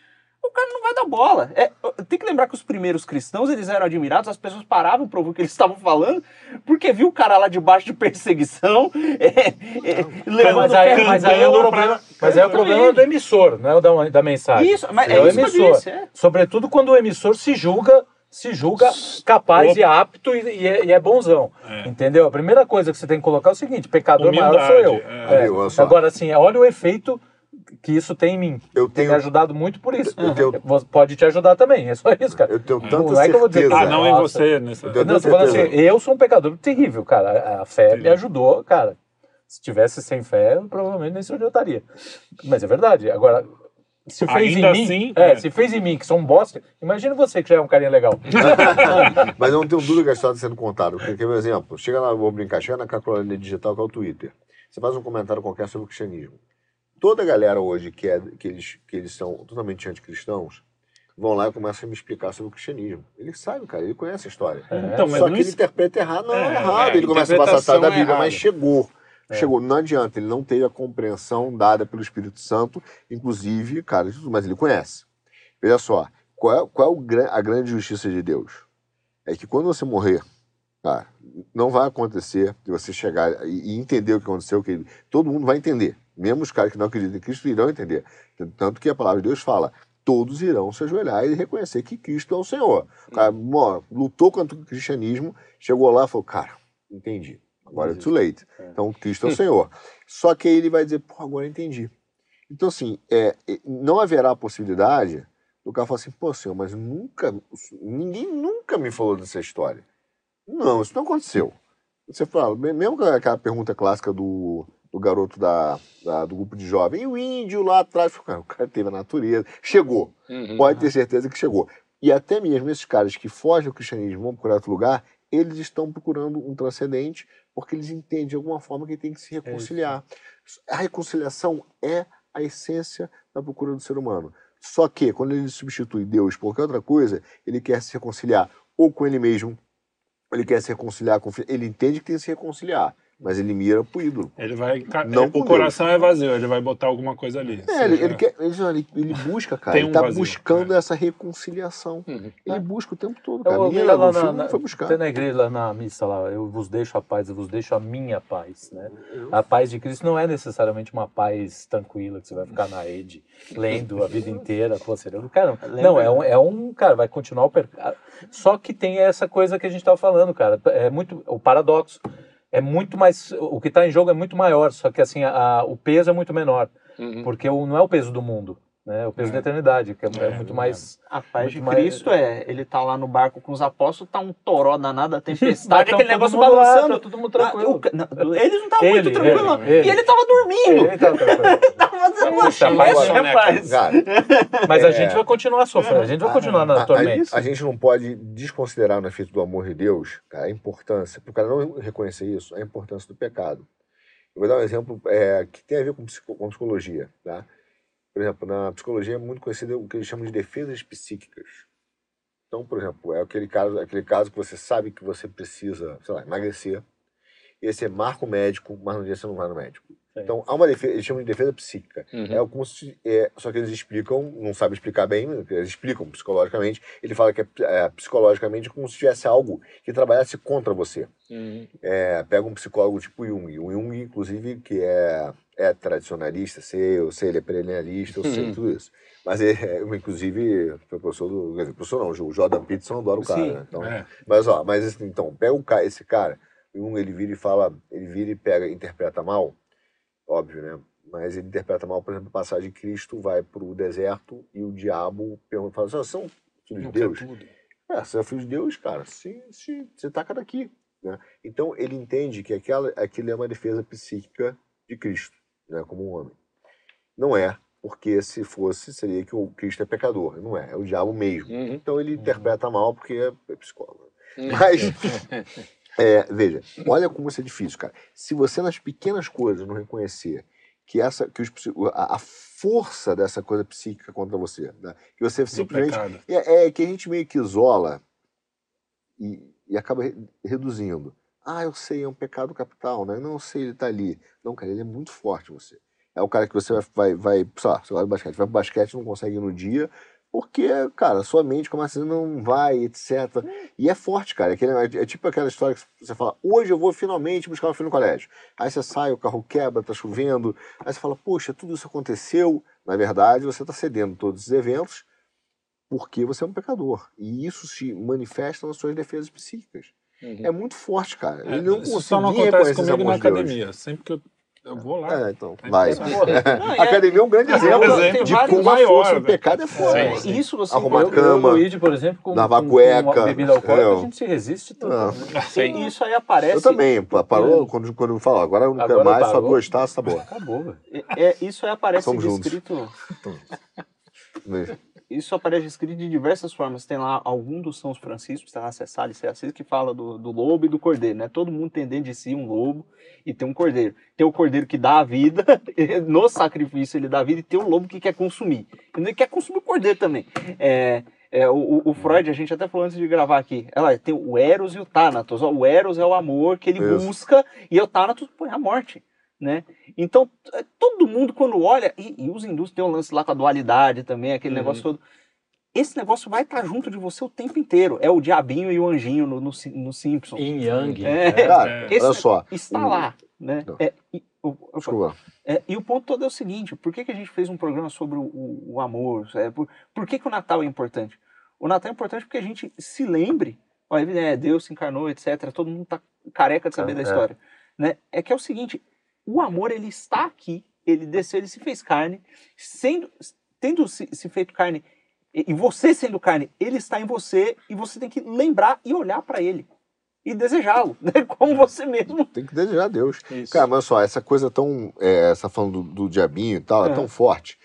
O cara não vai dar bola. É, tem que lembrar que os primeiros cristãos, eles eram admirados, as pessoas paravam para ouvir o que eles estavam falando, porque viu o cara lá debaixo de perseguição, é, é, levando Mas aí, ferro mas aí é o problema, pra- mas aí é o problema do emissor, não é o da, da mensagem. Isso, mas é, é o isso que eu emissor. disse, é. Sobretudo quando o emissor se julga, se julga capaz Opa. e apto e, e é, e é bonzão. É. Entendeu? A primeira coisa que você tem que colocar é o seguinte: pecador maior sou eu. Humildade, é. É. Agora, assim, olha o efeito que isso tem em mim. Eu Tem me tenho, ajudado muito por isso. Eu tenho- Pode te ajudar também, é só isso, cara. eu tenho tanta Não é que eu vou dizer, certeza. Ah, não em você. Nessa... Eu tenho Não, tô falando assim, certeza. eu sou um pecador terrível, cara. A- fé me ajudou, cara. Se tivesse sem fé, eu provavelmente nem sei onde eu estaria. Mas é verdade. Agora, se fez Ainda em mim, assim, é, é. se fez em mim, que sou um bosta, imagina você que já é um carinha legal. Mas eu não tenho dúvida que a história está sendo contada. Porque, um exemplo? Chega lá, vou brincar, chega na calculadora digital, que é o Twitter. Você faz um comentário qualquer sobre o cristianismo. Toda a galera hoje que, é, que, eles, que eles são totalmente anticristãos vão lá e começam a me explicar sobre o cristianismo. Ele sabe, cara, ele conhece a história. Então, mas Só que ele interpreta errado, não é, É, errado. é, ele começa a passar atrás da Bíblia, mas chegou. Chegou, não adianta, ele não teve a compreensão dada pelo Espírito Santo, inclusive, cara, mas ele conhece. Veja só, qual é, qual é a grande justiça de Deus? É que quando você morrer, cara, não vai acontecer de você chegar e, e entender o que aconteceu, que todo mundo vai entender. Mesmo os caras que não acreditam em Cristo irão entender. Tanto que a palavra de Deus fala, todos irão se ajoelhar e reconhecer que Cristo é o Senhor. O cara ó, lutou contra o cristianismo, chegou lá e falou, cara, entendi. Agora é too late. Então Cristo é o Senhor. Só que aí ele vai dizer, pô, agora eu entendi. Então, assim, é, é, não haverá possibilidade do cara falar assim, pô, senhor, mas nunca, ninguém nunca me falou dessa história. Não, isso não aconteceu. Você fala, me- mesmo com aquela pergunta clássica do, do garoto da, da- do grupo de jovem, e o índio lá atrás, cara, o cara teve a natureza, chegou. Uhum. Pode ter certeza que chegou. E até mesmo esses caras que fogem do cristianismo e vão procurar outro lugar, eles estão procurando um transcendente porque eles entendem de alguma forma que tem que se reconciliar. A reconciliação é a essência da procura do ser humano. Só que, quando ele substitui Deus por qualquer outra coisa, ele quer se reconciliar ou com ele mesmo, ele quer se reconciliar com. Ele entende que tem que se reconciliar, mas ele mira pro ídolo. Ele vai. Não é, com o coração é vazio, ele vai botar alguma coisa ali. É, ele, ele quer, ele, ele- ele busca, cara. Tem ele um tá vazio, buscando é. essa reconciliação. Uhum. Ele busca o tempo todo, cara. Eu ouvi lá do na, filme na, foi buscar. tem na igreja, lá na missa, lá, eu vos deixo a paz, eu vos deixo a minha paz, né? A paz de Cristo não é necessariamente uma paz tranquila, que você vai ficar na rede, lendo a vida inteira, pô, seria do caramba. Não, é um, é um, cara, vai continuar o per... Só que tem essa coisa que a gente tava falando, cara, é muito, o paradoxo, é muito mais, o que está em jogo é muito maior, só que assim, a, a- o peso é muito menor, Uhum. porque o, não é o peso do mundo, né? É o peso É. da eternidade, que é, é É, muito é. mais... A paz de Muito mais- Cristo é, ele tá lá no barco com os apóstolos, tá um toró danado, a tempestade, Tá aquele todo negócio mundo lá, balançando. tá todo mundo Ah, tranquilo. o ca- não, eles não estavam Ele, muito tranquilos, não. ele. E ele tava dormindo. Ele tá tranquilo. Tava fazendo uma mas- siesta, rapaz. Mas a gente vai continuar sofrendo, a gente vai continuar a, na tormenta. a gente não pode desconsiderar no efeito do amor de Deus a importância, para o cara não reconhecer isso, a importância do pecado. Eu vou dar um exemplo é, que tem a ver com psicologia. Tá? Por exemplo, na psicologia é muito conhecido o que eles chamam de defesas psíquicas. Então, por exemplo, é aquele caso, aquele caso que você sabe que você precisa, sei lá, emagrecer, e aí você marca o médico, mas no dia você não vai no médico. Sim. Então, há uma defesa, eles chamam de defesa psíquica. Uhum. É como se, é, só que eles explicam, não sabem explicar bem, eles explicam psicologicamente. Ele fala que é, é, psicologicamente como se tivesse algo que trabalhasse contra você. Uhum. É, pega um psicólogo tipo Jung. O Jung, inclusive, que é, é tradicionalista, sei, eu sei, ele é perennialista, eu sei Uhum. tudo isso. Mas ele, é, inclusive, foi professor do. Quer dizer, professor não, o Jordan Peterson adora o cara. Sim. né? Então, É. mas, ó, mas assim, então, pega o esse cara, o Jung, ele vira e fala, ele vira e pega, interpreta mal, óbvio, né? Mas ele interpreta mal, por exemplo, a passagem de Cristo vai pro deserto e o diabo pergunta, fala assim, "Ah, são filhos Não de Deus? quer tudo. É, você é filho de Deus, cara, se, se, você taca daqui. Né? Então ele entende que aquela, aquilo é uma defesa psíquica de Cristo, né, como um homem. Não é, porque se fosse, seria que o Cristo é pecador. Não é, é o diabo mesmo. Uhum. Então ele interpreta mal porque é psicólogo. Uhum. Mas, é, veja, olha como isso é difícil, cara. Se você nas pequenas coisas não reconhecer que essa, que os, a, a força dessa coisa psíquica contra você, né? que você simplesmente é, é que a gente meio que isola e, e acaba re- reduzindo. Ah, eu sei, é um pecado capital, né? Não sei, ele tá ali. Não, cara, ele é muito forte você. É o cara que você vai, vai, vai sei lá, você vai no basquete, vai pro basquete, não consegue ir no dia, Porque, cara, sua mente começa a dizer, não vai, etc. E é forte, cara. É, é tipo aquela história que você fala, hoje eu vou finalmente buscar meu filho no colégio. Aí você sai, o carro quebra, tá chovendo. Aí você fala, poxa, tudo isso aconteceu. Na verdade, você está cedendo todos esses eventos porque você é um pecador. E isso se manifesta nas suas defesas psíquicas. Uhum. É muito forte, cara. É, Ele não isso só não acontece comigo na de Deus. academia. Sempre que eu, eu vou lá. É, então, É vai. Não, A é- academia é um grande exemplo vários- de como a força do pecado é forte. É, isso você Arrumar eu- Eu, cama, eu, Luigi, por exemplo, com, lavar com, cueca, com uma bebida alcoólica, eu- a gente se resiste tudo. Não. né? Sim. Isso aí aparece. Eu também, parou quando, quando eu falo, agora eu não quero mais, só parou. duas taças, tá bom. Acabou, velho. É, isso aí aparece juntos. descrito. Mas- Isso aparece escrito de diversas formas. Tem lá algum dos São Franciscos, tem lá Cessar e que fala do, do lobo e do cordeiro, né? Todo mundo tem dentro de si um lobo e tem um cordeiro. Tem o cordeiro que dá a vida, no sacrifício ele dá a vida, e tem o lobo que quer consumir. Ele quer consumir o cordeiro também. É, é, o, o- o Freud, a gente até falou antes de gravar aqui, ela tem o Eros e o Thanatos. Ó, O Eros é o amor que ele Isso. busca e o Thanatos põe a morte. Né? Então, é, todo mundo quando olha, e, e os hindus têm um lance lá com a dualidade também, aquele Uhum. negócio todo. Esse negócio vai estar junto de você o tempo inteiro. É o diabinho e o anjinho no, no, no Simpson. Yin Yang. É. né? Cara, Esse olha só. Está lá, né? É, e, o- Desculpa. é, e o ponto todo é o seguinte: por que, que a gente fez um programa sobre o, o- o amor? É, por, por que, que o Natal é importante? O Natal é importante porque a gente se lembre, ó, é, Deus se encarnou, etc. Todo mundo tá careca de saber É. da história. Né? É que é o seguinte: o amor ele está aqui, ele desceu, ele se fez carne, sendo, tendo se, se feito carne, e, você sendo carne, ele está em você e você tem que lembrar e olhar para ele e desejá-lo, né? como você mesmo. Tem que desejar a Deus. Isso. Cara, mas só, essa coisa tão. É, essa falando do, do diabinho e tal, é, É. tão forte.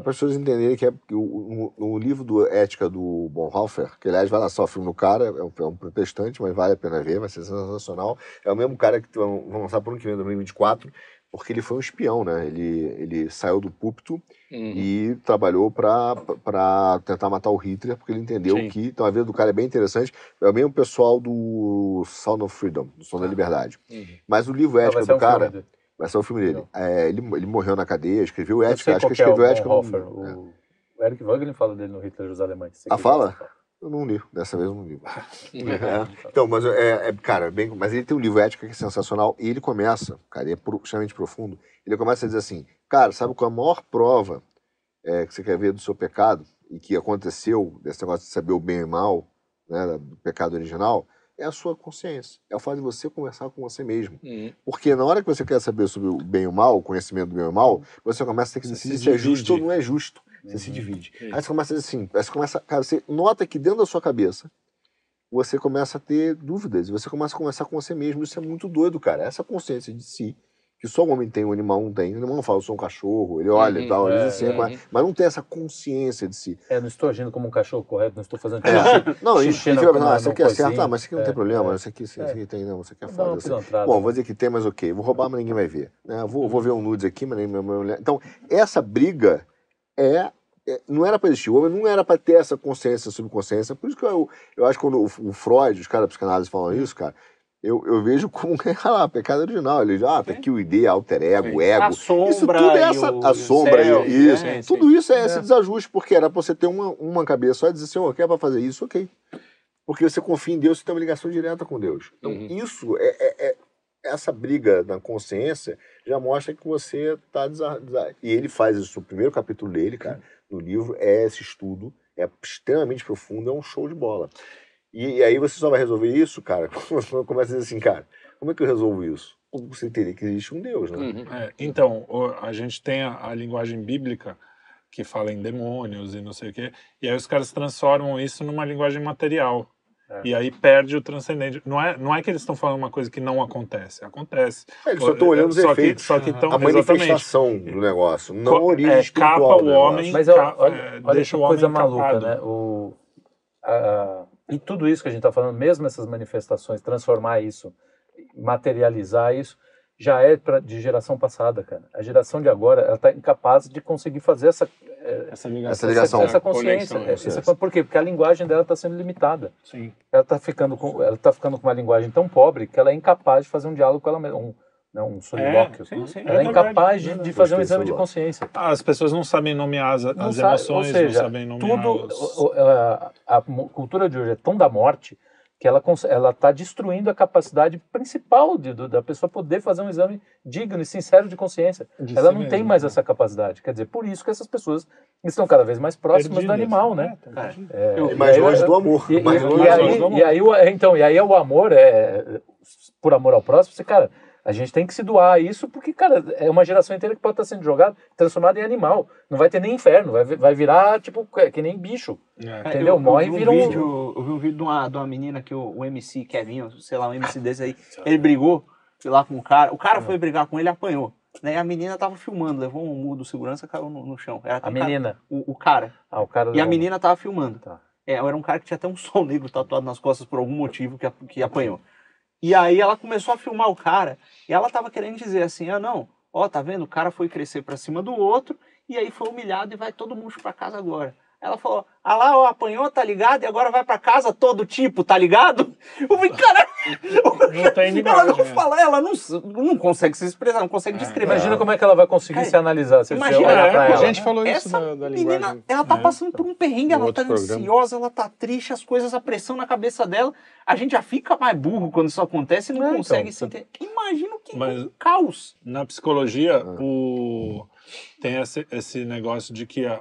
Para as pessoas entenderem que é o, no livro do Ética do Bonhoeffer, que aliás vai lá só o filme no cara, é um, é um protestante, mas vale a pena ver, vai ser sensacional. É o mesmo cara que vão, lançar por um que vem em 2024, porque ele foi um espião, né? Ele, ele saiu do púlpito Uhum. e trabalhou para tentar matar o Hitler, porque ele entendeu Sim. que. Então a vida do cara é bem interessante. É o mesmo pessoal do Sound of Freedom, do Som da Liberdade. Uhum. Mas o livro vai ser do um cara. filme. Vai ser o filme dele. É, ele, ele morreu na cadeia, escreveu Eu Ética, acho que qual que é escreveu o Ética. No- é. o, o Eric Wagner fala dele no Hitler e os Alemães. Ah, fala? Eu não li, dessa vez eu não li. É. Então, mas é, é, cara, bem, mas ele tem um livro Ética que é sensacional e ele começa, cara, ele é extremamente profundo. Ele começa a dizer assim, cara, sabe qual é a maior prova é, que você quer ver do seu pecado e que aconteceu desse negócio de saber o bem e o mal, né, do pecado original, é a sua consciência. É o fato de você conversar com você mesmo. Uhum. Porque na hora que você quer saber sobre o bem e o mal, o conhecimento do bem e o mal, você começa a ter que Você decidir se se é justo divide. ou não é justo. Você se Uhum. divide. Isso. Aí você começa a dizer assim, aí você começa, cara, você nota que dentro da sua cabeça você começa a ter dúvidas, e você começa a conversar com você mesmo, isso é muito doido, cara. Essa consciência de si, que só o homem tem, o animal não tem. O animal não fala, eu sou um cachorro, ele olha Uhum, e tal, ele é, diz assim, uhum. mas, mas não tem essa consciência de si. É, não estou agindo como um cachorro correto, não estou fazendo É. Não, e Xixi fica na- pensando, na- ah, isso no aqui é certo, ah, mas isso aqui não É, tem problema, é. isso aqui, isso É. aqui tem, não, isso aqui é foda. isso pilantrada. Bom, vou dizer que tem, mas ok. Vou roubar, mas ninguém vai ver. Né? Vou, vou ver um nudes aqui, mas nem minha mulher. Então, essa briga é. é- não era para existir. O homem não era para ter essa consciência, subconsciência. Por isso que eu, eu acho que quando o, o Freud, os caras da psicanálise falam isso, cara, eu, eu vejo como ah lá, pecado original. Ele diz, ah, tá aqui o ID, alter ego, Sim. ego. A sombra, Isso tudo é essa, o- a sombra, céu, e isso. né? Tudo isso é esse É. desajuste, porque era pra você ter uma, uma cabeça só e dizer assim, ó, quer para fazer isso, ok. Porque você confia em Deus, você tem uma ligação direta com Deus. Então, Uhum. isso, é, é- é- essa briga na consciência já mostra que você tá desa... desa- E ele faz isso, o primeiro capítulo dele, cara, no livro, é esse estudo, é extremamente profundo, é um show de bola. E, e aí você só vai resolver isso, cara, quando começa a dizer assim, cara, como é que eu resolvo isso? Você teria que existe um Deus, né? Uhum. É, então, a gente tem a, a linguagem bíblica que fala em demônios e não sei o quê, e aí os caras transformam isso numa linguagem material. É. E aí perde o transcendente. Não é, não é que eles estão falando uma coisa que não acontece. Acontece. É, Eles só estão olhando os só efeitos, Que, só que estão, a exatamente. manifestação do negócio, não a origem é, espiritual capa o homem, Mas Ca- olha, é, olha deixa que o coisa homem maluca, capado. né? O, a- e tudo isso que a gente está falando, mesmo essas manifestações, transformar isso, materializar isso, já é pra, de geração passada, cara. A geração de agora, ela está incapaz de conseguir fazer essa, eh, Essa ligação. Essa ligação. essa, essa consciência. Conexão, essa- consciência. por quê? Porque a linguagem dela está sendo limitada. Sim. Ela está ficando, com, ela tá ficando com uma linguagem tão pobre que ela é incapaz de fazer um diálogo com ela mesma, um, né, um solilóquio. sim, sim, ela é, é incapaz de, de fazer um exame de consciência. Ah, As pessoas não sabem nomear as, Não as sabe- emoções, ou seja, não sabem nomear tudo, os... a, a mo- cultura de hoje é tão da morte que ela está destruindo a capacidade principal de- do- da pessoa poder fazer um exame digno e sincero de consciência. de ela si não mesmo, tem mais né? essa capacidade. Quer dizer, por isso que essas pessoas estão cada vez mais próximas do Perdidas, animal, né? perdidas. É, Eu- E mais longe do amor. E, mais longe do aí, amor. e aí então, e aí é o amor, é, por amor ao próximo, você, cara, a gente tem que se doar a isso, porque, cara, é uma geração inteira que pode estar sendo jogada, transformada em animal. Não vai ter nem inferno, vai, vai virar, tipo, que nem bicho. É. Entendeu? Eu, Morre e vira um um- vídeo, Eu vi um vídeo de uma, de uma menina que o, o MC Kevin, sei lá, um MC desse aí, ele brigou lá com o cara. O cara foi brigar com ele e apanhou. Né? E a menina tava filmando, levou um murro do segurança caiu no, no chão. Era A cara- menina. o, o cara. Ah, o cara E a menina tava filmando. Tá. É, era um cara que tinha até um sol negro tatuado nas costas por algum motivo que, que apanhou. E aí ela começou a filmar o cara e ela tava querendo dizer assim, ah não, ó, tá vendo? O cara foi crescer pra cima do outro e aí foi humilhado e vai todo mundo pra casa agora. Ela falou, ah lá, ó, apanhou, tá ligado? E agora vai pra casa todo tipo, tá ligado? Eu falei, cara, Não tem ela linguagem. não fala, ela não, não consegue se expressar, não consegue descrever. Imagina como é que ela vai conseguir Cara, se analisar se você imagina, olhar é, pra a ela. A gente falou isso Essa da, da menina, linguagem. ela tá É. passando por um perrengue, ela tá programa. ansiosa, ela tá triste, as coisas, a pressão na cabeça dela. A gente já fica mais burro quando isso acontece e não É, então, consegue se você- entender. Imagina o que Mas- um caos. Na psicologia, Ah. o... tem esse, esse negócio de que a,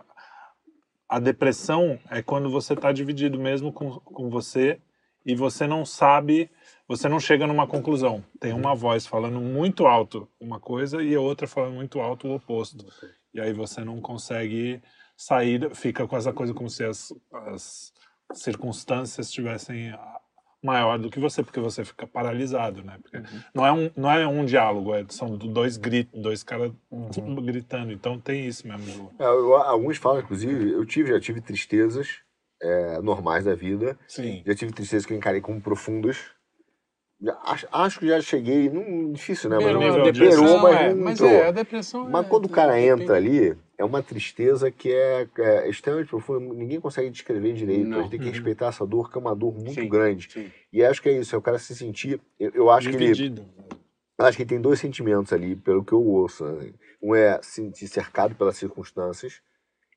a depressão é quando você está dividido mesmo com, com você e você não sabe, você não chega numa conclusão. Tem Uhum. uma voz falando muito alto uma coisa e a outra falando muito alto o oposto. E aí você não consegue sair, fica com essa coisa como se as, as circunstâncias estivessem ah, maior do que você, porque você fica paralisado, né? Porque não, é um, não é um diálogo, é- são dois gritos, dois caras Uhum. gritando. Então tem isso mesmo. É, eu- alguns falam, inclusive, eu tive, já tive tristezas é, normais da vida. Sim. Já tive tristezas que eu encarei como profundas. Acho, acho que já cheguei num difícil, né? Beirou mas, de depressão, beirou, mas é, não mas é, a depressão Mas é- quando o cara entra ali, é uma tristeza que é, é extremamente profunda. Ninguém consegue descrever direito. Não. A gente tem que Uhum. respeitar essa dor, que é uma dor muito Sim, grande. sim. E acho que é isso, é o cara se sentir. Eu, eu acho que ele. Dividido. Acho que tem dois sentimentos ali, pelo que eu ouço. né? Um é se sentir cercado pelas circunstâncias,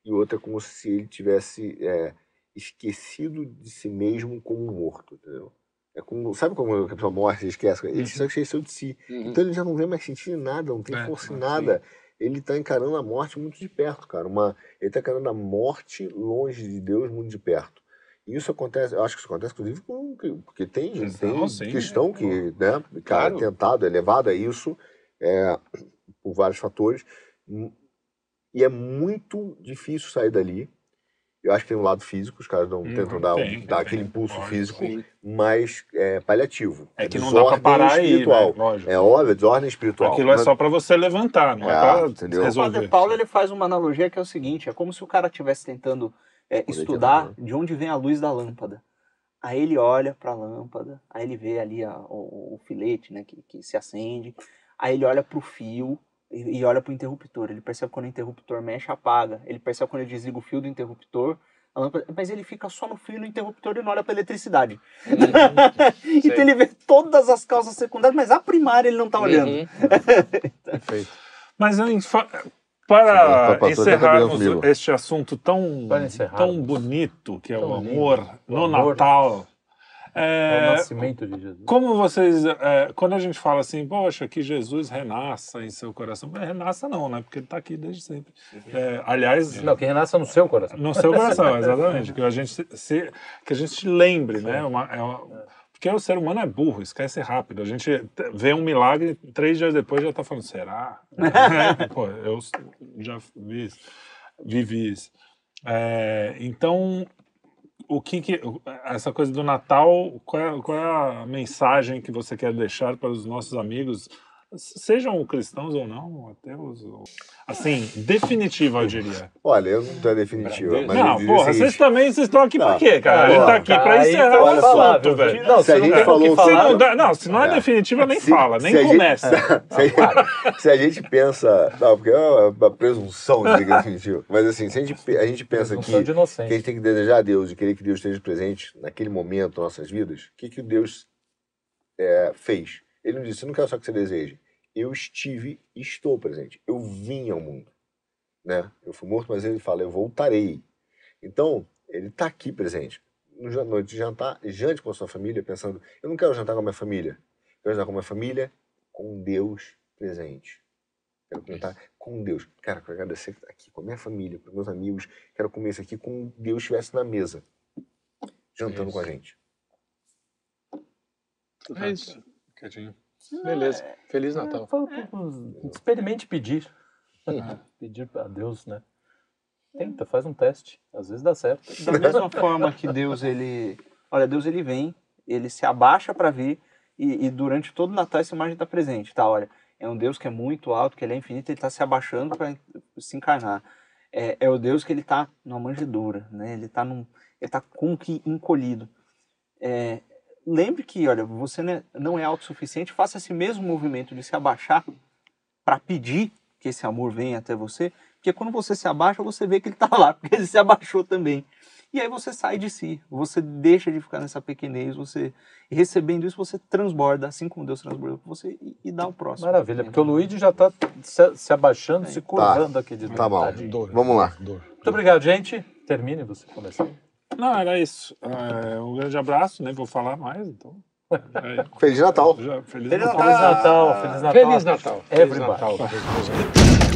e o outro é como se ele tivesse é, esquecido de si mesmo como um morto, entendeu? É como, sabe como a pessoa morre e esquece? Ele só esqueceu de si. Uhum. Então ele já não vê mais sentido em nada, não tem É, força em sim. Ele está encarando a morte muito de perto, cara. Uma, ele está encarando a morte longe de Deus, muito de perto. E isso acontece, eu acho que isso acontece, inclusive, com, porque tem, Cristão, tem sim. cristão que, né, cara, Claro. tentado, é levado a isso é, por vários fatores. E é muito difícil sair dali. Eu acho que tem um lado físico, os caras não Hum, tentam dar, tem, dar tem. aquele impulso Lógico, físico, sim. mas é paliativo. É que não dá pra parar aí, espiritual. né? Lógico. É óbvio, é desordem espiritual. Aquilo é Mas- só pra você levantar, não é, É, pra entendeu? O resolver. Padre Paulo ele faz uma analogia que é o seguinte: é como se o cara estivesse tentando é, estudar de de onde vem a luz da lâmpada. Aí ele olha para a lâmpada, aí ele vê ali a- o, o filete né, que, que se acende, aí ele olha para o fio e, e olha para o interruptor. Ele percebe quando o interruptor mexe, apaga. Ele percebe quando ele desliga o fio do interruptor. a lâmpada- mas ele fica só no fio e no interruptor e não olha para eletricidade. então ele vê todas as causas secundárias, mas a primária ele não está olhando. Uhum. Perfeito. Mas Sim, para tô até encerrarmos este assunto tão, tão bonito que é Tão o lindo. amor O no amor. Natal, É o é, nascimento de Jesus. como vocês, é, quando a gente fala assim, poxa, que Jesus renasça em seu coração, mas renasça não, né? Porque ele está aqui desde sempre. É, aliás, Não, que renasça no seu coração. no seu coração, exatamente. Que a gente se, que a gente lembre, né? Uma- é uma- porque o ser humano é burro, esquece rápido. A gente vê um milagre, três dias depois já está falando, será? Pô, eu já vi isso, vivi isso. É, então, o que, que essa coisa do Natal, qual é, qual é a mensagem que você quer deixar para os nossos amigos, sejam cristãos ou não, ateus, ou, assim, definitiva, eu diria. Olha, eu não a definitiva, mas não, porra, seguinte, vocês também, vocês estão aqui pra Não. quê, cara? a gente Ó, tá aqui pra aí encerrar então o assunto, velho. Não, Se a gente falou- que Se não, dá- não, se não é, É. definitiva, nem Se- fala, nem se a gente- começa. se, a gente, se a gente pensa. Não, porque é uma presunção de dizer definitivo. Mas assim, se a gente, a gente pensa que, que a gente tem que desejar a Deus e querer que Deus esteja presente naquele momento nossas vidas, o que, que Deus é, fez? Ele não disse, eu não quero só que você deseje. eu estive e estou presente. Eu vim ao mundo. Né? Eu fui morto, mas ele fala, eu voltarei. Então, ele está aqui presente. No noite de jantar, jante com a sua família, pensando, eu não quero jantar com a minha família. Eu quero jantar com a minha família com Deus presente. Quero jantar com Deus. Cara, quero agradecer que tá aqui com a minha família, com meus amigos. Quero comer isso aqui como Deus estivesse na mesa, jantando com a gente. É isso. Quietinho. Beleza. Feliz Natal. É, fala pro- experimente pedir. pedir a Deus, né? Tenta, faz um teste. Às vezes dá certo. Da mesma forma que Deus, ele. Olha, Deus ele vem, ele se abaixa para vir, e, e durante todo o Natal essa imagem está presente, tá? Olha, é um Deus que é muito alto, que ele é infinito, ele está se abaixando para se encarnar. É, é o Deus que ele está numa manjedoura, né? Ele está num, ele tá como que encolhido. É, lembre que, olha, você né, não é autossuficiente, faça esse mesmo movimento de se abaixar para pedir que esse amor venha até você, porque quando você se abaixa, você vê que ele está lá, porque ele se abaixou também. E aí você sai de si, você deixa de ficar nessa pequenez, você e recebendo isso você transborda, assim como Deus transbordou por você e, e dá o próximo. Maravilha, porque o Luigi já está se, se abaixando, se curvando aqui de Tá bom. Dor. Vamos lá. Dor. Muito obrigado, gente. Termine você começar. Não, era isso. É, um grande abraço, nem vou falar mais, então. É, Feliz Natal! já, feliz Feliz Natal. Feliz Natal, Feliz Natal. Feliz Natal. Feliz Everybody. Natal.